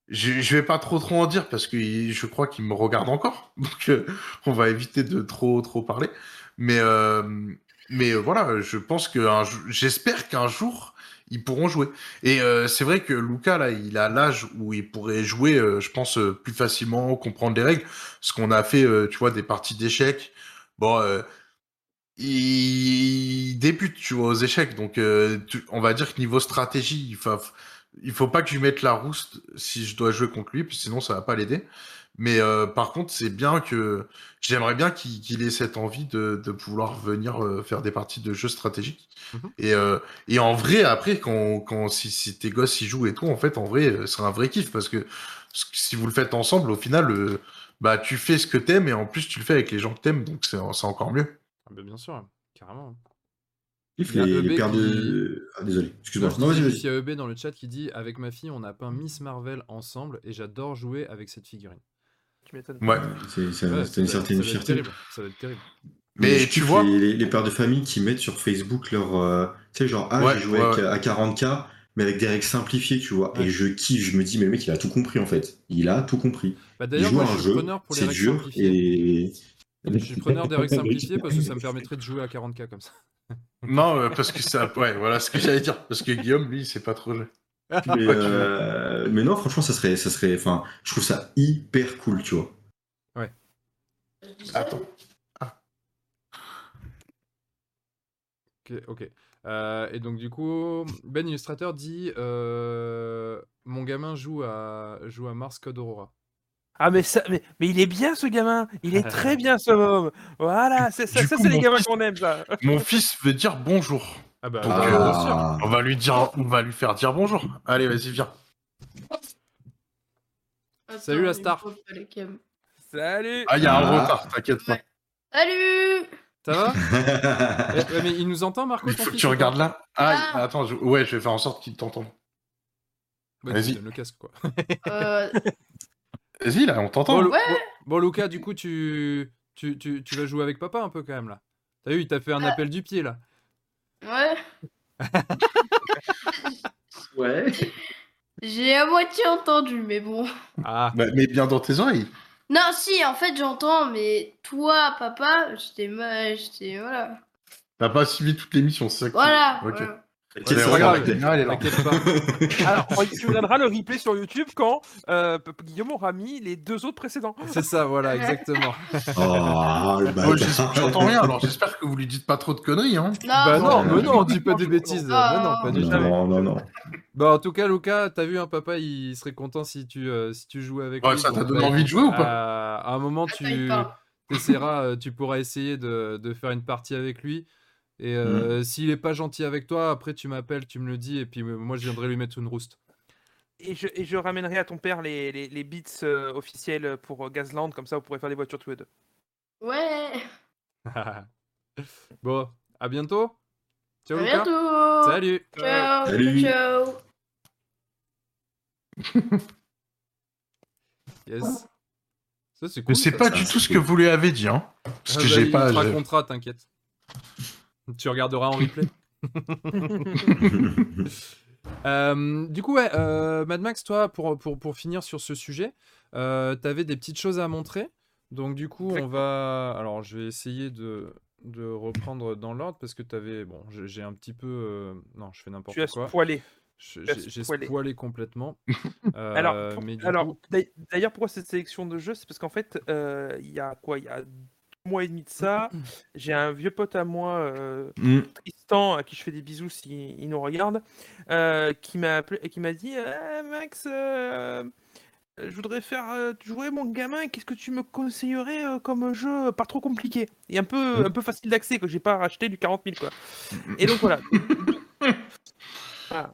Speaker 4: je, je vais pas trop trop en dire parce que je crois qu'il me regarde encore. Donc, euh, on va éviter de trop trop parler. Mais, euh, mais euh, voilà, je pense que j'espère qu'un jour, ils pourront jouer. Et euh, c'est vrai que Luca, là, il a l'âge où il pourrait jouer, euh, je pense, plus facilement, comprendre les règles. Ce qu'on a fait, tu vois, des parties d'échecs. Bon, euh, il débute, tu vois, aux échecs. Donc, on va dire que niveau stratégie, il faut, il faut pas que je lui mette la rousse si je dois jouer contre lui, puis sinon ça va pas l'aider. Mais euh, par contre, c'est bien que j'aimerais bien qu'il ait cette envie de, de pouvoir venir euh, faire des parties de jeux stratégiques.
Speaker 1: Mhm.
Speaker 4: Et, euh, et en vrai, après, quand, quand si, si tes gosses y jouent et tout, en fait, en vrai, c'est un vrai kiff parce que si vous le faites ensemble, au final, euh, bah tu fais ce que t'aimes et en plus tu le fais avec les gens que t'aimes, donc c'est c'est encore mieux.
Speaker 1: Ah bah, bien sûr, carrément.
Speaker 3: Kiffe
Speaker 1: Il y a
Speaker 3: les,
Speaker 1: EB
Speaker 3: les paires
Speaker 1: qui-
Speaker 3: de. Ah, désolé, excuse-moi.
Speaker 1: Non, je
Speaker 3: Non,
Speaker 1: il y a EB dans le chat qui dit Avec ma fille, on a peint Miss Marvel ensemble et j'adore jouer avec cette figurine.
Speaker 2: Tu m'étonnes.
Speaker 4: Ouais.
Speaker 3: C'est c'est-
Speaker 1: Ouais,
Speaker 3: c'est une
Speaker 1: ça-
Speaker 3: certaine
Speaker 1: ça
Speaker 3: fierté.
Speaker 1: terrible, Ça va être terrible.
Speaker 4: Mais
Speaker 3: je
Speaker 4: tu vois-
Speaker 3: Les, pères de famille qui mettent sur Facebook leur. euh, tu sais, genre, ah,
Speaker 4: Ouais,
Speaker 3: j'ai joué
Speaker 4: ouais,
Speaker 3: avec-
Speaker 4: ouais.
Speaker 3: à 40K, mais avec des règles simplifiées, tu vois.
Speaker 1: Ouais.
Speaker 3: Et je kiffe, je me dis, mais le mec, il a tout compris en fait. Il a tout compris.
Speaker 1: Bah,
Speaker 3: Il
Speaker 1: D'ailleurs,
Speaker 3: joue
Speaker 1: moi,
Speaker 3: à un
Speaker 1: je suis
Speaker 3: jeu,
Speaker 1: preneur pour les règles
Speaker 3: dur,
Speaker 1: simplifiées.
Speaker 3: et.
Speaker 1: Je suis preneur des règles simplifiées parce que ça me permettrait de jouer à 40k comme ça.
Speaker 4: Non, euh, parce que ça. Ouais, voilà ce que j'allais dire. Parce que Guillaume, lui, il sait pas trop jouer.
Speaker 3: Mais, euh, mais non, franchement, ça serait, ça serait, enfin, je trouve ça hyper cool, tu vois.
Speaker 4: Attends.
Speaker 1: Ok, ok. Euh, et donc, du coup, Ben Illustrateur dit euh, Mon gamin joue à, joue à Mars Code Aurora.
Speaker 2: Ah mais ça, mais, mais il est bien ce gamin, il est très bien ce homme. Voilà, c'est ça, ça c'est les gamins qu'on aime ça.
Speaker 4: Mon fils veut dire bonjour.
Speaker 1: Ah bah,
Speaker 4: Donc,
Speaker 1: euh, bien sûr.
Speaker 3: Ah.
Speaker 4: On va lui dire, on va lui faire dire bonjour. Allez, vas-y, viens.
Speaker 1: Salut, la star.
Speaker 2: Salut.
Speaker 4: Ah, il y a un
Speaker 3: Ah.
Speaker 4: retard, t'inquiète pas.
Speaker 6: Salut
Speaker 1: Ça va Eh, Mais il nous entend, Marco
Speaker 4: Il faut que tu regardes là. Ah,
Speaker 6: Ah.
Speaker 4: attends, je- ouais, je vais faire en sorte qu'il t'entende. Vas-y.
Speaker 1: le casque, quoi.
Speaker 6: euh,
Speaker 4: Vas-y, là, on t'entend.
Speaker 6: Ouais.
Speaker 1: bon, bon, Lucas, du coup, tu, tu, tu, tu vas jouer avec papa un peu quand même là. T'as vu, il t'a fait un
Speaker 6: Ah.
Speaker 1: appel du pied là.
Speaker 6: Ouais.
Speaker 3: Ouais.
Speaker 6: J'ai à moitié entendu, mais bon.
Speaker 1: Ah,
Speaker 4: Bah, mais bien dans tes oreilles.
Speaker 6: Non, si, en fait, j'entends, mais toi, papa, j'étais mal, j'étais. Voilà.
Speaker 4: T'as pas suivi toute l'émission, c'est ça que tu-
Speaker 6: Voilà.
Speaker 4: Ok.
Speaker 6: voilà.
Speaker 4: Mais
Speaker 3: sera
Speaker 4: regarde,
Speaker 3: la clé
Speaker 4: la caméra, elle est là.
Speaker 1: t'inquiète pas.
Speaker 2: Alors, tu regarderas le replay sur YouTube quand euh, Guillaume aura mis les deux autres précédents.
Speaker 1: C'est ça, voilà, exactement.
Speaker 3: Oh, le
Speaker 4: Oh. J'entends rien, alors j'espère que vous lui dites pas trop de conneries. Hein.
Speaker 6: Non,
Speaker 1: Bah non,
Speaker 6: non,
Speaker 1: mais non, dis pas des bêtises.
Speaker 6: Ah.
Speaker 1: Bah non, pas du tout.
Speaker 3: Non, non, non.
Speaker 1: Bah en tout cas, Lucas, t'as vu un papa, il serait content si tu euh, si tu jouais avec
Speaker 4: Ouais,
Speaker 1: lui.
Speaker 4: ça t'a donné envie de jouer ou pas
Speaker 1: à, à un moment, tu essaieras, euh, tu pourras essayer de, de faire une partie avec lui. Et euh, s'il est pas gentil avec toi, après tu m'appelles, tu me le dis, et puis euh, moi je viendrai lui mettre une rouste.
Speaker 2: Et je, et je ramènerai à ton père les, les, les beats euh, officiels pour Gazland, comme ça vous pourrez faire des voitures tous les deux.
Speaker 6: Ouais.
Speaker 1: bon, à bientôt. Ciao
Speaker 6: À
Speaker 1: Lucas.
Speaker 6: bientôt.
Speaker 1: Salut.
Speaker 6: Ciao.
Speaker 3: Salut.
Speaker 6: Ciao.
Speaker 1: Yes. Ça c'est cool.
Speaker 4: Mais c'est pas
Speaker 3: ça,
Speaker 4: du tout ce que vous lui avez dit. Hein. Parce
Speaker 1: Ah
Speaker 4: que
Speaker 1: bah,
Speaker 4: j'ai
Speaker 1: il
Speaker 4: pas.
Speaker 1: te racontera, t'inquiète. Tu regarderas en replay. Euh, du coup, ouais, euh, Mad Max, toi, pour, pour, pour finir sur ce sujet, euh, tu avais des petites choses à montrer. Donc, du coup, on va. Alors, je vais essayer de, de reprendre dans l'ordre parce que tu avais. Bon, j'ai un petit peu. euh, Non, je fais n'importe
Speaker 2: Tu as
Speaker 1: quoi.
Speaker 2: spoilé.
Speaker 1: Je-
Speaker 2: tu as
Speaker 1: J'ai j'ai
Speaker 2: spoilé.
Speaker 1: spoilé complètement. Euh,
Speaker 2: alors, pour-
Speaker 1: coup-
Speaker 2: d'ailleurs, pourquoi cette sélection de jeux? C'est parce qu'en fait, euh, il y a quoi? Il y a deux mois et demi de ça, j'ai un vieux pote à moi, euh,
Speaker 4: Mm.
Speaker 2: Tristan, à qui je fais des bisous s'il il nous regarde, euh, qui m'a appelé et qui m'a dit Eh, Max, euh, je voudrais faire jouer mon gamin, qu'est-ce que tu me conseillerais comme jeu pas trop compliqué et un peu, un peu facile d'accès, que j'ai pas racheté du 40 000 quoi. Et donc voilà.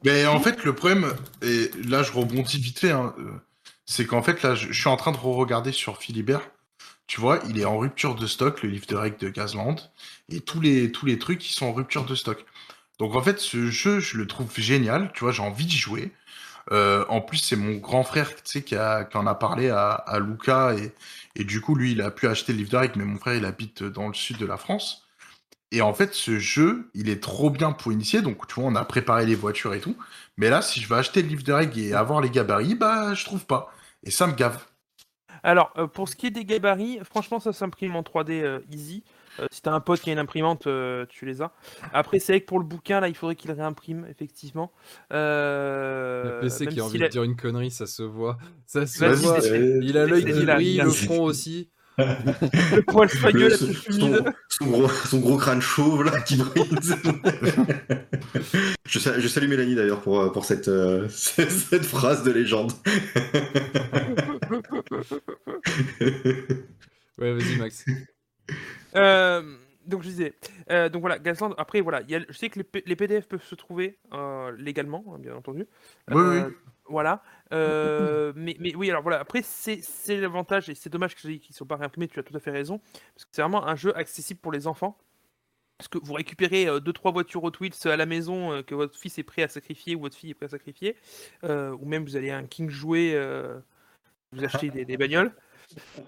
Speaker 4: Mais en fait, le problème, et là je rebondis vite fait, hein, c'est qu'en fait, là je suis en train de re-regarder sur Philibert. Tu vois, il est en rupture de stock, le livre de règles de Gazland, et tous les, trucs qui sont en rupture de stock. Donc en fait, ce jeu, je le trouve génial, tu vois, j'ai envie d'y jouer. Euh, en plus, c'est mon grand frère tu sais, qui, a, qui en a parlé à, à Luca, et, et du coup, lui, il a pu acheter le livre de règles, mais mon frère, il habite dans le sud de la France. Et en fait, ce jeu, il est trop bien pour initier. Donc, tu vois, on a préparé les voitures et tout. Mais là, si je veux acheter le livre de règles et avoir les gabarits, bah, je trouve pas. Et ça me gave.
Speaker 2: Alors, euh, pour ce qui est des gabarits, franchement, ça s'imprime en 3D euh, easy. Euh, si t'as un pote qui a une imprimante, tu les as. Après, c'est vrai que pour le bouquin, là, il faudrait qu'il réimprime, effectivement.
Speaker 1: Le PC qui a envie de dire une connerie, ça se voit. Ça se voit. Il a l'œil qui brille, le front aussi.
Speaker 2: Le poil soyeux,
Speaker 3: son, gros, son gros crâne chauve là qui brille. je, sal- je salue Mélanie d'ailleurs pour, euh, pour cette, euh, cette, phrase de légende.
Speaker 1: Ouais, vas-y, Max.
Speaker 2: Euh, donc, je disais. euh, donc, voilà, Gazland. Après, voilà, il y a- je sais que les, P- les PDF peuvent se trouver euh, légalement, hein, bien entendu.
Speaker 4: Oui,
Speaker 2: Euh,
Speaker 4: oui.
Speaker 2: Voilà. Euh, mais, mais oui, alors voilà. Après, c'est c'est l'avantage, et c'est dommage qu'ils ne sont pas réimprimés, tu as tout à fait raison. Parce que c'est vraiment un jeu accessible pour les enfants. Parce que vous récupérez 2-3 voitures Hot Wheels à la maison euh, que votre fils est prêt à sacrifier ou votre fille est prêt à sacrifier. euh, ou même vous allez à un King jouer, euh, vous achetez des, des bagnoles.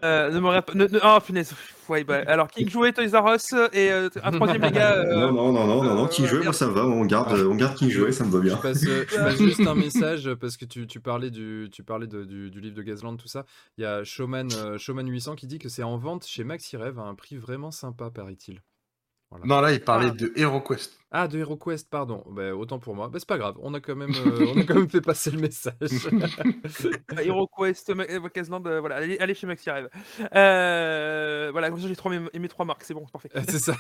Speaker 2: Euh, ne me rép- ne- ne- Oh punaise. Ouais, bah, alors King jouer, Toys R Us et euh, un troisième gars. euh,
Speaker 3: non, non, non, non, non, non,
Speaker 2: euh,
Speaker 3: King Jouet,
Speaker 2: merde.
Speaker 3: moi ça me va, on garde, on garde King Jouet, ça me va
Speaker 1: Je
Speaker 3: bien.
Speaker 1: passe, je passe juste un message parce que tu, tu parlais, du, tu parlais de- du, du livre de Gazland, tout ça. Il y a Showman, Showman 800 qui dit que c'est en vente chez Maxi Rêve à un prix vraiment sympa, paraît-il. Voilà.
Speaker 4: Non, là, il parlait
Speaker 2: Ah.
Speaker 4: de HeroQuest.
Speaker 1: Ah, de HeroQuest, pardon. Bah, autant pour moi. Bah, c'est pas grave, on a quand même, euh, on a quand même fait passer le message.
Speaker 2: HeroQuest, Ma- euh, Kazland, euh, voilà, allez, allez chez Maxi Rêve. Euh, voilà, comme ça j'ai trois, mes, trois marques, c'est bon, c'est parfait.
Speaker 1: c'est ça.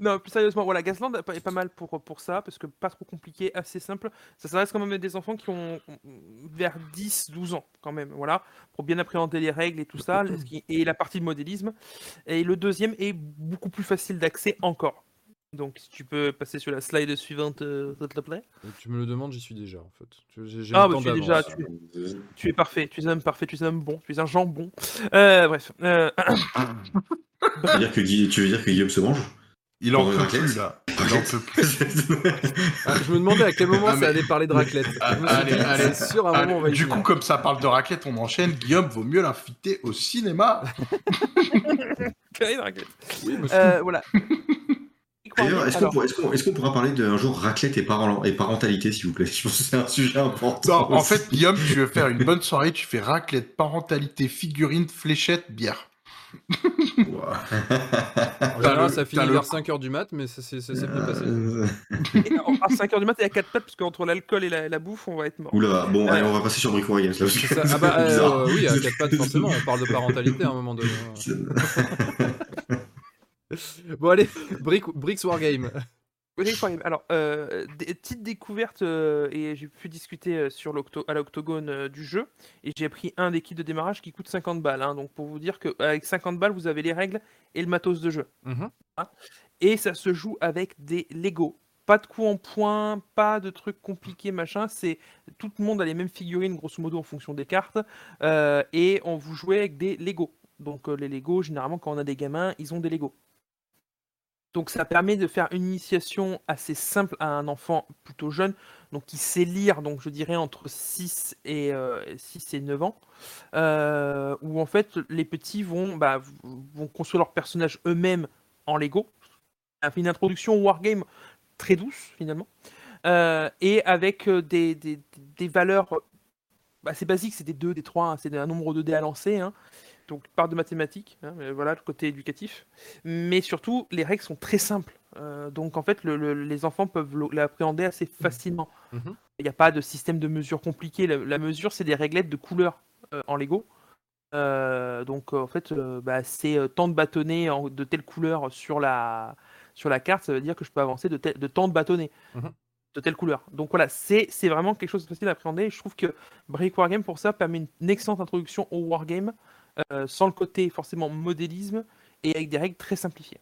Speaker 2: Non, plus sérieusement, voilà, Gazland est pas- mal pour, pour ça, parce que pas trop compliqué, assez simple. Ça s'adresse quand même à des enfants qui ont vers 10-12 ans, quand même, voilà, pour bien appréhender les règles et tout ça, et la partie de modélisme. Et le deuxième est beaucoup plus facile d'accès encore. Donc, si tu peux passer sur la slide suivante, euh, s'il te plaît.
Speaker 1: tu me le demandes, j'y suis déjà, en fait. Tu- J'ai j'ai
Speaker 2: Ah, bah, tu es déjà- tu- Tu es parfait, tu es un homme parfait, tu es un homme bon, tu es un jambon. Euh, bref. euh,
Speaker 3: Tu veux dire que, Guy- tu veux dire que Guillaume se mange?
Speaker 4: Il en peut plus, là. Il en peut plus.
Speaker 1: Ah, je me demandais à quel moment
Speaker 4: Ah,
Speaker 1: ça allait parler de raclette.
Speaker 4: Ah, allez, allez.
Speaker 1: c'est sûr, à un
Speaker 4: Allez,
Speaker 1: moment, on va y
Speaker 4: du coup, comme ça parle de raclette, on enchaîne. Guillaume, vaut mieux l'inviter au cinéma.
Speaker 1: Oui, monsieur.
Speaker 2: Euh, voilà.
Speaker 3: D'ailleurs, est-ce qu'on pourra, parler d'un jour raclette et, parent- et parentalité, s'il vous plaît? Je pense que c'est un sujet important.
Speaker 4: Non, en fait, Guillaume, tu veux faire une bonne soirée, tu fais raclette, parentalité, figurine, fléchette, bière. Le-
Speaker 1: ça finit vers 5h du mat, mais ça s'est bien passé.
Speaker 3: Euh,
Speaker 2: à 5h du mat et à 4 pattes, parce qu'entre l'alcool et la, la bouffe, on va être mort.
Speaker 3: Oula, bon, allez, on va passer sur Brick War Games, là, parce que
Speaker 1: C'est ça.
Speaker 3: c'est
Speaker 1: Ah bah, euh,
Speaker 3: bizarre.
Speaker 1: oui, à quatre pattes, forcément, on parle de parentalité à un moment donné. Hein. Bon, allez, Brick, Bricks Wargame.
Speaker 2: Alors, euh, petite découverte, euh, et j'ai pu discuter euh, sur à l'octogone du jeu, et j'ai pris un des kits de démarrage qui coûte 50 balles. hein. donc, pour vous dire qu'avec 50 balles, vous avez les règles et le matos de jeu.
Speaker 1: Mhm.
Speaker 2: Et ça se joue avec des Lego. Pas de coups en point, pas de trucs compliqués, machin. C'est tout le monde a les mêmes figurines, grosso modo, en fonction des cartes. et on vous jouez avec des Lego. Donc les Lego, généralement, quand on a des gamins, ils ont des Lego. Donc ça permet de faire une initiation assez simple à un enfant plutôt jeune, donc qui sait lire, donc je dirais entre 6 et, euh, 6 et 9 ans, euh, où en fait les petits vont, bah, vont construire leur personnage eux-mêmes en Lego. Une introduction au wargame très douce finalement, euh, et avec euh, des, des- des valeurs, bah, c'est basique, c'est des 2, des 3, hein, c'est un nombre de dés à lancer, hein. Donc part de mathématiques, hein, voilà le côté éducatif mais surtout les règles sont très simples. Euh, donc en fait le- le- les enfants peuvent l'appréhender assez facilement.
Speaker 1: Mhm.
Speaker 2: Il n'y a pas de système de mesure compliqué. La, la mesure c'est des réglettes de couleurs euh, en Lego. Euh, donc en fait bah, c'est tant de bâtonnets en- de telle couleur sur la, sur la carte, ça veut dire que je peux avancer de, tel- de tant de bâtonnets.
Speaker 1: Mhm.
Speaker 2: De telle couleur. Donc voilà, c'est vraiment quelque chose de facile à appréhender. Et je trouve que Brick Wargame, pour ça, permet une, une excellente introduction au Wargame, euh, sans le côté forcément modélisme, et avec des règles très simplifiées.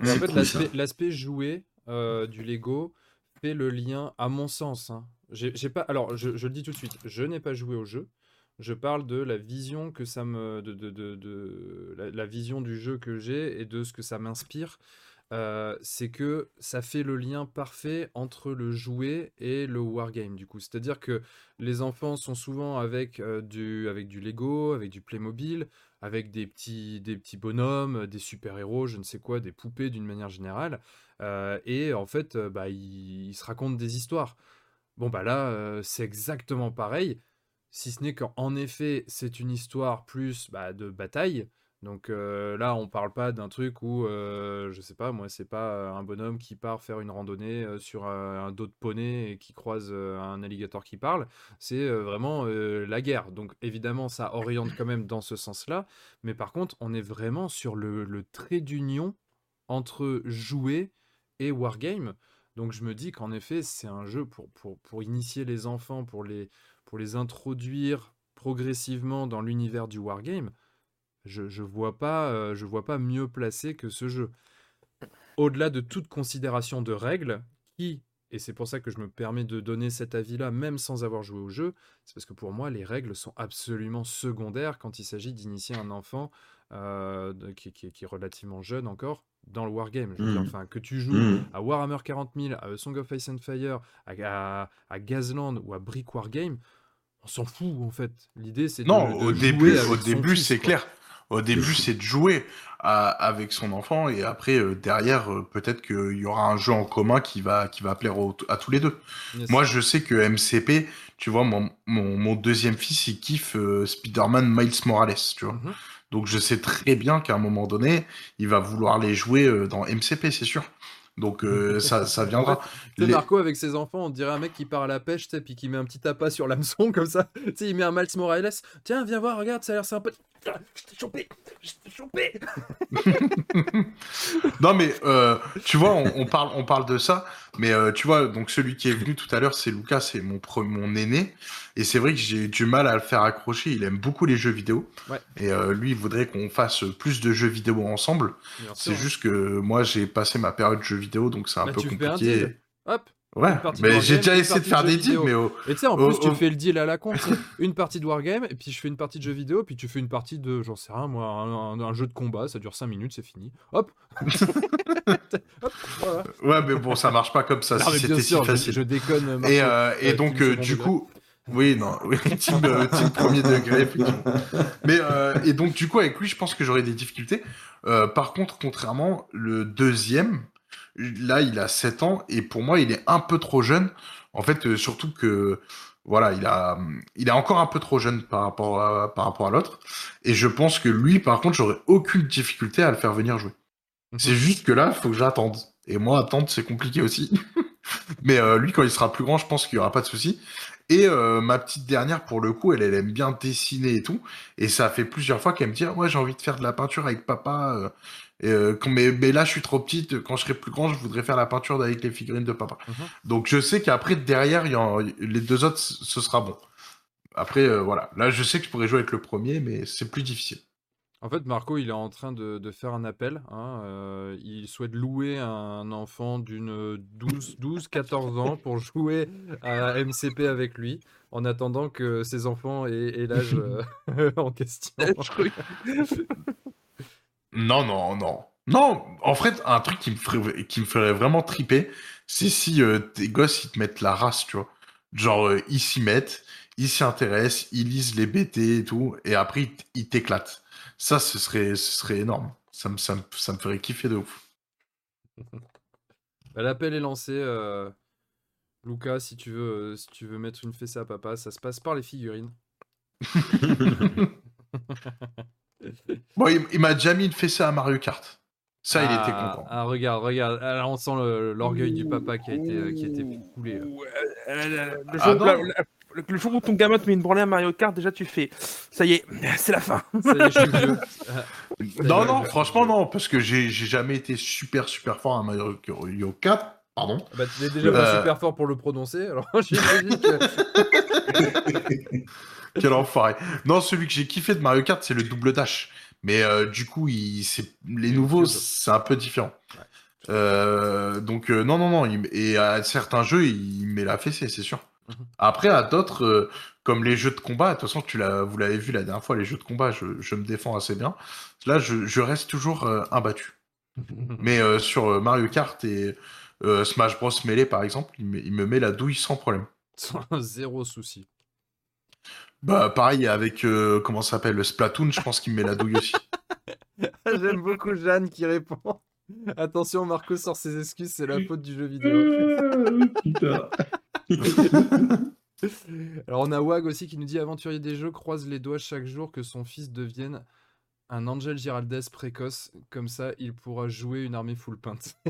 Speaker 1: En fait, l'aspect- joué euh, du Lego fait le lien, à mon sens. hein. J'ai pas, alors, je, je le dis tout de suite, je n'ai pas joué au jeu. Je parle de la vision que ça me, de, de, de- de- la, la vision du jeu que j'ai et de ce que ça m'inspire. Euh, c'est que ça fait le lien parfait entre le jouet et le wargame du coup. C'est-à-dire que les enfants sont souvent avec, euh, du, avec du Lego, avec du Playmobil, avec des petits, des petits bonhommes, des super-héros, je ne sais quoi, des poupées d'une manière générale. Euh, et en fait, bah, ils, se racontent des histoires. Bon, bah là, c'est exactement pareil, si ce n'est qu'en effet, c'est une histoire plus bah, de bataille. Donc euh, là, on parle pas d'un truc où, euh, je sais pas, moi, c'est pas euh, un bonhomme qui part faire une randonnée euh, sur un, dos de poney et qui croise un alligator qui parle. C'est vraiment la guerre. Donc évidemment, ça oriente quand même dans ce sens-là. Mais par contre, on est vraiment sur le, trait d'union entre jouer et wargame. Donc je me dis qu'en effet, c'est un jeu pour, pour, pour initier les enfants, pour pour les introduire progressivement dans l'univers du wargame. Je, je vois pas, euh, je vois pas mieux placé que ce jeu. Au-delà de toute considération de règles, qui, et c'est pour ça que je me permets de donner cet avis-là, même sans avoir joué au jeu, c'est parce que pour moi, les règles sont absolument secondaires quand il s'agit d'initier un enfant euh, de- qui, qui- qui est relativement jeune encore dans le wargame. Je veux dire,
Speaker 3: Mhm.
Speaker 1: enfin, que tu joues
Speaker 3: Mhm.
Speaker 1: à Warhammer 40 000, à Song of Ice and Fire, à, à, à Gazland ou à Brick Wargame, on s'en fout en fait. L'idée c'est de,
Speaker 4: Non,
Speaker 1: de
Speaker 4: au
Speaker 1: jouer
Speaker 4: début,
Speaker 1: avec
Speaker 4: au début c'est clair. Au début, c'est de jouer à- avec son enfant et après, euh, derrière, euh, peut-être qu'il y aura un jeu en commun qui va, qui va plaire au- à tous les deux.
Speaker 1: Yes.
Speaker 4: Moi, je sais que MCP, tu vois, mon, mon, mon deuxième fils, il kiffe euh, Spider-Man Miles Morales, tu vois.
Speaker 1: Mhm.
Speaker 4: Donc, je sais très bien qu'à un moment donné, il va vouloir les jouer euh, dans MCP, c'est sûr. Donc, euh, ça, ça viendra. Les-
Speaker 1: Marco avec ses enfants, on dirait un mec qui part à la pêche, puis qui met un petit tapas sur l'hameçon comme ça. Tu sais, il met un Miles Morales. Tiens, viens voir, regarde, ça a l'air sympa. Je t'ai chopé, je t'ai chopé.
Speaker 4: Non mais euh, tu vois, on, on parle, on parle de ça, mais euh, tu vois, donc celui qui est venu tout à l'heure, c'est Lucas, c'est mon mon aîné, et c'est vrai que j'ai du mal à le faire accrocher. Il aime beaucoup les jeux vidéo,
Speaker 1: Ouais.
Speaker 4: et euh, lui, il voudrait qu'on fasse plus de jeux vidéo ensemble. C'est juste que moi, j'ai passé ma période jeux vidéo, donc c'est un
Speaker 1: Bah,
Speaker 4: peu
Speaker 1: tu fais un
Speaker 4: compliqué.
Speaker 1: deal. Hop.
Speaker 4: Ouais, mais j'ai déjà essayé de faire
Speaker 1: de
Speaker 4: des deals,
Speaker 1: vidéo.
Speaker 4: mais au-
Speaker 1: Et tu sais, en
Speaker 4: Oh,
Speaker 1: plus, tu
Speaker 4: oh.
Speaker 1: fais le deal à la con. une partie de Wargame, et puis je fais une partie de jeu vidéo, puis tu fais une partie de, j'en sais rien, moi, un, un- un jeu de combat, ça dure 5 minutes, c'est fini. Hop Hop voilà.
Speaker 4: ouais, mais bon, ça marche pas comme ça.
Speaker 1: Non,
Speaker 4: si c'était si
Speaker 1: sûr, je,
Speaker 4: facile.
Speaker 1: je déconne. Marco.
Speaker 4: Et, euh, et
Speaker 1: Euh,
Speaker 4: donc, euh, du coup, oui, non, oui, team, euh, team premier degré. Mais, euh, et donc, du coup, avec lui, je pense que j'aurai des difficultés. Euh, par contre, contrairement, le deuxième, Là, il a 7 ans et pour moi, il est un peu trop jeune. En fait, euh, surtout que voilà, il a, il est encore un peu trop jeune par rapport à, par rapport à l'autre. Et je pense que lui, par contre, j'aurais aucune difficulté à le faire venir jouer. C'est juste que là, il faut que j'attende. Et moi, attendre, c'est compliqué aussi. Mais euh, lui, quand il sera plus grand, je pense qu'il n'y aura pas de souci. Et euh, ma petite dernière, pour le coup, elle, elle aime bien dessiner et tout. Et ça fait plusieurs fois qu'elle me dit, ouais, j'ai envie de faire de la peinture avec papa. Euh, et, euh, quand- mais, mais là, je suis trop petite. Quand je serai plus grand, je voudrais faire la peinture avec les figurines de papa.
Speaker 1: Mhm.
Speaker 4: Donc, je sais qu'après, derrière, y en- les deux autres, ce sera bon. Après, euh, voilà. Là, je sais que je pourrais jouer avec le premier, mais c'est plus difficile.
Speaker 1: En fait, Marco, il est en train de, de faire un appel. hein, euh, il souhaite louer un enfant d'une 12, 12, 14 ans pour jouer à MCP avec lui, en attendant que ses enfants aient, aient l'âge euh, en question.
Speaker 4: Non, non, non. Non, en fait, un truc qui me ferait, qui me ferait vraiment triper, c'est si euh, tes gosses, ils te mettent la race, tu vois. Genre, euh, ils s'y mettent, ils s'y intéressent, ils lisent les BT et tout, et après, ils t'éclatent. Ça, ce serait, ce serait énorme. Ça me, ça, me, ça me ferait kiffer de ouf.
Speaker 1: Bah, L'appel est lancé. euh, Lucas, si tu, veux, euh, si tu veux mettre une fessée à papa, ça se passe par les figurines.
Speaker 4: Bon, il, il m'a déjà mis une fessée à Mario Kart. Ça, il était
Speaker 1: Ah,
Speaker 4: content.
Speaker 1: Ah, regarde, regarde. Ah, on sent l'orgueil du papa qui a été, euh, qui a été coulé.
Speaker 2: euh, euh, le,
Speaker 4: Ah
Speaker 2: jour, le- le jour où ton gamin te met une branlée à Mario Kart, déjà tu fais. Ça y est, c'est la fin.
Speaker 1: Est, je suis vieux.
Speaker 4: Non, non, franchement, non, parce que j'ai jamais été super, super fort à Mario Kart. Pardon.
Speaker 1: Bah, tu déjà pas
Speaker 4: Euh.
Speaker 1: super fort pour le prononcer, alors j'imagine que.
Speaker 4: Quel enfoiré. Non, celui que j'ai kiffé de Mario Kart, c'est le double dash. Mais euh, du coup, il, les nouveaux, c'est un peu différent. Euh, donc, euh, non, non, non. il- et à certains jeux, il met la fessée, c'est sûr.
Speaker 1: Mhm.
Speaker 4: Après, à d'autres, comme les jeux de combat, de toute façon, tu l'as, vous l'avez vu la dernière fois, les jeux de combat, je, je me défends assez bien. Là, je, je reste toujours imbattu. Mais sur Mario Kart et Smash Bros Melee, par exemple, il me, il me met la douille sans problème.
Speaker 1: Zéro souci.
Speaker 4: Bah pareil avec euh, comment ça s'appelle le Splatoon, je pense qu'il me met la douille aussi.
Speaker 1: J'aime beaucoup Jeanne qui répond. Attention, Marco sort ses excuses, c'est la faute du jeu vidéo.
Speaker 3: Putain.
Speaker 1: Alors on a Wag aussi qui nous dit aventurier des jeux croise les doigts chaque jour que son fils devienne un Angel Giraldez précoce, comme ça il pourra jouer une armée full peinte.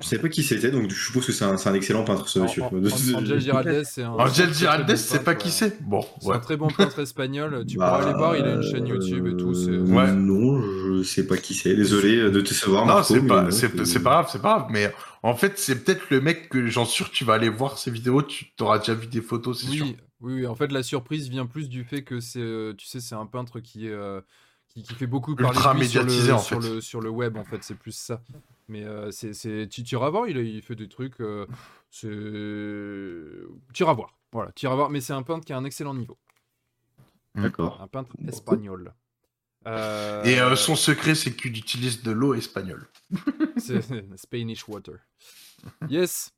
Speaker 3: Je savais pas qui c'était, donc je suppose que c'est un, excellent peintre, ce monsieur.
Speaker 1: An- An- Angel Giraldez, c'est un.
Speaker 4: Angel Giraldez, c'est pas qui c'est Bon,
Speaker 1: C'est un très bon peintre espagnol. Tu
Speaker 3: Bah,
Speaker 1: pourras aller voir, il a une chaîne YouTube et tout.
Speaker 3: euh,
Speaker 4: Ouais.
Speaker 3: Non, je sais pas qui c'est. Désolé de te savoir.
Speaker 4: Non, c'est pas, c'est, pas grave, c'est pas grave. Mais en fait, c'est peut-être le mec que j'en sûr tu vas aller voir ses vidéos, tu t'auras déjà vu des photos, c'est
Speaker 1: Oui,
Speaker 4: sûr.
Speaker 1: Oui, oui, en fait, la surprise vient plus du fait que c'est, euh, tu sais, c'est un peintre qui est, euh, qui, qui fait beaucoup parler
Speaker 4: Ultra
Speaker 1: de sur le,
Speaker 4: en
Speaker 1: sur
Speaker 4: fait.
Speaker 1: le, sur le web, en fait, c'est plus ça. Mais euh, c'est, c'est, tu tu iras voir, il, a- il fait des trucs, euh, c'est, tu iras voir, voilà, tu iras voir, mais c'est un peintre qui a un excellent niveau,
Speaker 3: D'accord.
Speaker 1: un peintre espagnol. Euh,
Speaker 4: Et son secret, c'est qu'il utilise de l'eau espagnole.
Speaker 1: C'est Spanish Water. Yes.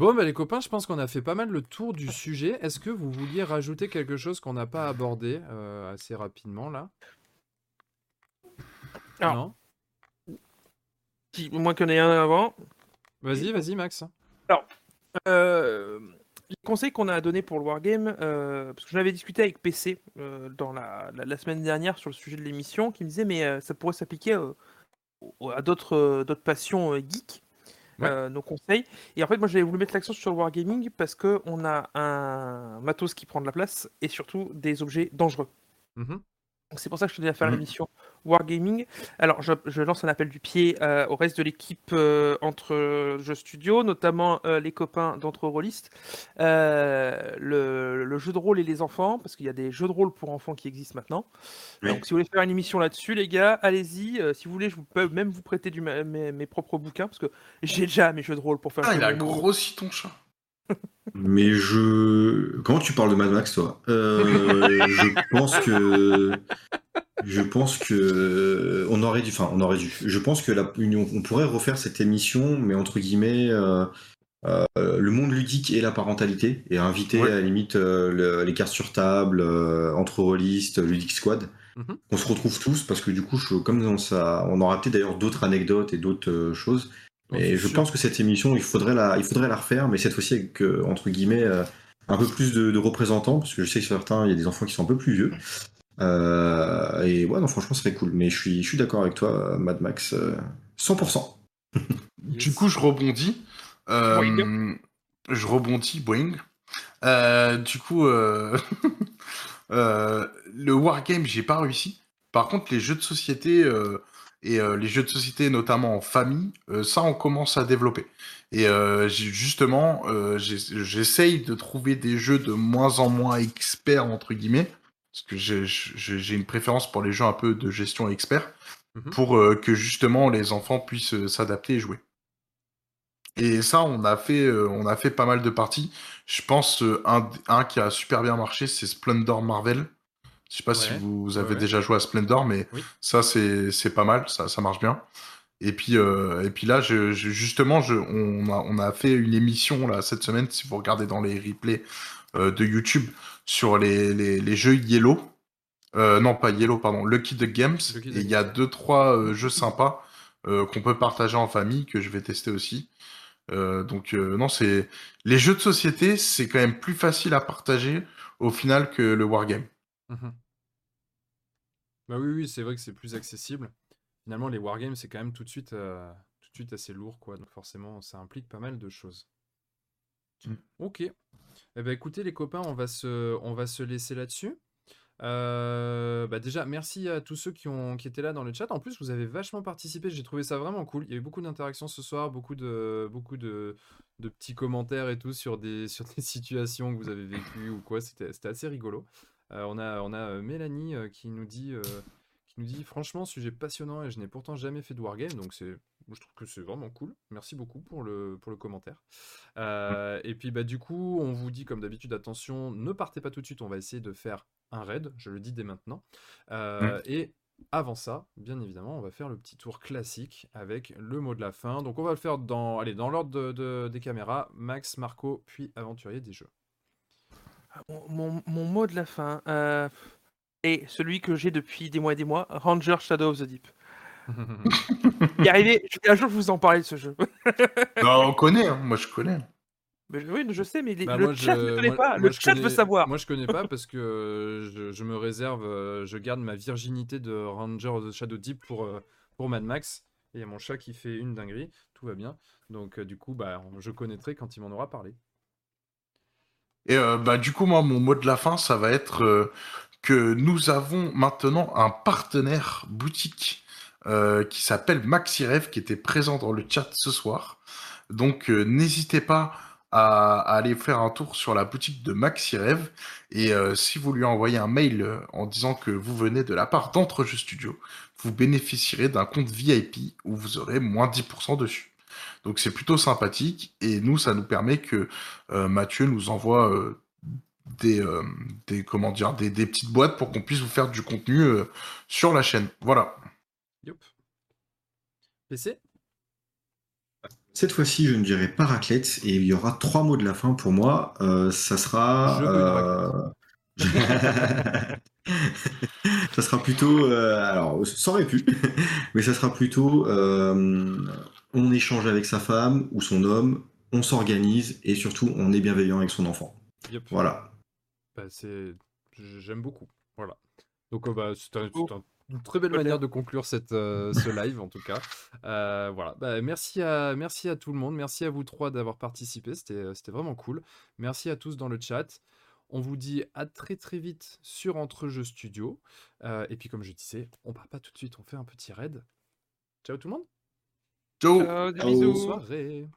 Speaker 1: Bon, bah, les copains, je pense qu'on a fait pas mal le tour du sujet. Est-ce que vous vouliez rajouter quelque chose qu'on n'a pas abordé euh, assez rapidement là?
Speaker 2: Alors.
Speaker 1: Non?
Speaker 2: Qui- Moi ait un avant.
Speaker 1: Vas-y, vas-y, Max.
Speaker 2: Euh, les conseils qu'on a donnés pour le Wargame, euh, parce que j'en avais discuté avec PC euh, dans la, la- la semaine dernière sur le sujet de l'émission, qui me disait mais ça pourrait s'appliquer à d'autres passions geeks. Euh, nos conseils. Et en fait, moi j'avais voulu mettre l'accent sur le Wargaming parce que on a un matos qui prend de la place et surtout des objets dangereux.
Speaker 1: Mhm.
Speaker 2: Donc c'est pour ça que je tenais à faire l'émission Wargaming. Alors je, je lance un appel du pied euh, au reste de l'équipe euh, entre euh, Jeux Studio, notamment euh, les copains d'entre. Euh, le, le jeu de rôle et les enfants, parce qu'il y a des jeux de rôle pour enfants qui existent maintenant.
Speaker 3: Oui.
Speaker 2: Donc si vous voulez faire une émission là-dessus, les gars, allez-y. Si vous voulez, je vous peux même vous prêter du, mes, mes propres bouquins, parce que j'ai déjà mes jeux de rôle pour faire
Speaker 4: Ah, il a grossi ton chat.
Speaker 3: Mais je. Comment tu parles de Mad Max, toi? Euh, Je pense que. Je pense que. On aurait dû. Enfin, on aurait dû. Je pense que la... on pourrait refaire cette émission, mais entre guillemets. euh, euh, le monde ludique et la parentalité et inviter
Speaker 4: Ouais.
Speaker 3: à la limite le- les cartes sur table, entre rôlistes, ludic squad.
Speaker 1: Mhm.
Speaker 3: On se retrouve tous parce que du coup, je, comme on, ça, on aura peut-être d'ailleurs d'autres anecdotes et d'autres choses.
Speaker 1: Suis
Speaker 3: je
Speaker 1: sûr.
Speaker 3: pense que cette émission, il faudrait la, il faudrait la refaire, mais cette fois-ci avec euh, entre guillemets euh, un peu plus de, de représentants, parce que je sais que certains, il y a des enfants qui sont un peu plus vieux. Euh, et ouais, non, franchement, ce serait cool. Mais je suis, je suis d'accord avec toi, Mad Max, euh, 100%.
Speaker 4: Du coup, je rebondis. Euh,
Speaker 2: Boing.
Speaker 4: je rebondis, boing. Euh, du coup, euh, euh, le wargame, j'ai pas réussi. Par contre, les jeux de société euh, et euh, les jeux de société, notamment en famille, euh, ça, on commence à développer. Et euh, justement, j'essaye de trouver des jeux de moins en moins experts, entre guillemets, parce que j'ai- une préférence pour les jeux un peu de gestion expert,
Speaker 1: Mhm.
Speaker 4: pour que justement les enfants puissent s'adapter et jouer. Et ça, on a fait, on a fait pas mal de parties. Je pense un, un qui a super bien marché, c'est Splendor Marvel. Je sais pas si vous avez
Speaker 1: Ouais,
Speaker 4: déjà joué à Splendor, mais
Speaker 1: Oui.
Speaker 4: ça c'est c'est pas mal, ça, ça marche bien. Et puis euh, et puis là, je, je- justement, je, on a on a fait une émission là cette semaine, si vous regardez dans les replays euh, de YouTube sur les, les, les jeux Yellow. Euh, non, pas Yellow, pardon, Lucky the Games.
Speaker 1: Lucky
Speaker 4: Et il y a deux trois euh, jeux sympas euh, qu'on peut partager en famille que je vais tester aussi. Euh, donc euh, non, c'est les jeux de société, c'est quand même plus facile à partager au final que le wargame.
Speaker 1: Mhm. Bah oui, oui, c'est vrai que c'est plus accessible. Finalement, les wargames, c'est quand même tout de suite, euh, tout de suite assez lourd, quoi. Donc forcément, ça implique pas mal de choses.
Speaker 4: Mm.
Speaker 1: Ok. Eh ben, écoutez, les copains, on va se, on va se laisser là-dessus. Euh, bah déjà, merci à tous ceux qui, ont, qui étaient là dans le chat. En plus, vous avez vachement participé. J'ai trouvé ça vraiment cool. Il y a eu beaucoup d'interactions ce soir, beaucoup de, beaucoup de, de petits commentaires et tout sur des, sur des situations que vous avez vécues ou quoi. C'était c'était assez rigolo. Euh, on a, on a euh, Mélanie euh, qui nous dit, qui nous dit franchement sujet passionnant et je n'ai pourtant jamais fait de wargame donc c'est, je trouve que c'est vraiment cool. Merci beaucoup pour le, pour le commentaire. Euh, et puis bah du coup on vous dit comme d'habitude attention ne partez pas tout de suite on va essayer de faire un raid je le dis dès maintenant Euh, et avant ça, bien évidemment, on va faire le petit tour classique avec le mot de la fin. Donc on va le faire dans, allez, dans l'ordre de- de- des caméras. Max, Marco, puis aventurier des jeux.
Speaker 2: Mon, mon- mon mot de la fin euh, est celui que j'ai depuis des mois et des mois, Ranger Shadow of the Deep. Il est arrivé, je- un jour je vous en parler de ce jeu.
Speaker 4: Non, on connaît, hein, moi je connais.
Speaker 2: Mais, oui, je sais, mais les-
Speaker 1: Bah,
Speaker 2: le
Speaker 1: moi,
Speaker 2: chat
Speaker 1: je-
Speaker 2: ne connaît
Speaker 1: moi-
Speaker 2: pas,
Speaker 1: moi,
Speaker 2: le
Speaker 1: je
Speaker 2: chat
Speaker 1: connais-
Speaker 2: veut savoir.
Speaker 1: Moi, je connais pas parce que euh, je, je me réserve, euh, je garde ma virginité de Ranger of the Shadow Deep pour, euh, pour Mad Max. Et il y a mon chat qui fait une dinguerie, tout va bien. Donc, euh, du coup, bah, je connaîtrai quand il m'en aura parlé.
Speaker 4: Et euh, bah du coup moi mon mot de la fin ça va être euh, que nous avons maintenant un partenaire boutique euh, qui s'appelle MaxiRev qui était présent dans le chat ce soir. Donc n'hésitez pas à, aller faire un tour sur la boutique de MaxiRev et si vous lui envoyez un mail en disant que vous venez de la part d'Entrejeux Studio, vous bénéficierez d'un compte VIP où vous aurez moins 10% dessus. Donc c'est plutôt sympathique et nous ça nous permet que euh, Mathieu nous envoie euh, des, euh, des comment dire des, des petites boîtes pour qu'on puisse vous faire du contenu euh, sur la chaîne. Voilà.
Speaker 1: Yop. PC
Speaker 3: Cette fois-ci, je ne dirai pas raclette et il y aura trois mots de la fin pour moi. Euh, ça sera. Euh, ça sera plutôt. euh, alors, ça aurait pu, mais ça sera plutôt. euh, on échange avec sa femme ou son homme, on s'organise et surtout, on est bienveillant avec son enfant. Voilà.
Speaker 1: Bah, c'est... J'aime beaucoup. Voilà. Donc, euh, bah, c'est un-
Speaker 2: Oh.
Speaker 1: un- une très belle manière de conclure cette, euh, ce live, en tout cas. Euh, voilà. Bah, merci, à, merci à tout le monde. Merci à vous trois d'avoir participé. C'était c'était vraiment cool. Merci à tous dans le chat. On vous dit à très très vite sur Entrejeux Studio. Euh, et puis, comme je disais, on part pas tout de suite. On fait un petit raid. Ciao tout le monde.
Speaker 4: Ciao.
Speaker 2: Ciao, des bisous.
Speaker 1: Bonne soirée.